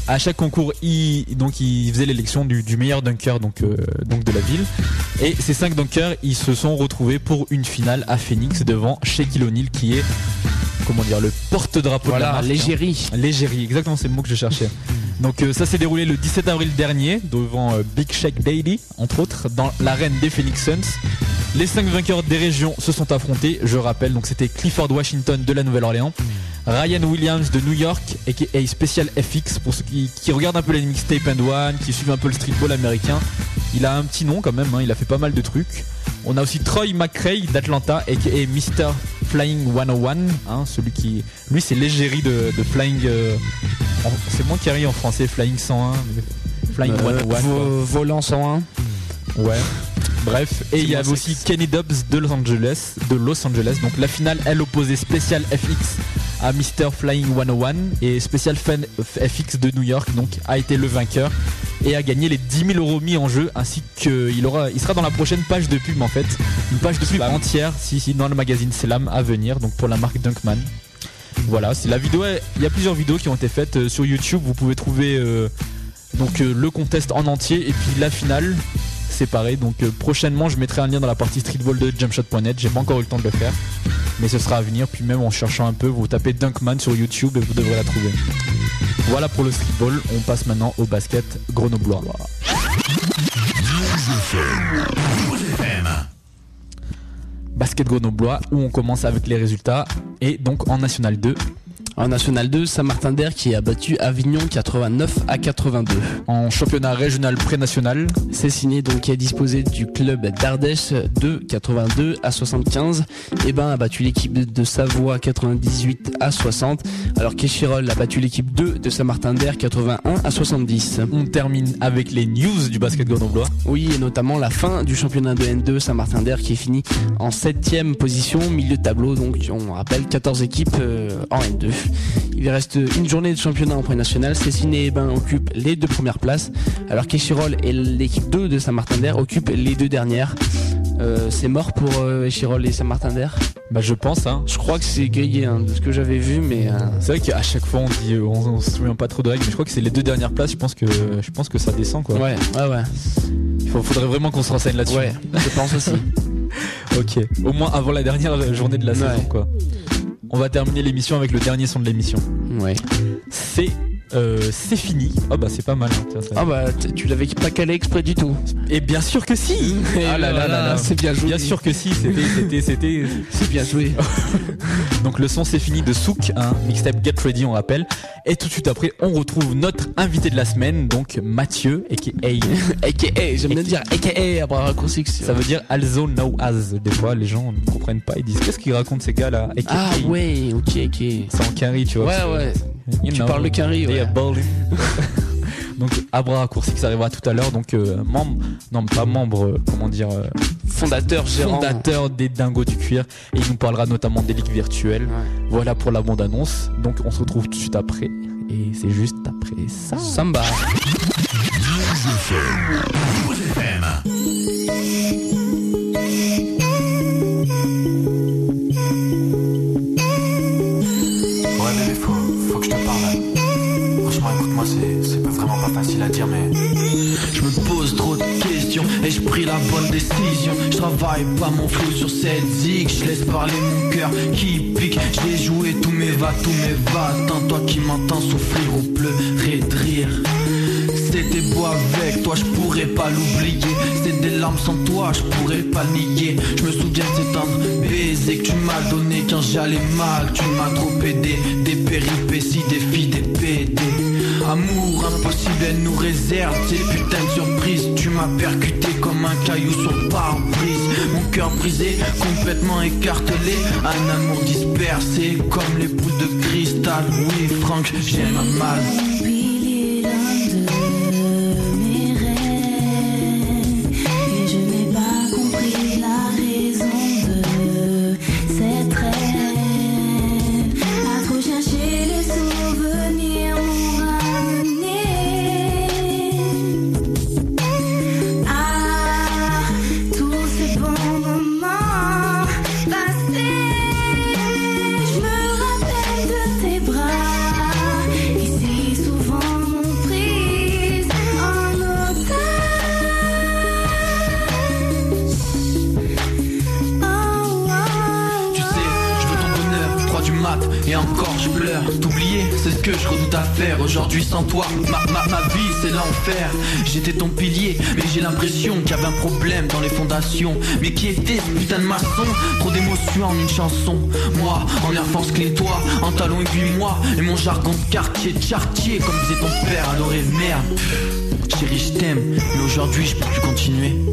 à chaque concours, il, donc il faisait l'élection du, du meilleur dunker donc, euh, donc de la ville. Et ces cinq dunkers, ils se sont retrouvés pour une finale à Phoenix devant Shaquille O'Neal qui est comment dire le porte-drapeau de la marque. hein. l'égérie. L'égérie, exactement, c'est le mot que je cherchais. Donc euh, ça s'est déroulé le 17 avril dernier devant euh, Big Shaq Daily, entre autres, dans l'arène des Phoenix Suns. Les cinq vainqueurs des régions se sont affrontés, je rappelle, donc c'était Clifford Washington de la Nouvelle-Orléans, Ryan Williams de New York, et Special FX, pour ceux qui, qui regardent un peu les mixtape and one, qui suivent un peu le streetball américain. Il a un petit nom quand même, hein, il a fait pas mal de trucs. On a aussi Troy McRae d'Atlanta, aka Mr. Flying 101, hein, celui qui... Lui c'est l'égérie de, de Flying... euh, c'est moi qui arrive en français, Flying 101. mais Flying Euh, 101. quoi. vo- volant 101. Ouais. Bref, et il y avait aussi Kenny Dobbs de Los Angeles, de Los Angeles. Donc la finale, elle opposait Special FX à Mr. Flying 101 et Special Fan FX de New York donc a été le vainqueur et a gagné les 10 000 euros mis en jeu ainsi qu'il aura, il sera dans la prochaine page de pub en fait, une page de pub entière si, si dans le magazine Slam à venir donc pour la marque Dunkman. Voilà, c'est la vidéo. Il y a plusieurs vidéos qui ont été faites euh, sur YouTube. Vous pouvez trouver euh, donc euh, le contest en entier et puis la finale Donc prochainement, je mettrai un lien dans la partie streetball de jumpshot.net. J'ai pas encore eu le temps de le faire, mais ce sera à venir. Puis même en cherchant un peu, vous tapez Dunkman sur YouTube et vous devrez la trouver. Voilà pour le streetball. On passe maintenant au basket grenoblois. Basket grenoblois où on commence avec les résultats et donc en National 2 en National 2, Saint-Martin d'Air qui a battu Avignon 89 à 82. En championnat régional pré-national, c'est signé donc qui a disposé du club d'Ardèche de 82 à 75. Et ben a battu l'équipe de Savoie 98 à 60. Alors qu'Echirol a battu l'équipe 2 de Saint-Martin d'Air 81 à 70. On termine avec les news du basket grenoblois. Oui, et notamment la fin du championnat de N2 Saint-Martin d'Air qui est fini en 7ème position, milieu de tableau. Donc on rappelle 14 équipes euh, en N2. Il reste une journée de championnat en point national. Cécine et Ben occupent les deux premières places, alors qu'Echirol et l'équipe 2 de Saint-Martin d'Air occupent les deux dernières. Euh, c'est mort pour euh, Echirol et Saint-Martin d'Air Bah je pense hein. Je crois que c'est grillé hein, de ce que j'avais vu mais euh, c'est vrai qu'à chaque fois on dit on, se souvient pas trop de règles mais je crois que c'est les deux dernières places, je pense que je pense que ça descend quoi. Ouais, ouais ouais. Il faudrait vraiment qu'on se renseigne là-dessus. Ouais, je pense aussi. ok, au moins avant la dernière journée de la saison quoi. On va terminer l'émission avec le dernier son de l'émission. Ouais. C'est euh, c'est fini. Ah bah c'est pas mal. Hein, ah bah tu l'avais pas calé exprès du tout. Et bien sûr que si. ah là là là, c'est bien joué. Bien sûr que si. C'était c'était c'était. C'est bien joué. Donc le son c'est fini de Souk, un mixtape Get Ready on rappelle. Et tout de suite après on retrouve notre invité de la semaine donc Mathieu aka aka j'aime bien dire aka après raccourci. Ça veut dire also know as. Des fois les gens ne comprennent pas ils disent qu'est-ce qu'ils racontent ces gars là. Ah ouais ok ok. C'est en carry tu vois. Ouais ouais. tu parles le carry ouais. donc Abra Raccourci qui arrivera tout à l'heure. Donc euh, membre non pas membre euh, comment dire euh, fondateur fondateur des dingos du cuir. Et il nous parlera notamment des ligues virtuelles. Voilà pour la bande annonce donc on se retrouve tout de suite après. Et c'est juste après ça. Samba facile à dire, mais je me pose trop de questions et je pris la bonne décision. Je travaille pas mon flou sur cette zig, je laisse parler mon cœur qui pique. J'ai joué tous mes va, tous mes va. Tant toi qui m'entends souffrir ou pleurer de rire. C'était beau avec toi, je pourrais pas l'oublier. C'est des larmes sans toi, je pourrais pas nier. Je me souviens de cet tendre baiser que tu m'as donné quand j'allais mal. Tu m'as trop aidé, des péripéties, des filles, des PD. Amour impossible, elle nous réserve Ces putains de surprises Tu m'as percuté comme un caillou sur pare-brise Mon cœur brisé, complètement écartelé Un amour dispersé comme les boules de cristal Oui Franck, j'aime mal Aujourd'hui sans toi, ma, vie c'est l'enfer. J'étais ton pilier, mais j'ai l'impression qu'il y avait un problème dans les fondations. Mais qui était ce putain de maçon? Trop d'émotions en une chanson. Moi, en Air Force clé toi, en talon aiguille moi. Et mon jargon de quartier, de chartier Comme disait ton père, adoré merde. Chérie je t'aime, mais aujourd'hui je peux plus continuer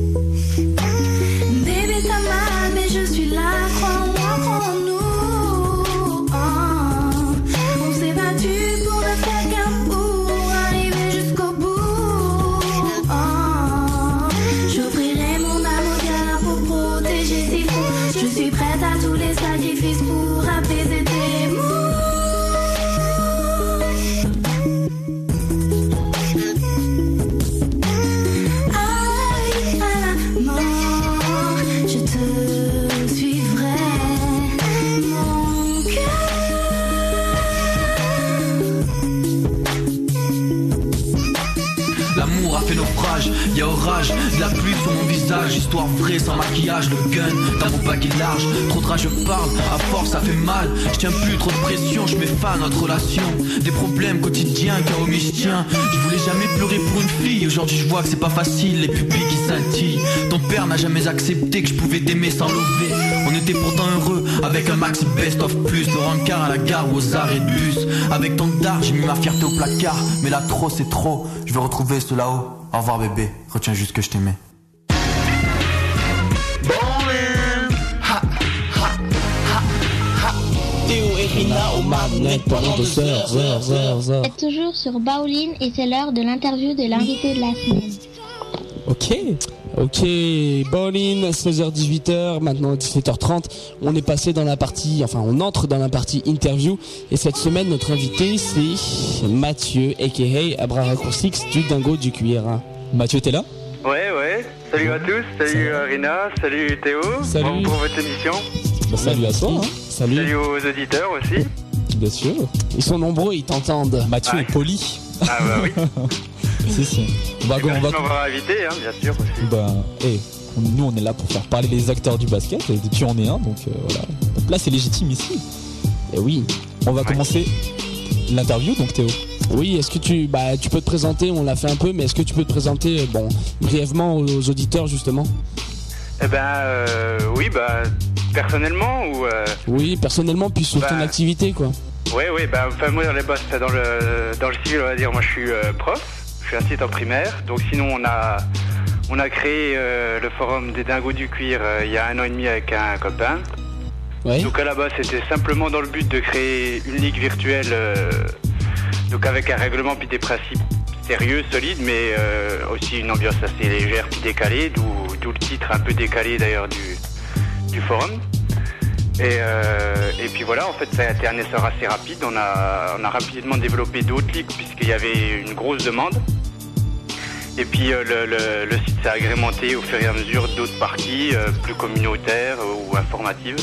histoire vraie sans maquillage, le gun dans mon baguette large. Trop de rage, je parle, à force ça fait mal. Je tiens plus trop de pression, je mets fin à notre relation. Des problèmes quotidiens, car au je. Je voulais jamais pleurer pour une fille, aujourd'hui je vois que c'est pas facile, les pupilles qui scintillent. Ton père n'a jamais accepté que je pouvais t'aimer sans lever. On était pourtant heureux, avec un max best of plus. Le rencard à la gare ou aux arrêts de bus. Avec ton dard, j'ai mis ma fierté au placard. Mais là trop, c'est trop. Je veux retrouver ce là-haut. Au revoir bébé, retiens juste que je t'aimais. Êtes toujours sur Baoline et c'est l'heure de l'interview de l'invité de la semaine. Ok, ok, Bowling, 16h-18h, maintenant 17h30, on est passé dans la partie, enfin on entre dans la partie interview, et cette semaine notre invité c'est Mathieu, aka Abra du Dingo du Cuir. Mathieu, t'es là? Ouais, ouais, salut à tous, salut Rina, salut Théo, salut. Pour votre émission. Bah, salut à toi, hein. salut. Salut aux auditeurs aussi. Bien sûr, ils sont nombreux, ils t'entendent. Mathieu est poli. Ah bah oui. si, si. On va, on va... m'avoir invité, hein, bien sûr. Aussi. Bah, hey, nous, on est là pour faire parler les acteurs du basket, et tu en es un, donc euh, voilà. Donc là, c'est légitime ici. Et oui, on va commencer l'interview, donc Théo. Oui, est-ce que tu, bah, tu peux te présenter, on l'a fait un peu, mais est-ce que tu peux te présenter, euh, bon, brièvement aux, auditeurs, justement? Eh ben, euh, oui, bah, personnellement ou... Oui, personnellement, puis sur ton bah, activité, quoi. Oui, oui, bah, enfin, moi, dans, les boss, dans, le, dans le civil, on va dire, moi, je suis prof je suis assistant primaire. Donc sinon, on a, on a créé euh, le forum des dingos du cuir euh, il y a un an et demi avec un copain. Donc à la base, c'était simplement dans le but de créer une ligue virtuelle, euh, donc avec un règlement puis des principes sérieux, solides, mais aussi une ambiance assez légère puis décalée, d'où le titre un peu décalé d'ailleurs du, forum. Et, et, puis voilà, en fait, ça a été un essor assez rapide. On a, rapidement développé d'autres ligues puisqu'il y avait une grosse demande. Et puis euh, le, site s'est agrémenté au fur et à mesure d'autres parties euh, plus communautaires ou informatives.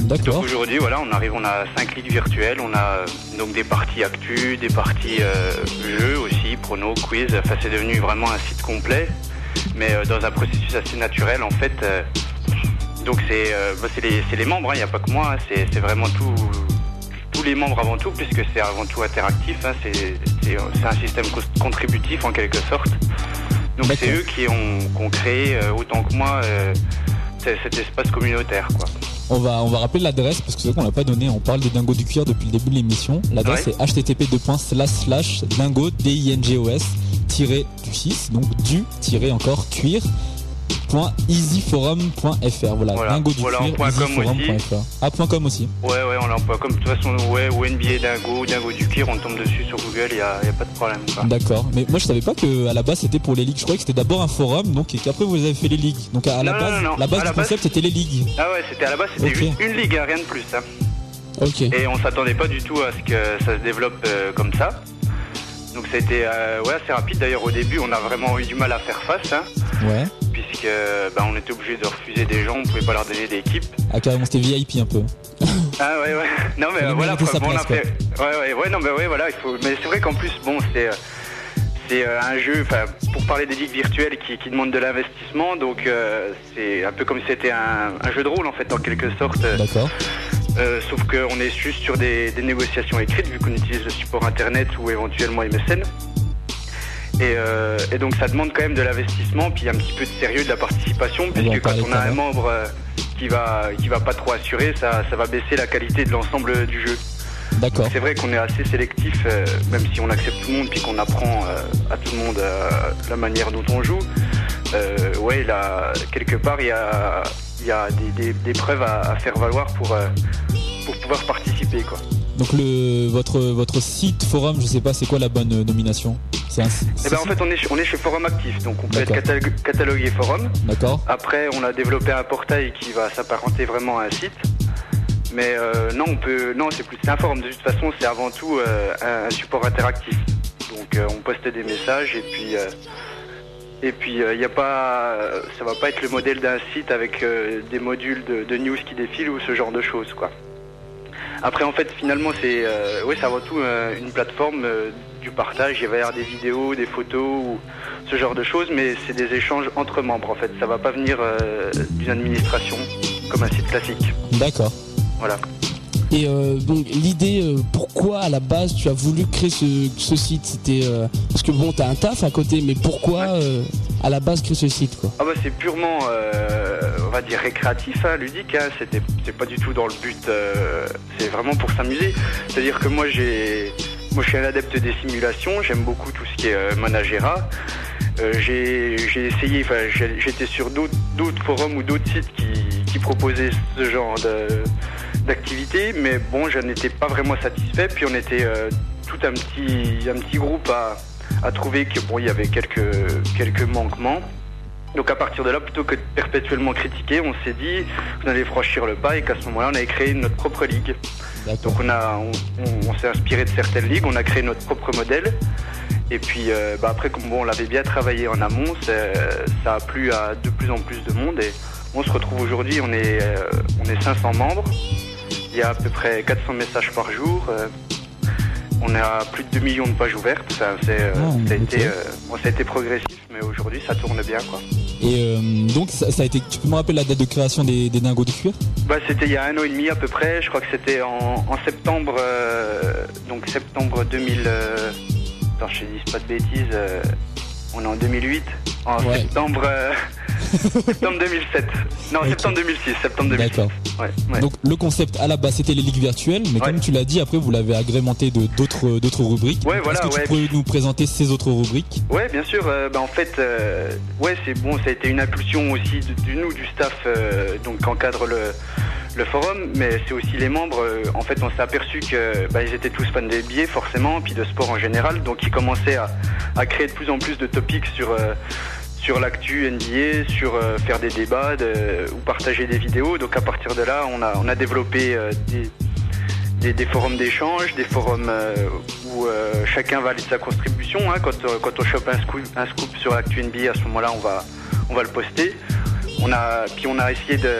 D'accord. Donc aujourd'hui, voilà, on arrive, on a cinq ligues virtuelles, on a donc des parties actu, des parties euh, jeux aussi, pronos, quiz. Enfin, c'est devenu vraiment un site complet, mais dans un processus assez naturel en fait. donc c'est bah, les, les, membres, il hein, n'y a pas que moi, hein, c'est vraiment tout tous les membres avant tout, puisque c'est avant tout interactif, hein, c'est un système contributif en quelque sorte. Donc c'est eux qui ont, créé, euh, autant que moi, euh, cet espace communautaire. Quoi. On va, on va rappeler l'adresse parce que c'est vrai qu'on l'a pas donné. On parle des dingos du cuir depuis le début de l'émission. L'adresse est http dingo d i n g o s du 6 donc du encore cuir easyforum.fr voilà, voilà. dingo du voilà, cuir, easyforum.fr ah com aussi. Ouais ouais on l'a en com. De toute façon ouais ou NBA dingo dingo du cuir on tombe dessus sur Google il y a, y a, pas de problème d'accord. Mais moi je savais pas que à la base c'était pour les ligues. Je croyais que c'était d'abord un forum donc et qu'après vous avez fait les ligues. Donc à, la base la base du concept c'était les ligues. Ah ouais c'était à la base c'était une, ligue hein, rien de plus hein. et on s'attendait pas du tout à ce que ça se développe euh, comme ça donc ça a été euh, ouais, assez rapide d'ailleurs au début on a vraiment eu du mal à faire face hein. ouais puisque bah, on était obligé de refuser des gens, on pouvait pas leur donner d'équipe. Ah carrément c'était VIP un peu. ah ouais ouais. Non mais voilà, bon, on a fait. Ouais ouais ouais non mais ouais voilà il faut. Mais c'est vrai qu'en plus bon c'est euh, c'est euh, un jeu, enfin pour parler des ligues virtuelles qui, qui demandent de l'investissement, donc euh, c'est un peu comme si c'était un, jeu de rôle en fait en quelque sorte. D'accord. Sauf qu'on est juste sur des, des négociations écrites vu qu'on utilise le support internet ou éventuellement MSN. Euh, et, donc ça demande quand même de l'investissement, puis un petit peu de sérieux de la participation, puisque quand on a un membre euh, qui va qui va pas trop assurer, ça, ça va baisser la qualité de l'ensemble du jeu. D'accord. C'est vrai qu'on est assez sélectif, euh, même si on accepte tout le monde, puis qu'on apprend à tout le monde la manière dont on joue. ouais, là, quelque part, il y a, y a des, des, preuves à, à, faire valoir pour, pour pouvoir participer, quoi. Donc le votre votre site forum, je sais pas, c'est quoi la bonne nomination? C'est eh ben en fait on est on est chez Forum Actif, donc on peut être catalogué forum. D'accord. Après on a développé un portail qui va s'apparenter vraiment à un site. Mais euh, non on peut non c'est plus un forum de toute façon c'est avant tout euh, un, support interactif. Donc euh, on poste des messages et puis et puis il y a pas ça va pas être le modèle d'un site avec des modules de, de news qui défilent ou ce genre de choses quoi. Après, en fait, finalement, c'est euh, oui, avant tout euh, une plateforme euh, du partage. Il va y avoir des vidéos, des photos ou ce genre de choses, mais c'est des échanges entre membres en fait. Ça va pas venir d'une administration comme un site classique. D'accord. Voilà. Et euh, donc l'idée, euh, pourquoi à la base tu as voulu créer ce, site? C'était euh, parce que bon, t'as un taf à côté, mais pourquoi à la base créer ce site quoi? Ah bah c'est purement, on va dire récréatif, hein, ludique. Hein. C'était, c'est pas du tout dans le but. c'est vraiment pour s'amuser. C'est-à-dire que moi j'ai, moi je suis un adepte des simulations. J'aime beaucoup tout ce qui est managera. j'ai, essayé, enfin j'étais sur d'autres, forums ou d'autres sites qui, qui proposaient ce genre de d'activité, mais bon, je n'étais pas vraiment satisfait. Puis on était euh, tout un petit, un petit groupe à, à trouver que bon, il y avait quelques, quelques manquements. Donc à partir de là, plutôt que de perpétuellement critiquer, on s'est dit qu'on allait franchir le pas et qu'à ce moment-là, on avait créé notre propre ligue. Donc on a, on, s'est inspiré de certaines ligues, on a créé notre propre modèle. Et puis euh, bah, après, comme bon, on l'avait bien travaillé en amont, ça a plu à de plus en plus de monde et on se retrouve aujourd'hui, on est, euh, on est 500 membres. Il y a à peu près 400 messages par jour. Euh, on a plus de 2 millions de pages ouvertes. Ça, euh, ah, a, été, euh, ça a été progressif, mais aujourd'hui ça tourne bien. Quoi. Et donc ça, a été. Tu peux me rappeler la date de création des, dingos de cuir? Bah, C'était il y a un an et demi à peu près. Je crois que c'était en, septembre, donc septembre 2000. attends, je ne dis pas de bêtises. on est en 2008. En septembre. Septembre 2007. Non, septembre 2006. Septembre 2006. D'accord. Donc le concept à la base c'était les ligues virtuelles, mais comme tu l'as dit, après vous l'avez agrémenté de d'autres d'autres rubriques. Ouais, voilà. Est-ce que tu pourrais nous présenter ces autres rubriques? Ouais, bien sûr. Euh, bah, en fait, euh, ouais, c'est bon. Ça a été une impulsion aussi de, nous, du staff, euh, donc encadre le le forum, mais c'est aussi les membres. En fait, on s'est aperçu que bah, ils étaient tous fans des billets, forcément, puis de sport en général, donc ils commençaient à, à créer de plus en plus de topics sur sur l'actu NBA, sur euh, faire des débats ou partager des vidéos. Donc à partir de là, on a, on a développé euh, des, forums d'échange, des forums euh, où chacun valide sa contribution. Hein. Quand, quand, on chope un scoop, un scoop sur l'actu NBA, à ce moment-là, on va, on va le poster. On a, puis on a essayé de,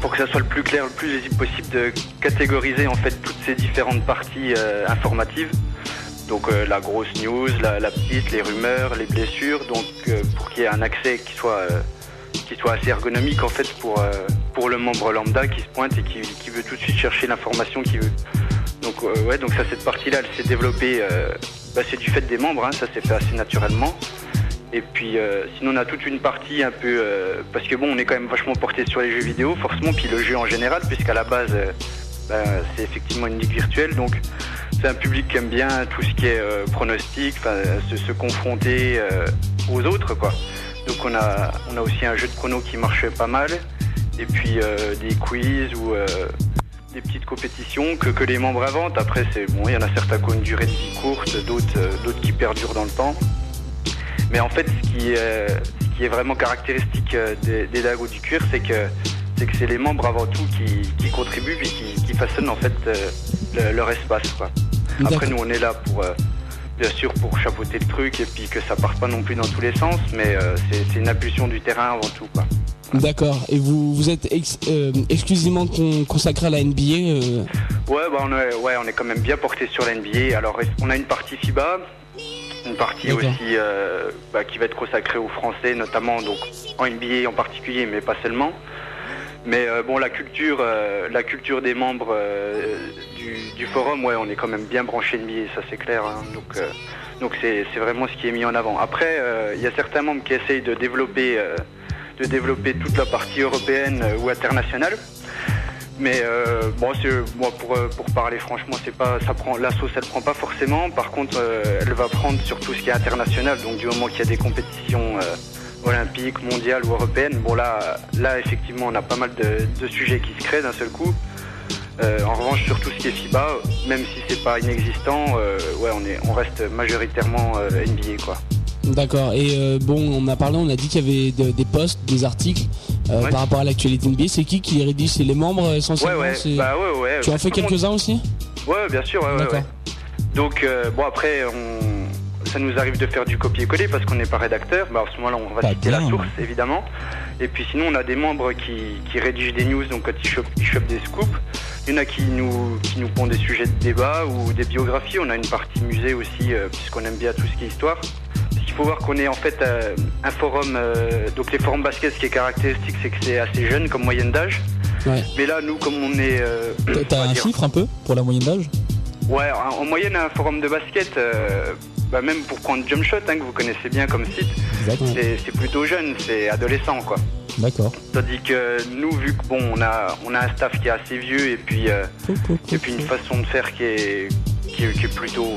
pour que ça soit le plus clair, le plus lisible possible, de catégoriser en fait toutes ces différentes parties informatives. Donc euh, la grosse news, la, petite, les rumeurs, les blessures, donc euh, pour qu'il y ait un accès qui soit, euh, qui soit assez ergonomique en fait pour, pour le membre lambda qui se pointe et qui, veut tout de suite chercher l'information qu'il veut. Donc ouais, donc ça cette partie-là, elle s'est développée, bah, c'est du fait des membres, hein, ça s'est fait assez naturellement. Et puis sinon on a toute une partie un peu parce que bon on est quand même vachement porté sur les jeux vidéo forcément puis le jeu en général puisqu'à la base bah, c'est effectivement une ligue virtuelle donc c'est un public qui aime bien tout ce qui est euh, pronostic, se, confronter euh, aux autres, quoi. Donc on a, on a aussi un jeu de pronos qui marche pas mal, et puis euh, des quiz ou des petites compétitions que, que les membres inventent. Après, bon, il y en a certains qui ont une durée de vie courte, d'autres, qui perdurent dans le temps. Mais en fait, ce qui, qui est vraiment caractéristique des, des Dagos du cuir, c'est que c'est les membres avant tout qui, contribuent et qui, qui, façonnent en fait leur espace. Quoi. Après, nous, on est là pour, euh, bien sûr, pour chapeauter le truc et puis que ça parte pas non plus dans tous les sens, mais euh, c'est une impulsion du terrain avant tout. Quoi. D'accord. Et vous, vous êtes euh, exclusivement consacré à la NBA ouais, bah on est, ouais, on est quand même bien porté sur la NBA. Alors, on a une partie FIBA, une partie aussi bah, qui va être consacrée aux Français, notamment donc en NBA en particulier, mais pas seulement. Mais euh, bon, la culture, euh, la culture des membres euh, du, forum, ouais, on est quand même bien branché NBA, ça c'est clair. Hein. donc, donc c'est, vraiment ce qui est mis en avant. Après, il y a certains membres qui essayent de développer, de développer toute la partie européenne ou internationale. Mais bon, pour, pour parler franchement, c'est pas, ça prend, la sauce elle prend pas forcément. Par contre, elle va prendre sur tout ce qui est international. Donc du moment qu'il y a des compétitions olympique, mondiale ou européenne. Bon là, là effectivement, on a pas mal de, sujets qui se créent d'un seul coup. Euh, en revanche, sur tout ce qui est FIBA, même si c'est pas inexistant, euh, ouais, on, est, on reste majoritairement euh, NBA quoi. D'accord. Et bon, on a parlé, on a dit qu'il y avait des posts, des articles par rapport à l'actualité NBA. C'est qui qui les rédige? C'est les membres essentiellement? Ouais, ouais. Bah, ouais, ouais. Tu en fais quelques-uns aussi? Ouais, bien sûr. Ouais, Donc bon après, on ça nous arrive de faire du copier-coller parce qu'on n'est pas rédacteur. Bah, à ce moment-là, on va citer la source, évidemment. Et puis sinon, on a des membres qui, rédigent des news, donc quand ils chopent, des scoops, Il y en a qui nous, qui nous pondent des sujets de débat ou des biographies. On a une partie musée aussi, euh, puisqu'on aime bien tout ce qui est histoire. Il faut voir qu'on est en fait euh, un forum, euh, donc les forums basket, ce qui est caractéristique, c'est que c'est assez jeune comme moyenne d'âge. Mais là, nous, comme on est. T'as un chiffre un peu pour la moyenne d'âge? Ouais, en, moyenne, un forum de basket, bah, même pour prendre Jump Shot, hein, que vous connaissez bien comme site, c'est plutôt jeune, c'est adolescent quoi. D'accord. Tandis que nous, vu que bon, on a, on a un staff qui est assez vieux et puis, euh, et puis une façon de faire qui est, qui est, plutôt,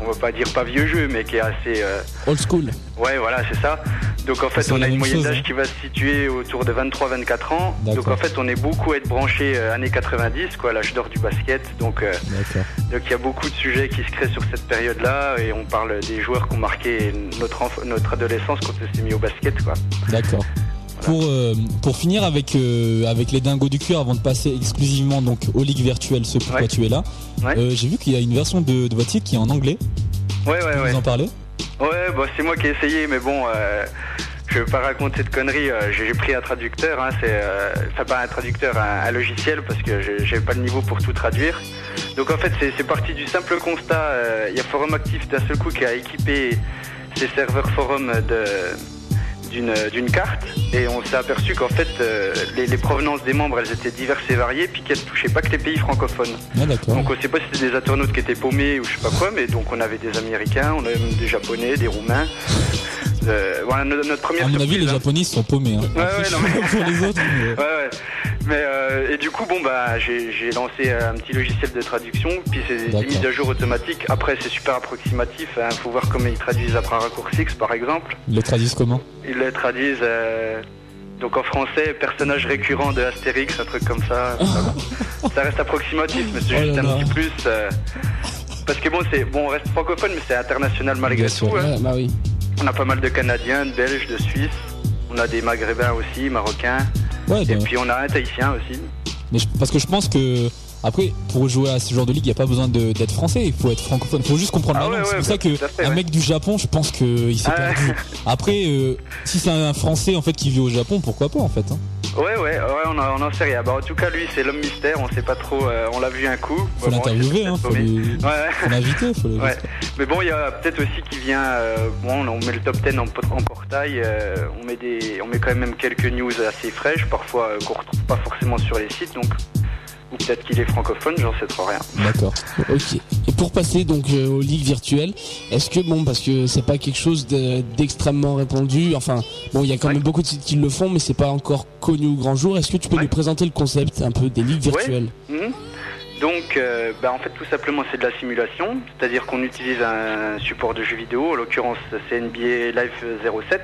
on va pas dire pas vieux jeu, mais qui est assez. Euh, Old school. Ouais, voilà, c'est ça. Donc en fait, on a une moyenne d'âge hein. qui va se situer autour de 23-24 ans. Donc en fait, on est beaucoup à être branché euh, années 90, quoi, l'âge d'or du basket. Donc donc il y a beaucoup de sujets qui se créent sur cette période-là et on parle des joueurs qui ont marqué notre notre adolescence quand on s'est mis au basket, quoi. D'accord. Pour, euh, pour finir avec, euh, avec les dingos du cuir, avant de passer exclusivement donc aux ligues virtuelles, ce pourquoi tu es là, euh, j'ai vu qu'il y a une version de, de votre qui est en anglais. Ouais, ouais, ouais. Vous en parlez? Ouais, bah, c'est moi qui ai essayé, mais bon, je vais pas raconter de conneries. j'ai pris un traducteur, hein, c'est, enfin pas un traducteur, un, logiciel, parce que j'ai pas le niveau pour tout traduire. Donc en fait, c'est parti du simple constat. Il y a Forum Actif d'un seul coup qui a équipé ses serveurs forum de d'une carte et on s'est aperçu qu'en fait euh, les, provenances des membres elles étaient diverses et variées puis qu'elles touchaient pas que les pays francophones. Ah, donc on sait pas si c'était des internautes qui étaient paumés ou je sais pas quoi mais donc on avait des américains, on avait même des japonais, des roumains. Euh, voilà notre, première. À mon avis les japonais sont paumés. Hein. Ouais, ouais, non, mais... pour les autres. Ouais, ouais. Mais euh, et du coup, bon bah, j'ai lancé un petit logiciel de traduction, puis c'est des mises à jour automatiques. Après, c'est super approximatif. Il hein. faut voir comment ils traduisent après un raccourci, par exemple. Ils le traduisent comment? Ils le traduisent. Euh, donc en français, personnage récurrent de Astérix, un truc comme ça. ça reste approximatif, mais c'est oh juste un petit plus. Euh, parce que bon, c'est bon, on reste francophone, mais c'est international malgré tout. Hein. bah oui. On a pas mal de Canadiens, de Belges, de Suisses. On a des Maghrébins aussi, Marocains. Et puis on a un Tahitien aussi. Mais parce que je pense que après, pour jouer à ce genre de ligue, il n'y a pas besoin d'être français, il faut être francophone, il faut juste comprendre ah la langue. c'est pour ça qu'un mec du Japon, je pense qu'il s'est ah perdu. Après, euh, si c'est un français en fait qui vit au Japon, pourquoi pas en fait hein. Ouais, ouais, ouais, on, en sait rien. Bah, en tout cas, lui, c'est l'homme mystère, on sait pas trop, euh, on l'a vu un coup. Faut l'interviewer, hein, faut l'inviter, faut ouais. Mais bon, il y a peut-être aussi qui vient, euh, bon, on met le top 10 en, portail, on, met des, on met quand même quelques news assez fraîches, parfois qu'on retrouve pas forcément sur les sites, donc ou peut-être qu'il est francophone, j'en sais trop rien. D'accord. Ok. Et pour passer donc euh, aux ligues virtuelles, est-ce que bon parce que c'est pas quelque chose d'extrêmement répandu, enfin bon il y a quand même beaucoup de sites qui le font, mais c'est pas encore connu au grand jour. Est-ce que tu peux nous présenter le concept un peu des ligues virtuelles? Mhm. Donc, euh, bah, en fait, tout simplement, c'est de la simulation, c'est-à-dire qu'on utilise un support de jeu vidéo, en l'occurrence, c'est NBA Live 07,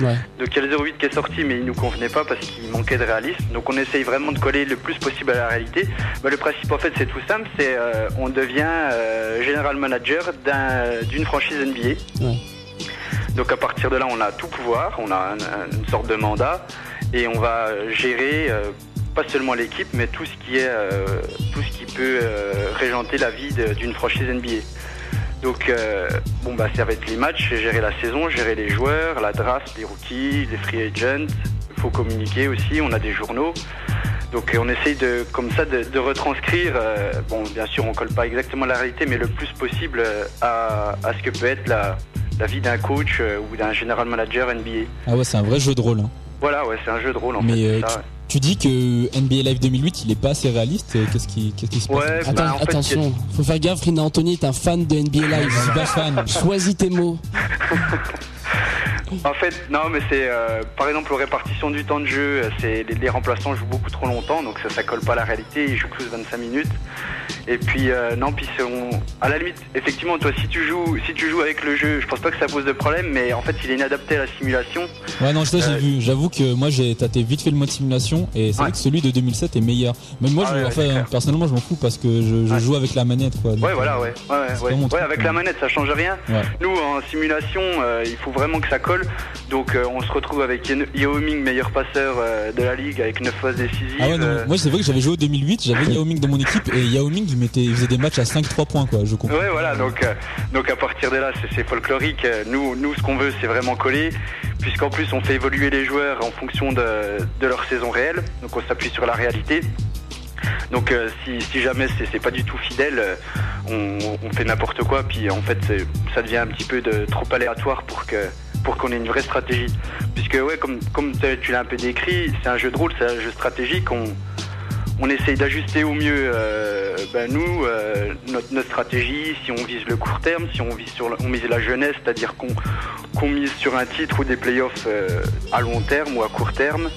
donc il y a le 08 qui est sorti, mais il nous convenait pas parce qu'il manquait de réalisme. Donc on essaye vraiment de coller le plus possible à la réalité. Bah, le principe en fait c'est tout simple, c'est euh, on devient euh, général manager d'une franchise NBA. Donc à partir de là on a tout pouvoir, on a une sorte de mandat et on va gérer euh, pas seulement l'équipe, mais tout ce qui est tout ce qui peut régenter la vie d'une franchise NBA. Donc, euh, bon, bah, ça va être les matchs, gérer la saison, gérer les joueurs, la draft, les rookies, les free agents. Il faut communiquer aussi, on a des journaux. Donc, euh, on essaye de, comme ça de, retranscrire, euh, bon, bien sûr, on colle pas exactement la réalité, mais le plus possible à, ce que peut être la, vie d'un coach ou d'un general manager NBA. Ah ouais, c'est un vrai jeu de rôle. Hein. Voilà, ouais, c'est un jeu de rôle en fait. Tu dis que NBA Live 2008 il est pas assez réaliste, qu'est-ce qui, qui se passe bah, Attention, faut faire gaffe, Rina Anthony est un fan de NBA Live. Je suis pas fan. Choisis tes mots. En fait, non, mais c'est euh, par exemple aux répartitions du temps de jeu, c'est les, remplaçants jouent beaucoup trop longtemps, donc ça, ça colle pas à la réalité. Ils jouent plus 25 minutes. Et puis euh, non, puis à la limite, effectivement, toi, si tu joues, si tu joues avec le jeu, je pense pas que ça pose de problème, mais en fait, il est inadapté à la simulation. Ouais, non, ça j'ai euh, vu. J'avoue que moi, j'ai tâté vite fait le mode simulation, et c'est vrai que celui de 2007 est meilleur. Mais moi, ah je, personnellement, je m'en fous parce que je, joue avec la manette. Quoi, ouais, voilà, ouais, ouais, ouais. avec la manette, ça change rien. Nous, en simulation, il faut vraiment que ça colle. Donc euh, on se retrouve avec Yao Ming, meilleur passeur euh, de la ligue, avec 9 phases décisives. Ah ouais, euh. moi c'est vrai que j'avais joué au 2008, j'avais Yao Ming dans mon équipe et Yao Ming il, mettait, faisait des matchs à 5-3 points quoi, je comprends. Ouais voilà, donc, donc à partir de là c'est folklorique. Nous, nous ce qu'on veut c'est vraiment coller, puisqu'en plus on fait évoluer les joueurs en fonction de, de leur saison réelle, donc on s'appuie sur la réalité. Donc si, jamais c'est pas du tout fidèle, on, fait n'importe quoi, puis en fait ça devient un petit peu de, trop aléatoire pour que pour qu'on ait une vraie stratégie. Puisque ouais, comme, comme tu l'as un peu décrit, c'est un jeu de rôle, c'est un jeu stratégique. On, on essaye d'ajuster au mieux euh, ben nous euh, notre, stratégie si on vise le court terme si on vise sur on mise la jeunesse c'est-à-dire qu'on mise sur un titre ou des playoffs euh, à long terme ou à court terme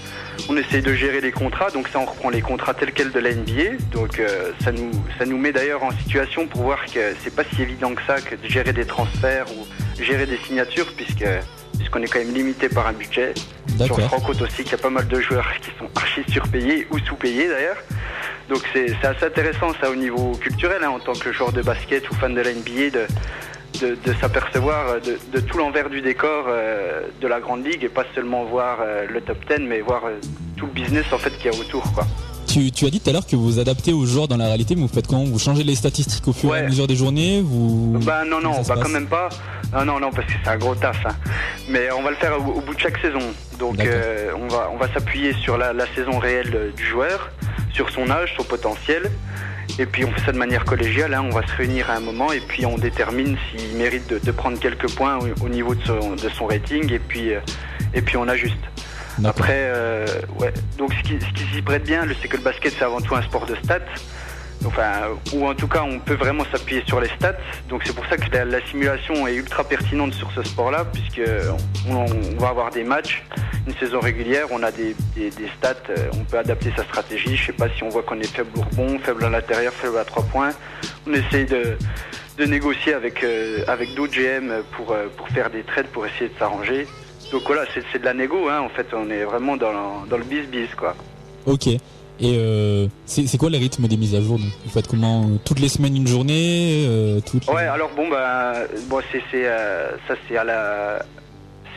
on essaye de gérer les contrats donc ça on reprend les contrats tels quels de la NBA donc ça nous ça nous met d'ailleurs en situation pour voir que c'est pas si évident que ça que de gérer des transferts ou gérer des signatures puisque puisqu'on est quand même limité par un budget. On se rend compte aussi qu'il y a pas mal de joueurs qui sont archi surpayés ou sous-payés d'ailleurs. Donc c'est assez intéressant ça au niveau culturel hein, en tant que joueur de basket ou fan de la NBA de, de, s'apercevoir de, tout l'envers du décor euh, de la grande ligue et pas seulement voir euh, le top 10 mais voir euh, tout le business en fait qu'il y a autour quoi. Tu, tu, as dit tout à l'heure que vous adaptez aux joueurs dans la réalité, mais vous faites comment? Vous changez les statistiques au fur et à mesure des journées? Vous... Bah non, non, bah quand même pas. Non, non, non, parce que c'est un gros taf. Hein. Mais on va le faire au, bout de chaque saison. Donc euh, on va, on va s'appuyer sur la, saison réelle du joueur, sur son âge, son potentiel. Et puis on fait ça de manière collégiale, hein. on va se réunir à un moment et puis on détermine s'il mérite de, prendre quelques points au, niveau de son, de son, rating et puis, euh, et puis on ajuste. Après, euh, ouais. Donc ce qui, ce qui s'y prête bien, c'est que le basket c'est avant tout un sport de stats. Enfin, ou en tout cas, on peut vraiment s'appuyer sur les stats. Donc c'est pour ça que la, simulation est ultra pertinente sur ce sport-là, puisque on, va avoir des matchs, une saison régulière, on a des, stats, euh, on peut adapter sa stratégie. Je sais pas si on voit qu'on est faible au rebond, faible à l'intérieur, faible à trois points. On essaye de, négocier avec, euh, avec d'autres GM pour, pour faire des trades pour essayer de s'arranger. Donc voilà, c'est de la négo, hein. en fait, on est vraiment dans, dans le bis-bis, quoi. Ok. Et euh, c'est quoi le rythme des mises à jour Vous faites comment euh, Toutes les semaines une journée euh, Ouais, alors bon, bah, bon, c'est ça, c'est à la.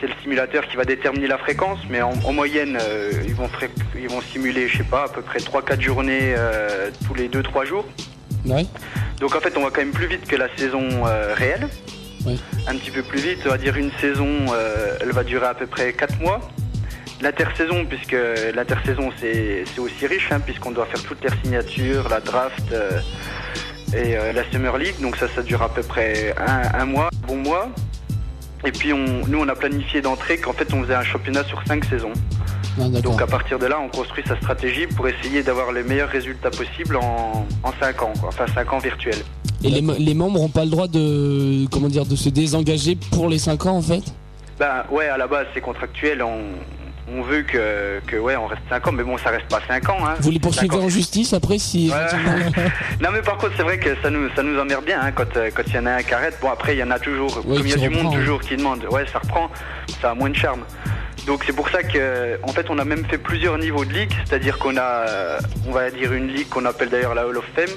C'est le simulateur qui va déterminer la fréquence, mais en, moyenne, ils, vont ils vont simuler, je sais pas, à peu près 3-4 journées tous les 2-3 jours. Ouais. Donc en fait, on va quand même plus vite que la saison réelle un petit peu plus vite. On va dire une saison, euh, elle va durer à peu près 4 mois. L'intersaison, puisque l'intersaison c'est aussi riche, hein, puisqu'on doit faire toutes les signatures, la draft euh, et euh, la Summer League, donc ça, ça dure à peu près un, mois, bon mois. Et puis on, nous, on a planifié d'entrée qu'en fait on faisait un championnat sur 5 saisons. Ah, donc à partir de là, on construit sa stratégie pour essayer d'avoir les meilleurs résultats possibles en, en 5 ans, enfin 5 ans virtuels. Et les, membres n'ont pas le droit de, comment dire, de se désengager pour les 5 ans en fait? Ben ouais, à la base c'est contractuel. On, veut que, que, ouais, on reste 5 ans, mais bon, ça reste pas 5 ans. Hein. Vous les poursuivez en justice après si. non, mais par contre, c'est vrai que ça nous, ça nous emmerde bien hein, quand il y en a un qui arrête. Bon, après, il y en a toujours, comme il y a du monde toujours qui demande, ouais, ça reprend, ça a moins de charme. Donc c'est pour ça que en fait on a même fait plusieurs niveaux de ligue, c'est-à-dire qu'on a on va dire une ligue qu'on appelle d'ailleurs la Hall of Fame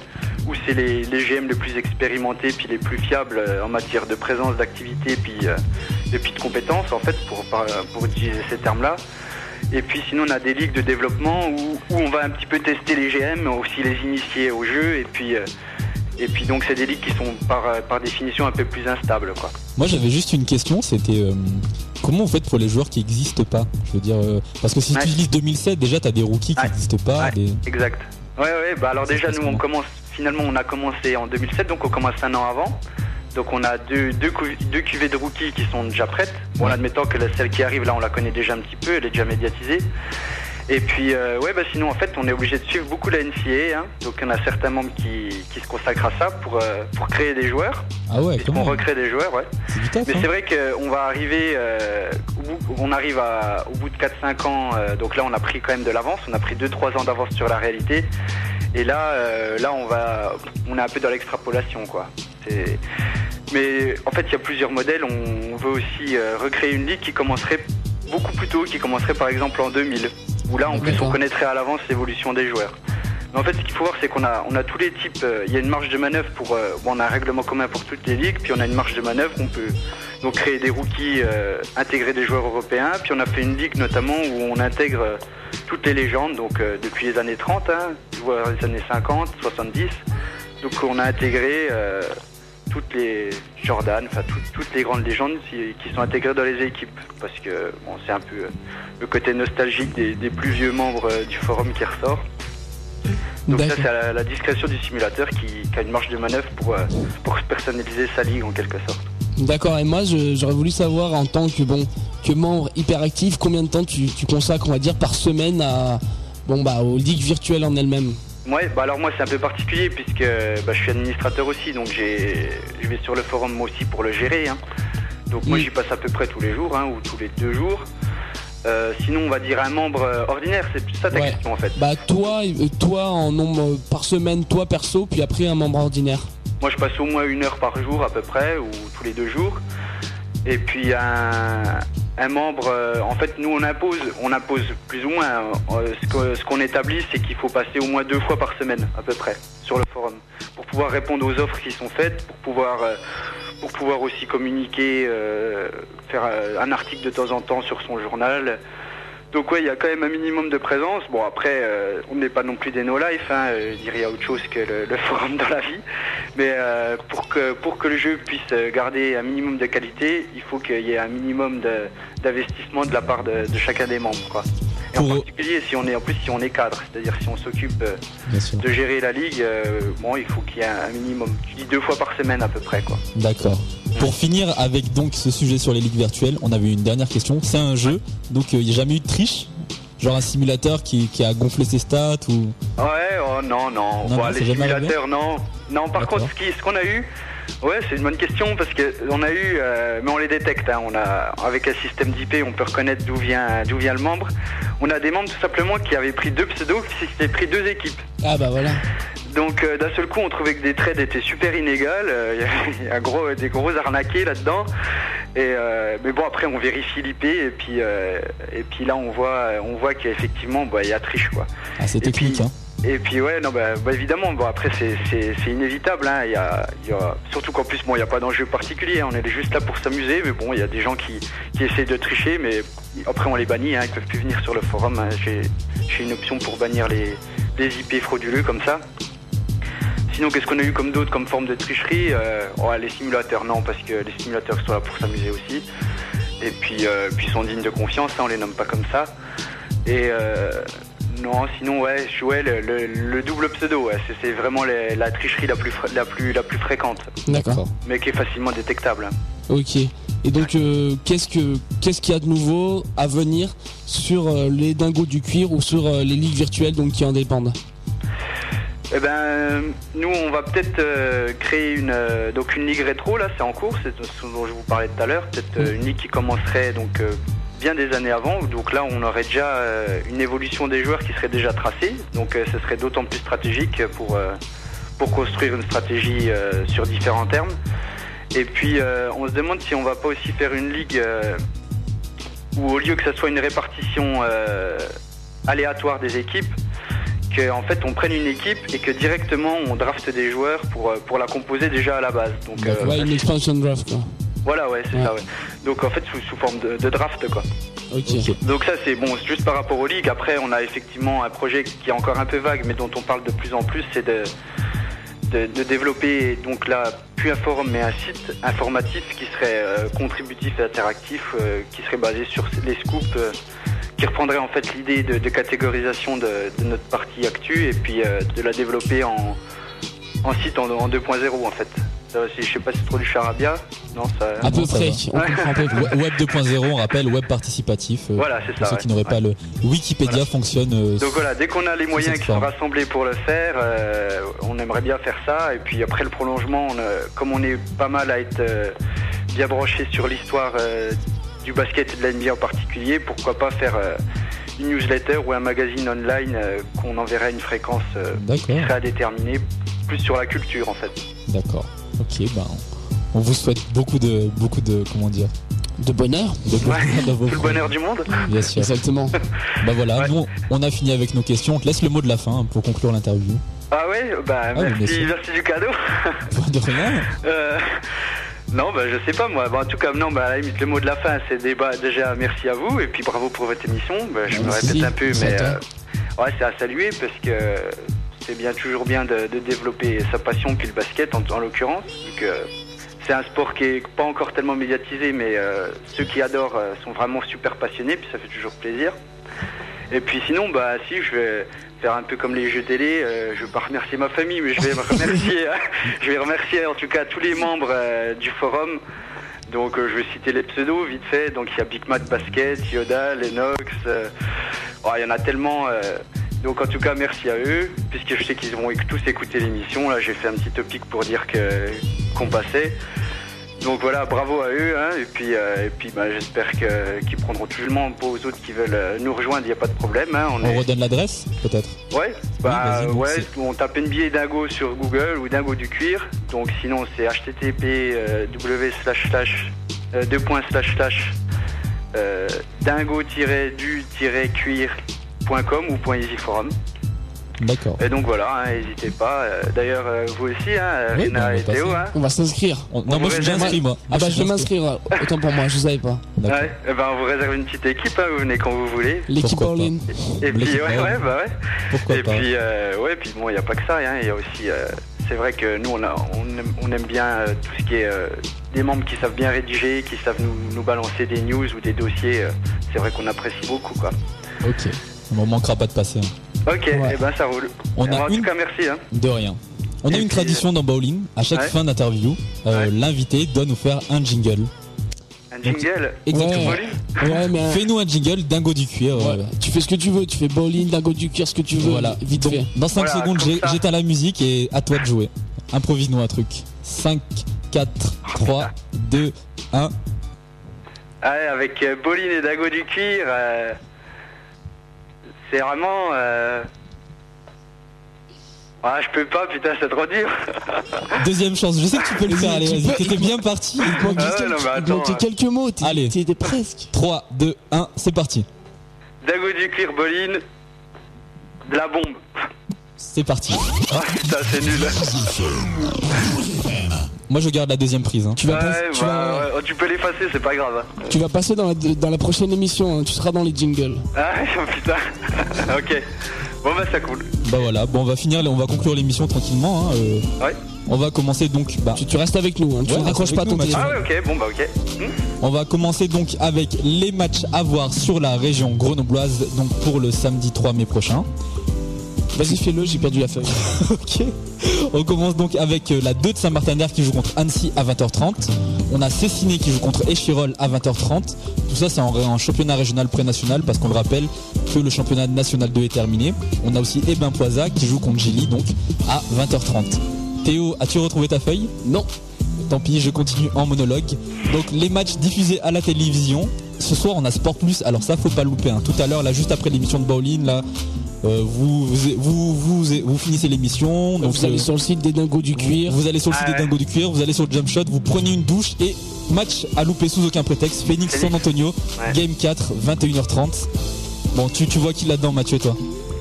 où c'est les, GM les plus expérimentés puis les plus fiables euh, en matière de présence, d'activité puis, euh, et puis de compétences en fait pour, pour utiliser ces termes-là. Et puis sinon on a des ligues de développement où, on va un petit peu tester les GM, aussi les initier au jeu et puis euh, et puis donc c'est des ligues qui sont par, par définition un peu plus instables quoi. Moi j'avais juste une question, c'était comment vous faites pour les joueurs qui n'existent pas? Je veux dire parce que si tu utilises 2007 déjà tu as des rookies qui n'existent pas. Exact. Ouais ouais bah alors déjà nous on commence finalement, on a commencé en 2007, donc on commence un an avant. Donc on a deux, deux, deux cuvées de rookies qui sont déjà prêtes. Bon, admettant que celle qui arrive là, on la connaît déjà un petit peu, elle est déjà médiatisée. Et puis, euh, ouais, bah sinon, en fait, on est obligé de suivre beaucoup la NCA. Hein. Donc, on a certains membres qui, qui se consacrent à ça pour, euh, pour créer des joueurs. Ah ouais, On recrée des joueurs, ouais. Mais c'est hein. vrai qu'on va arriver, euh, on arrive à, au bout de 4-5 ans. donc là, on a pris quand même de l'avance. On a pris 2-3 ans d'avance sur la réalité. Et là, euh, là, on va, on est un peu dans l'extrapolation, quoi. Mais en fait, il y a plusieurs modèles. On veut aussi euh, recréer une ligue qui commencerait beaucoup plus tôt, qui commencerait par exemple en 2000, où là, en plus, on connaîtrait à l'avance l'évolution des joueurs. En fait, ce qu'il faut voir, c'est qu'on a, on a tous les types. Euh, il y a une marge de manœuvre pour. bon, on a un règlement commun pour toutes les ligues, puis on a une marge de manœuvre. On peut donc créer des rookies, intégrer des joueurs européens. Puis on a fait une ligue notamment où on intègre toutes les légendes, donc euh, depuis les années 30, hein, les années 50, 70. Donc on a intégré euh, toutes les Jordan, enfin toutes les grandes légendes qui, sont intégrées dans les équipes, parce que bon, c'est un peu euh, le côté nostalgique des, plus vieux membres du forum qui ressort. Donc ça c'est la, discrétion du simulateur qui, a une marge de manœuvre pour, euh, pour personnaliser sa ligue en quelque sorte. D'accord, et moi j'aurais voulu savoir en tant que bon que membre hyperactif, combien de temps tu, consacres, on va dire, par semaine à bon bah aux ligues virtuelles en elles-mêmes? Ouais, bah alors moi c'est un peu particulier puisque bah, je suis administrateur aussi, donc je vais sur le forum moi aussi pour le gérer. Hein. Donc moi j'y passe à peu près tous les jours hein, ou tous les deux jours. Euh, sinon, on va dire un membre euh, ordinaire, c'est ça ta question en fait. Bah toi, euh, toi en nombre par semaine, toi perso, puis après un membre ordinaire. Moi, je passe au moins une heure par jour à peu près, ou tous les deux jours. Et puis un, membre, en fait, nous on impose, on impose plus ou moins. ce qu'on établit, c'est qu'il faut passer au moins deux fois par semaine à peu près sur le forum pour pouvoir répondre aux offres qui sont faites, pour pouvoir pour pouvoir aussi communiquer, euh, faire euh, un article de temps en temps sur son journal. Donc ouais, il y a quand même un minimum de présence. Bon après, euh, on n'est pas non plus des no-life, hein, je dirais autre chose que le, forum dans la vie. Mais pour, que, pour que le jeu puisse garder un minimum de qualité, il faut qu'il y ait un minimum d'investissement de, la part de, de chacun des membres. Quoi en particulier si on est en plus si on est cadre, c'est-à-dire si on s'occupe euh, de gérer la ligue, euh, bon il faut qu'il y ait un, minimum, tu dis deux fois par semaine à peu près quoi. D'accord. Pour finir avec donc ce sujet sur les ligues virtuelles, on avait une dernière question. C'est un jeu, donc il n'y a jamais eu de triche? Genre un simulateur qui, a gonflé ses stats ou? Ouais, oh, non, non. les simulateurs, non. Non, par contre, ce qu'on a eu, Ouais, c'est une bonne question parce que on a eu, euh, mais on les détecte. Hein. on a, avec un système d'IP, on peut reconnaître d'où vient, d'où vient le membre. On a des membres tout simplement qui avaient pris deux pseudos, qui s'étaient pris deux équipes. Ah bah voilà. Donc euh, d'un seul coup, on trouvait que des trades étaient super inégales. Euh, il y a, gros, des gros arnaqués là-dedans. Et mais bon, après, on vérifie l'IP et puis et puis là, on voit, on voit qu'effectivement, bah, il y a triche quoi. Ah, c'est technique. hein. Et puis ouais, non, bah, bah évidemment, bon, après c'est inévitable. Hein. Il y a, surtout qu'en plus, bon, il n'y a pas d'enjeu particulier. Hein. On est juste là pour s'amuser, mais bon, il y a des gens qui, qui essaient de tricher, mais après on les bannit. Hein. Ils peuvent plus venir sur le forum. Hein. J'ai une option pour bannir les, les IP frauduleux comme ça. Sinon, qu'est-ce qu'on a eu comme d'autres comme forme de tricherie euh, Les simulateurs, non, parce que les simulateurs sont là pour s'amuser aussi. Et puis, euh, puis sont dignes de confiance, hein, on les nomme pas comme ça. Et euh, non, sinon ouais, ouais le, double pseudo, c'est vraiment la tricherie la plus, la plus, la plus fréquente. D'accord. Mais qui est facilement détectable. Ok. Et donc euh, qu'est-ce que qu'est-ce qu'il y a de nouveau à venir sur euh, les dingos du cuir ou sur euh, les ligues virtuelles donc qui en dépendent eh ben, nous, on va peut-être créer une donc une ligue rétro là, c'est en cours, c'est ce dont je vous parlais tout à l'heure, peut-être une ligue qui commencerait donc bien des années avant. Donc là, on aurait déjà euh, une évolution des joueurs qui serait déjà tracée. Donc euh, ce serait d'autant plus stratégique pour, euh, pour construire une stratégie sur différents termes. Et puis on se demande si on va pas aussi faire une ligue où au lieu que ce soit une répartition aléatoire des équipes, qu'en fait on prenne une équipe et que directement on drafte des joueurs pour, pour la composer déjà à la base. Donc, une expansion draft. Voilà, ouais, c'est ça, ouais. Donc en fait, sous, forme de, draft, quoi. Donc ça, c'est bon, juste par rapport aux ligues. Après, on a effectivement un projet qui est encore un peu vague, mais dont on parle de plus en plus, c'est de, de, développer, donc là, plus un forum, mais un site informatif qui serait euh, contributif et interactif, euh, qui serait basé sur les scoops. Euh, qui reprendrait en fait l'idée de, catégorisation de, notre partie actu et puis de la développer en, en site en, en 2.0 en fait je sais pas si c'est trop du charabia. Non, ça. À peu près. Web 2.0, on rappelle, web participatif. Euh, voilà, c'est ça. Ceux qui n'auraient pas le Wikipédia fonctionne. Euh, Donc voilà, dès qu'on a les moyens qui sont rassemblés pour le faire, euh, on aimerait bien faire ça. Et puis après le prolongement, comme on est pas mal à être bien branché sur l'histoire du basket et de la NBA en particulier, pourquoi pas faire une newsletter ou un magazine online qu'on enverrait à une fréquence qui serait à déterminer, plus sur la culture en fait. D'accord. Ok, ben, on vous souhaite beaucoup de, beaucoup de, comment dire, de bonheur. De bonheur Tout le bonheur du monde. Bien sûr. Exactement. bah voilà, nous, on a fini avec nos questions. On te laisse le mot de la fin pour conclure l'interview. Ah ouais, bah ah, merci, merci du cadeau. de rien. Euh, non, bah je sais pas moi. Bah, en tout cas, non, bah à la limite, le mot de la fin, c'est déjà merci à vous et puis bravo pour votre émission. Bah, je me répète un peu, mais euh, ouais, c'est à saluer parce que c'est bien toujours bien de, développer sa passion puis le basket en, l'occurrence. c'est un sport qui est pas encore tellement médiatisé, mais euh, ceux qui adorent euh, sont vraiment super passionnés, puis ça fait toujours plaisir. Et puis sinon, bah si, je vais, faire un peu comme les jeux télé. Euh, je vais pas remercier ma famille, mais je vais remercier, je vais remercier en tout cas tous les membres euh, du forum. Donc je vais citer les pseudos vite fait. Donc il y a Big Mac Basket, Yoda, Lennox. Oh, il y en a tellement. Donc en tout cas merci à eux, puisque je sais qu'ils vont tous écouter l'émission. Là j'ai fait un petit topic pour dire que qu'on passait. Donc voilà, bravo à eux. Hein, et puis, euh, et puis bah, j'espère qu'ils prendront tout le monde pour aux autres qui veulent euh, nous rejoindre. Il n'y a pas de problème. Hein, on, redonne l'adresse, peut-être? Ouais, bah, ouais on tape NBA Dingo sur Google ou Dingo du cuir. Donc sinon, c'est http euh, w slash slash deux points slash slash dingo-du-cuir.com ou .easyforum. D'accord. Et donc voilà, hein, n'hésitez pas. Euh, d'ailleurs, euh, vous aussi, hein, Rina et Théo. Hein. On va s'inscrire. Non, moi je suis inscrit, moi. Ah bah je vais m'inscrire, autant pour moi, je savais pas. Ouais, et eh ben on vous réserve une petite équipe, hein, vous venez quand vous voulez. L'équipe en ligne. Et, puis, ouais, ouais, bah ouais. Pourquoi et pas. puis, euh, ouais, puis bon, il n'y a pas que ça, hein, il y a aussi. c'est vrai que nous, on, a, on, aime, bien tout ce qui est des membres qui savent bien rédiger, qui savent nous, nous balancer des news ou des dossiers. c'est vrai qu'on apprécie beaucoup, quoi. Ok. On ne manquera pas de passer. Ok, et eh ben ça roule. On a en une... tout cas, merci. Hein. De rien. On a une tradition dans Bowling. À chaque fin d'interview, euh, l'invité doit nous faire un jingle. Un jingle Exactement. Ouais, mais Fais-nous un jingle dingo du cuir. Euh. Tu fais ce que tu veux, tu fais bowling, dingo du cuir, ce que tu veux. Voilà, vite fait. Dans 5 secondes, j'éteins la musique et à toi de jouer. Improvise-nous un truc. 5, 4, 3, 2, 1. Allez, avec euh, bowling et dingo du cuir. C'est vraiment. Euh... Ah, je peux pas, putain, c'est trop dur. Deuxième chance, je sais que tu peux le faire, allez, vas-y, t'étais bien parti. Il manquait, quelques mots, allez, t'étais presque. 3, 2, 1, c'est parti. Dago du cuir boline, de la bombe. C'est parti. Ah putain, c'est nul. Moi je garde la deuxième prise. Hein. Tu, vas tu, bah, oh, tu, peux l'effacer, c'est pas grave. Hein. Tu vas passer dans la, dans la prochaine émission, hein. tu seras dans les jingles. Ah putain. ok. Bon bah ça cool. Bah voilà, bon on va finir, on va conclure l'émission tranquillement. Euh. Ouais. On va commencer donc. Bah, tu, restes avec nous, tu ne raccroches pas ton téléphone. Ah ouais, ok, bon bah ok. Hmm. On va commencer donc avec les matchs à voir sur la région grenobloise, donc pour le samedi 3 mai prochain. Vas-y, fais-le, j'ai perdu la feuille. ok. On commence donc avec euh, la 2 de Saint-Martin d'Air qui joue contre Annecy à 20h30. On a Cessiné qui joue contre Échirol à 20h30. Tout ça, c'est en, championnat régional pré-national parce qu'on le rappelle que le championnat national 2 est terminé. On a aussi Eben Poisa qui joue contre Gilly donc à 20h30. Théo, as-tu retrouvé ta feuille? Non. Tant pis, je continue en monologue. Donc les matchs diffusés à la télévision. Ce soir, on a Sport Plus. Alors ça, faut pas louper. Hein. Tout à l'heure, là, juste après l'émission de Bowling, là, vous, vous, vous, vous, finissez l'émission. Donc vous allez sur le site des dingos du cuir. Vous, allez sur le site des dingos du cuir, vous allez sur le jump shot, vous prenez une douche et match à louper sous aucun prétexte. Phoenix San Antonio, game 4, 21h30. Bon, tu, tu vois qui là-dedans, Mathieu, toi?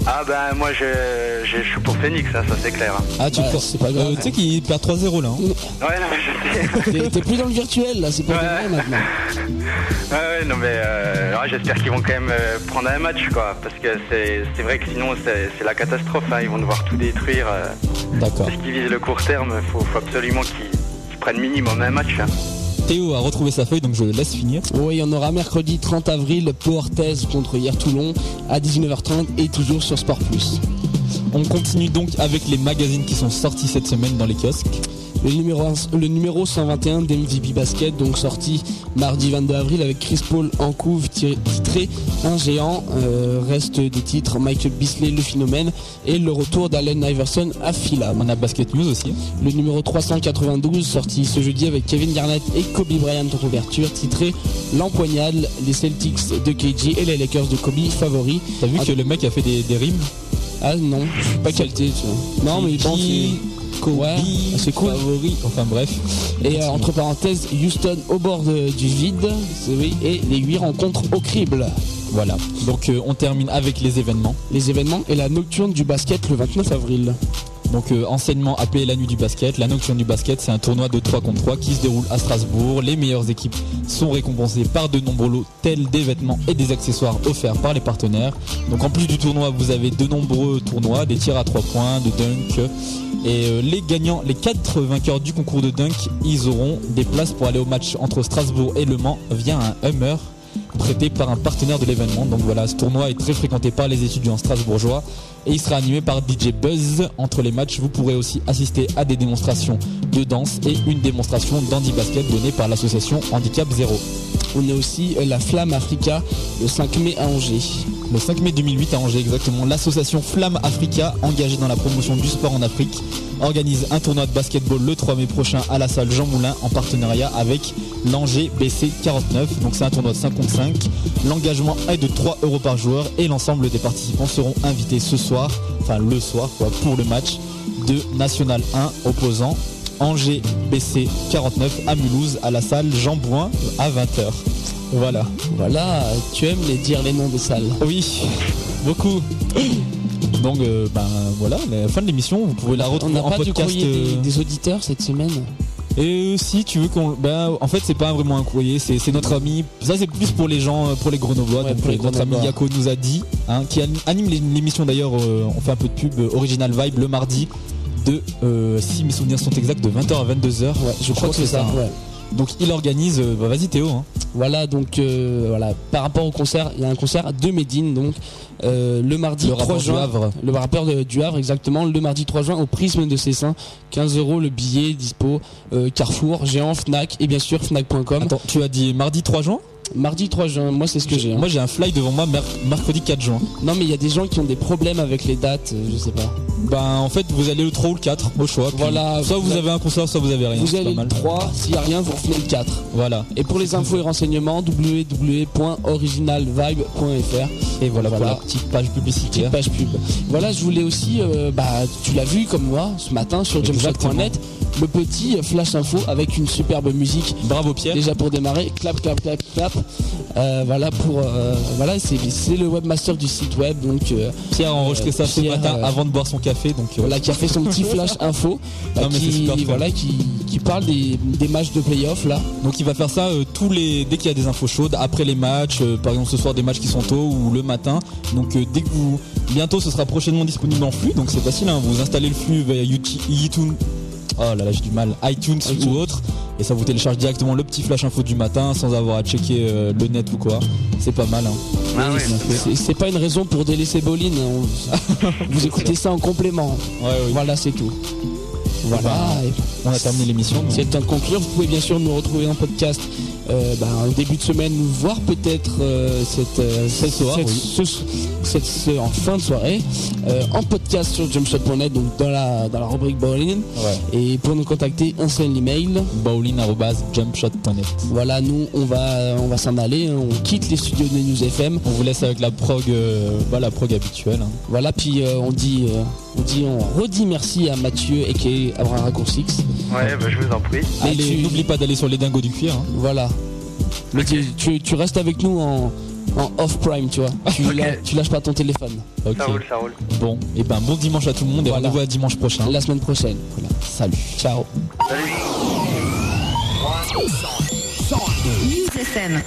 Ah bah moi je, je, suis pour Phoenix, ça, ça c'est clair. Hein. Ah tu c'est pas grave. Euh, tu sais qu'il perd 3-0 là. Hein. Ouais non mais je sais. T'es plus dans le virtuel là, c'est pas vrai maintenant. Ouais ouais non mais euh, j'espère qu'ils vont quand même euh, prendre un match quoi. Parce que c'est vrai que sinon c'est la catastrophe, hein. ils vont devoir tout détruire. D'accord. Parce qu'ils visent le court terme, faut, faut absolument qu'ils prennent minimum un match. Hein. Théo a retrouvé sa feuille, donc je le laisse finir. Oui, il y en aura mercredi 30 avril, Portez contre hier Toulon à 19h30 et toujours sur Sport Plus. On continue donc avec les magazines qui sont sortis cette semaine dans les kiosques le numéro, le numéro 121 d'MVP Basket, donc sorti mardi 22 avril avec Chris Paul en couve titré Un géant. Euh, reste des titres Michael Bisley, le phénomène, et le retour d'Allen Iverson à Fila. On a Basket News aussi. Le numéro 392 sorti ce jeudi avec Kevin Garnett et Kobe Bryant en couverture, titré L'empoignade, les Celtics de KG et les Lakers de Kobe favoris. T'as vu que le mec a fait des, rimes? Ah non, je suis pas qualité. Non mais il pense ouais, c'est cool. enfin bref. Et euh, entre parenthèses, Houston au bord du vide, et les 8 rencontres au crible. Voilà. Donc euh, on termine avec les événements. Les événements et la nocturne du basket le 29 avril. Donc euh, enseignement appelé la nuit du basket. La nocturne du basket, c'est un tournoi de 3 contre 3 qui se déroule à Strasbourg. Les meilleures équipes sont récompensées par de nombreux lots tels des vêtements et des accessoires offerts par les partenaires. Donc en plus du tournoi, vous avez de nombreux tournois, des tirs à 3 points, de dunk. Et euh, les gagnants, les 4 vainqueurs du concours de dunk, ils auront des places pour aller au match entre Strasbourg et Le Mans via un Hummer prêté par un partenaire de l'événement. Donc voilà, ce tournoi est très fréquenté par les étudiants strasbourgeois et il sera animé par DJ Buzz. Entre les matchs, vous pourrez aussi assister à des démonstrations de danse et une démonstration d'handi basket donnée par l'association Handicap Zéro. On a aussi euh, la Flamme Africa le 5 mai à Angers. Le 5 mai 2008 à Angers exactement, l'association Flamme Africa, engagée dans la promotion du sport en Afrique, organise un tournoi de basketball le 3 mai prochain à la salle Jean Moulin en partenariat avec l'Angers BC 49. Donc c'est un tournoi de 5 contre 5. L'engagement est de 3 euros par joueur et l'ensemble des participants seront invités ce soir, enfin le soir quoi, pour le match de National 1 opposant Angers BC 49 à Mulhouse à la salle Jean Bouin à 20h. Voilà. Voilà, tu aimes les dire les noms des salles. Oui, beaucoup. Donc euh, ben voilà, la fin de l'émission, vous pouvez la retrouver On n'a pas du podcast. courrier des, euh, des auditeurs cette semaine Et si tu veux qu'on, ben en fait c'est pas vraiment un courrier, c'est c'est notre ami. Ça c'est plus pour les gens, euh, pour les Grenoblois. Ouais, donc pour les euh, notre ami. Yako nous a dit, hein, qui anim- anime l'é- l'émission d'ailleurs. euh, on fait un peu de pub. euh, Original Vibe le mardi de, euh, si mes souvenirs sont exacts, de 20h à 22h. Ouais, je crois que c'est ça. hein. ouais. Donc il organise. euh, bah, vas-y Théo. hein. Voilà, donc euh, voilà, par rapport au concert, il y a un concert de Médine, donc euh, le mardi Le 3 rappeur du juin. Havre. Le rappeur de- du Havre, exactement, le mardi 3 juin au prisme de Cessin. 15 euros le billet, dispo, euh, Carrefour, Géant, Fnac et bien sûr Fnac.com. Attends, tu as dit mardi 3 juin? Mardi 3 juin, moi c'est ce que j'ai. hein. Moi j'ai un fly devant moi mer- mercredi 4 juin. Non, mais il y a des gens qui ont des problèmes avec les dates, euh, je sais pas. Ben en fait vous allez le 3 ou le 4 au choix. puis Voilà. Soit vous avez un concert, soit vous avez rien. Vous c'est allez pas le mal. 3, s'il n'y a rien, vous revenez le 4. Voilà. Et pour les infos et renseignements, www.originalvibe.fr. Et voilà, pour Voilà. la petite page Petite publicitaire. page pub. Voilà, je voulais aussi, euh, bah, tu l'as vu comme moi ce matin sur Exactement. jumpshot.net, le petit flash info avec une superbe musique. Bravo Pierre. Déjà pour démarrer, clap, clap, clap, clap. Euh, voilà pour, euh, voilà, c'est c'est le webmaster du site web, donc euh, Pierre a enregistré ça ce matin avant de boire son café. Donc voilà qui a fait son petit flash info, Non, mais c'est qui, super voilà, qui, qui parle des, des matchs de playoff là. Donc il va faire ça tous les dès qu'il y a des infos chaudes après les matchs, par exemple ce soir des matchs qui sont tôt ou le matin. Donc dès que vous bientôt ce sera prochainement disponible en flux, donc c'est facile. Hein, vous installez le flux via YouTube- oh là là j'ai du mal, iTunes iTunes. ou autre, et ça vous télécharge directement le petit flash info du matin sans avoir à checker euh, le net ou quoi. C'est pas mal. Hein. Ah ouais, C'est- C'est pas une raison pour délaisser Bolin. hein. On- Vous écoutez ça en complément. Ouais. Voilà, c'est tout. Voilà. On a terminé l'émission. C'est le temps de conclure. Vous pouvez bien sûr nous retrouver en podcast euh, bah, en début de semaine, voire peut-être euh, cette, euh, cette, soir, cette- oui. ce- cette- ce- en fin de soirée euh, en podcast sur jumpshot.net, donc dans la, dans la rubrique bowling. Ouais. Et pour nous contacter, un seul email. Bowling@jumpshot.net. Voilà, nous on va, on va s'en aller. hein. On quitte les studios de News FM. On vous laisse avec la prog, euh, bah, la prog habituelle. hein. Voilà, puis euh, on dit, euh, on dit, on redit merci à Mathieu et qui est Abraham Raccourcix. Ouais, bah, je vous en prie. Tu- n'oublie pas d'aller sur les dingos du cuir. hein. Voilà. Mais tu, tu- tu restes avec nous en, en off prime, tu vois. Tu, Ok. lâ- tu lâches pas ton téléphone. Ok. Ça roule, ça roule. Bon, et ben bon dimanche à tout le monde et rendez-vous à dimanche prochain. La semaine prochaine. Voilà. Salut. Ciao. Salut. News FM.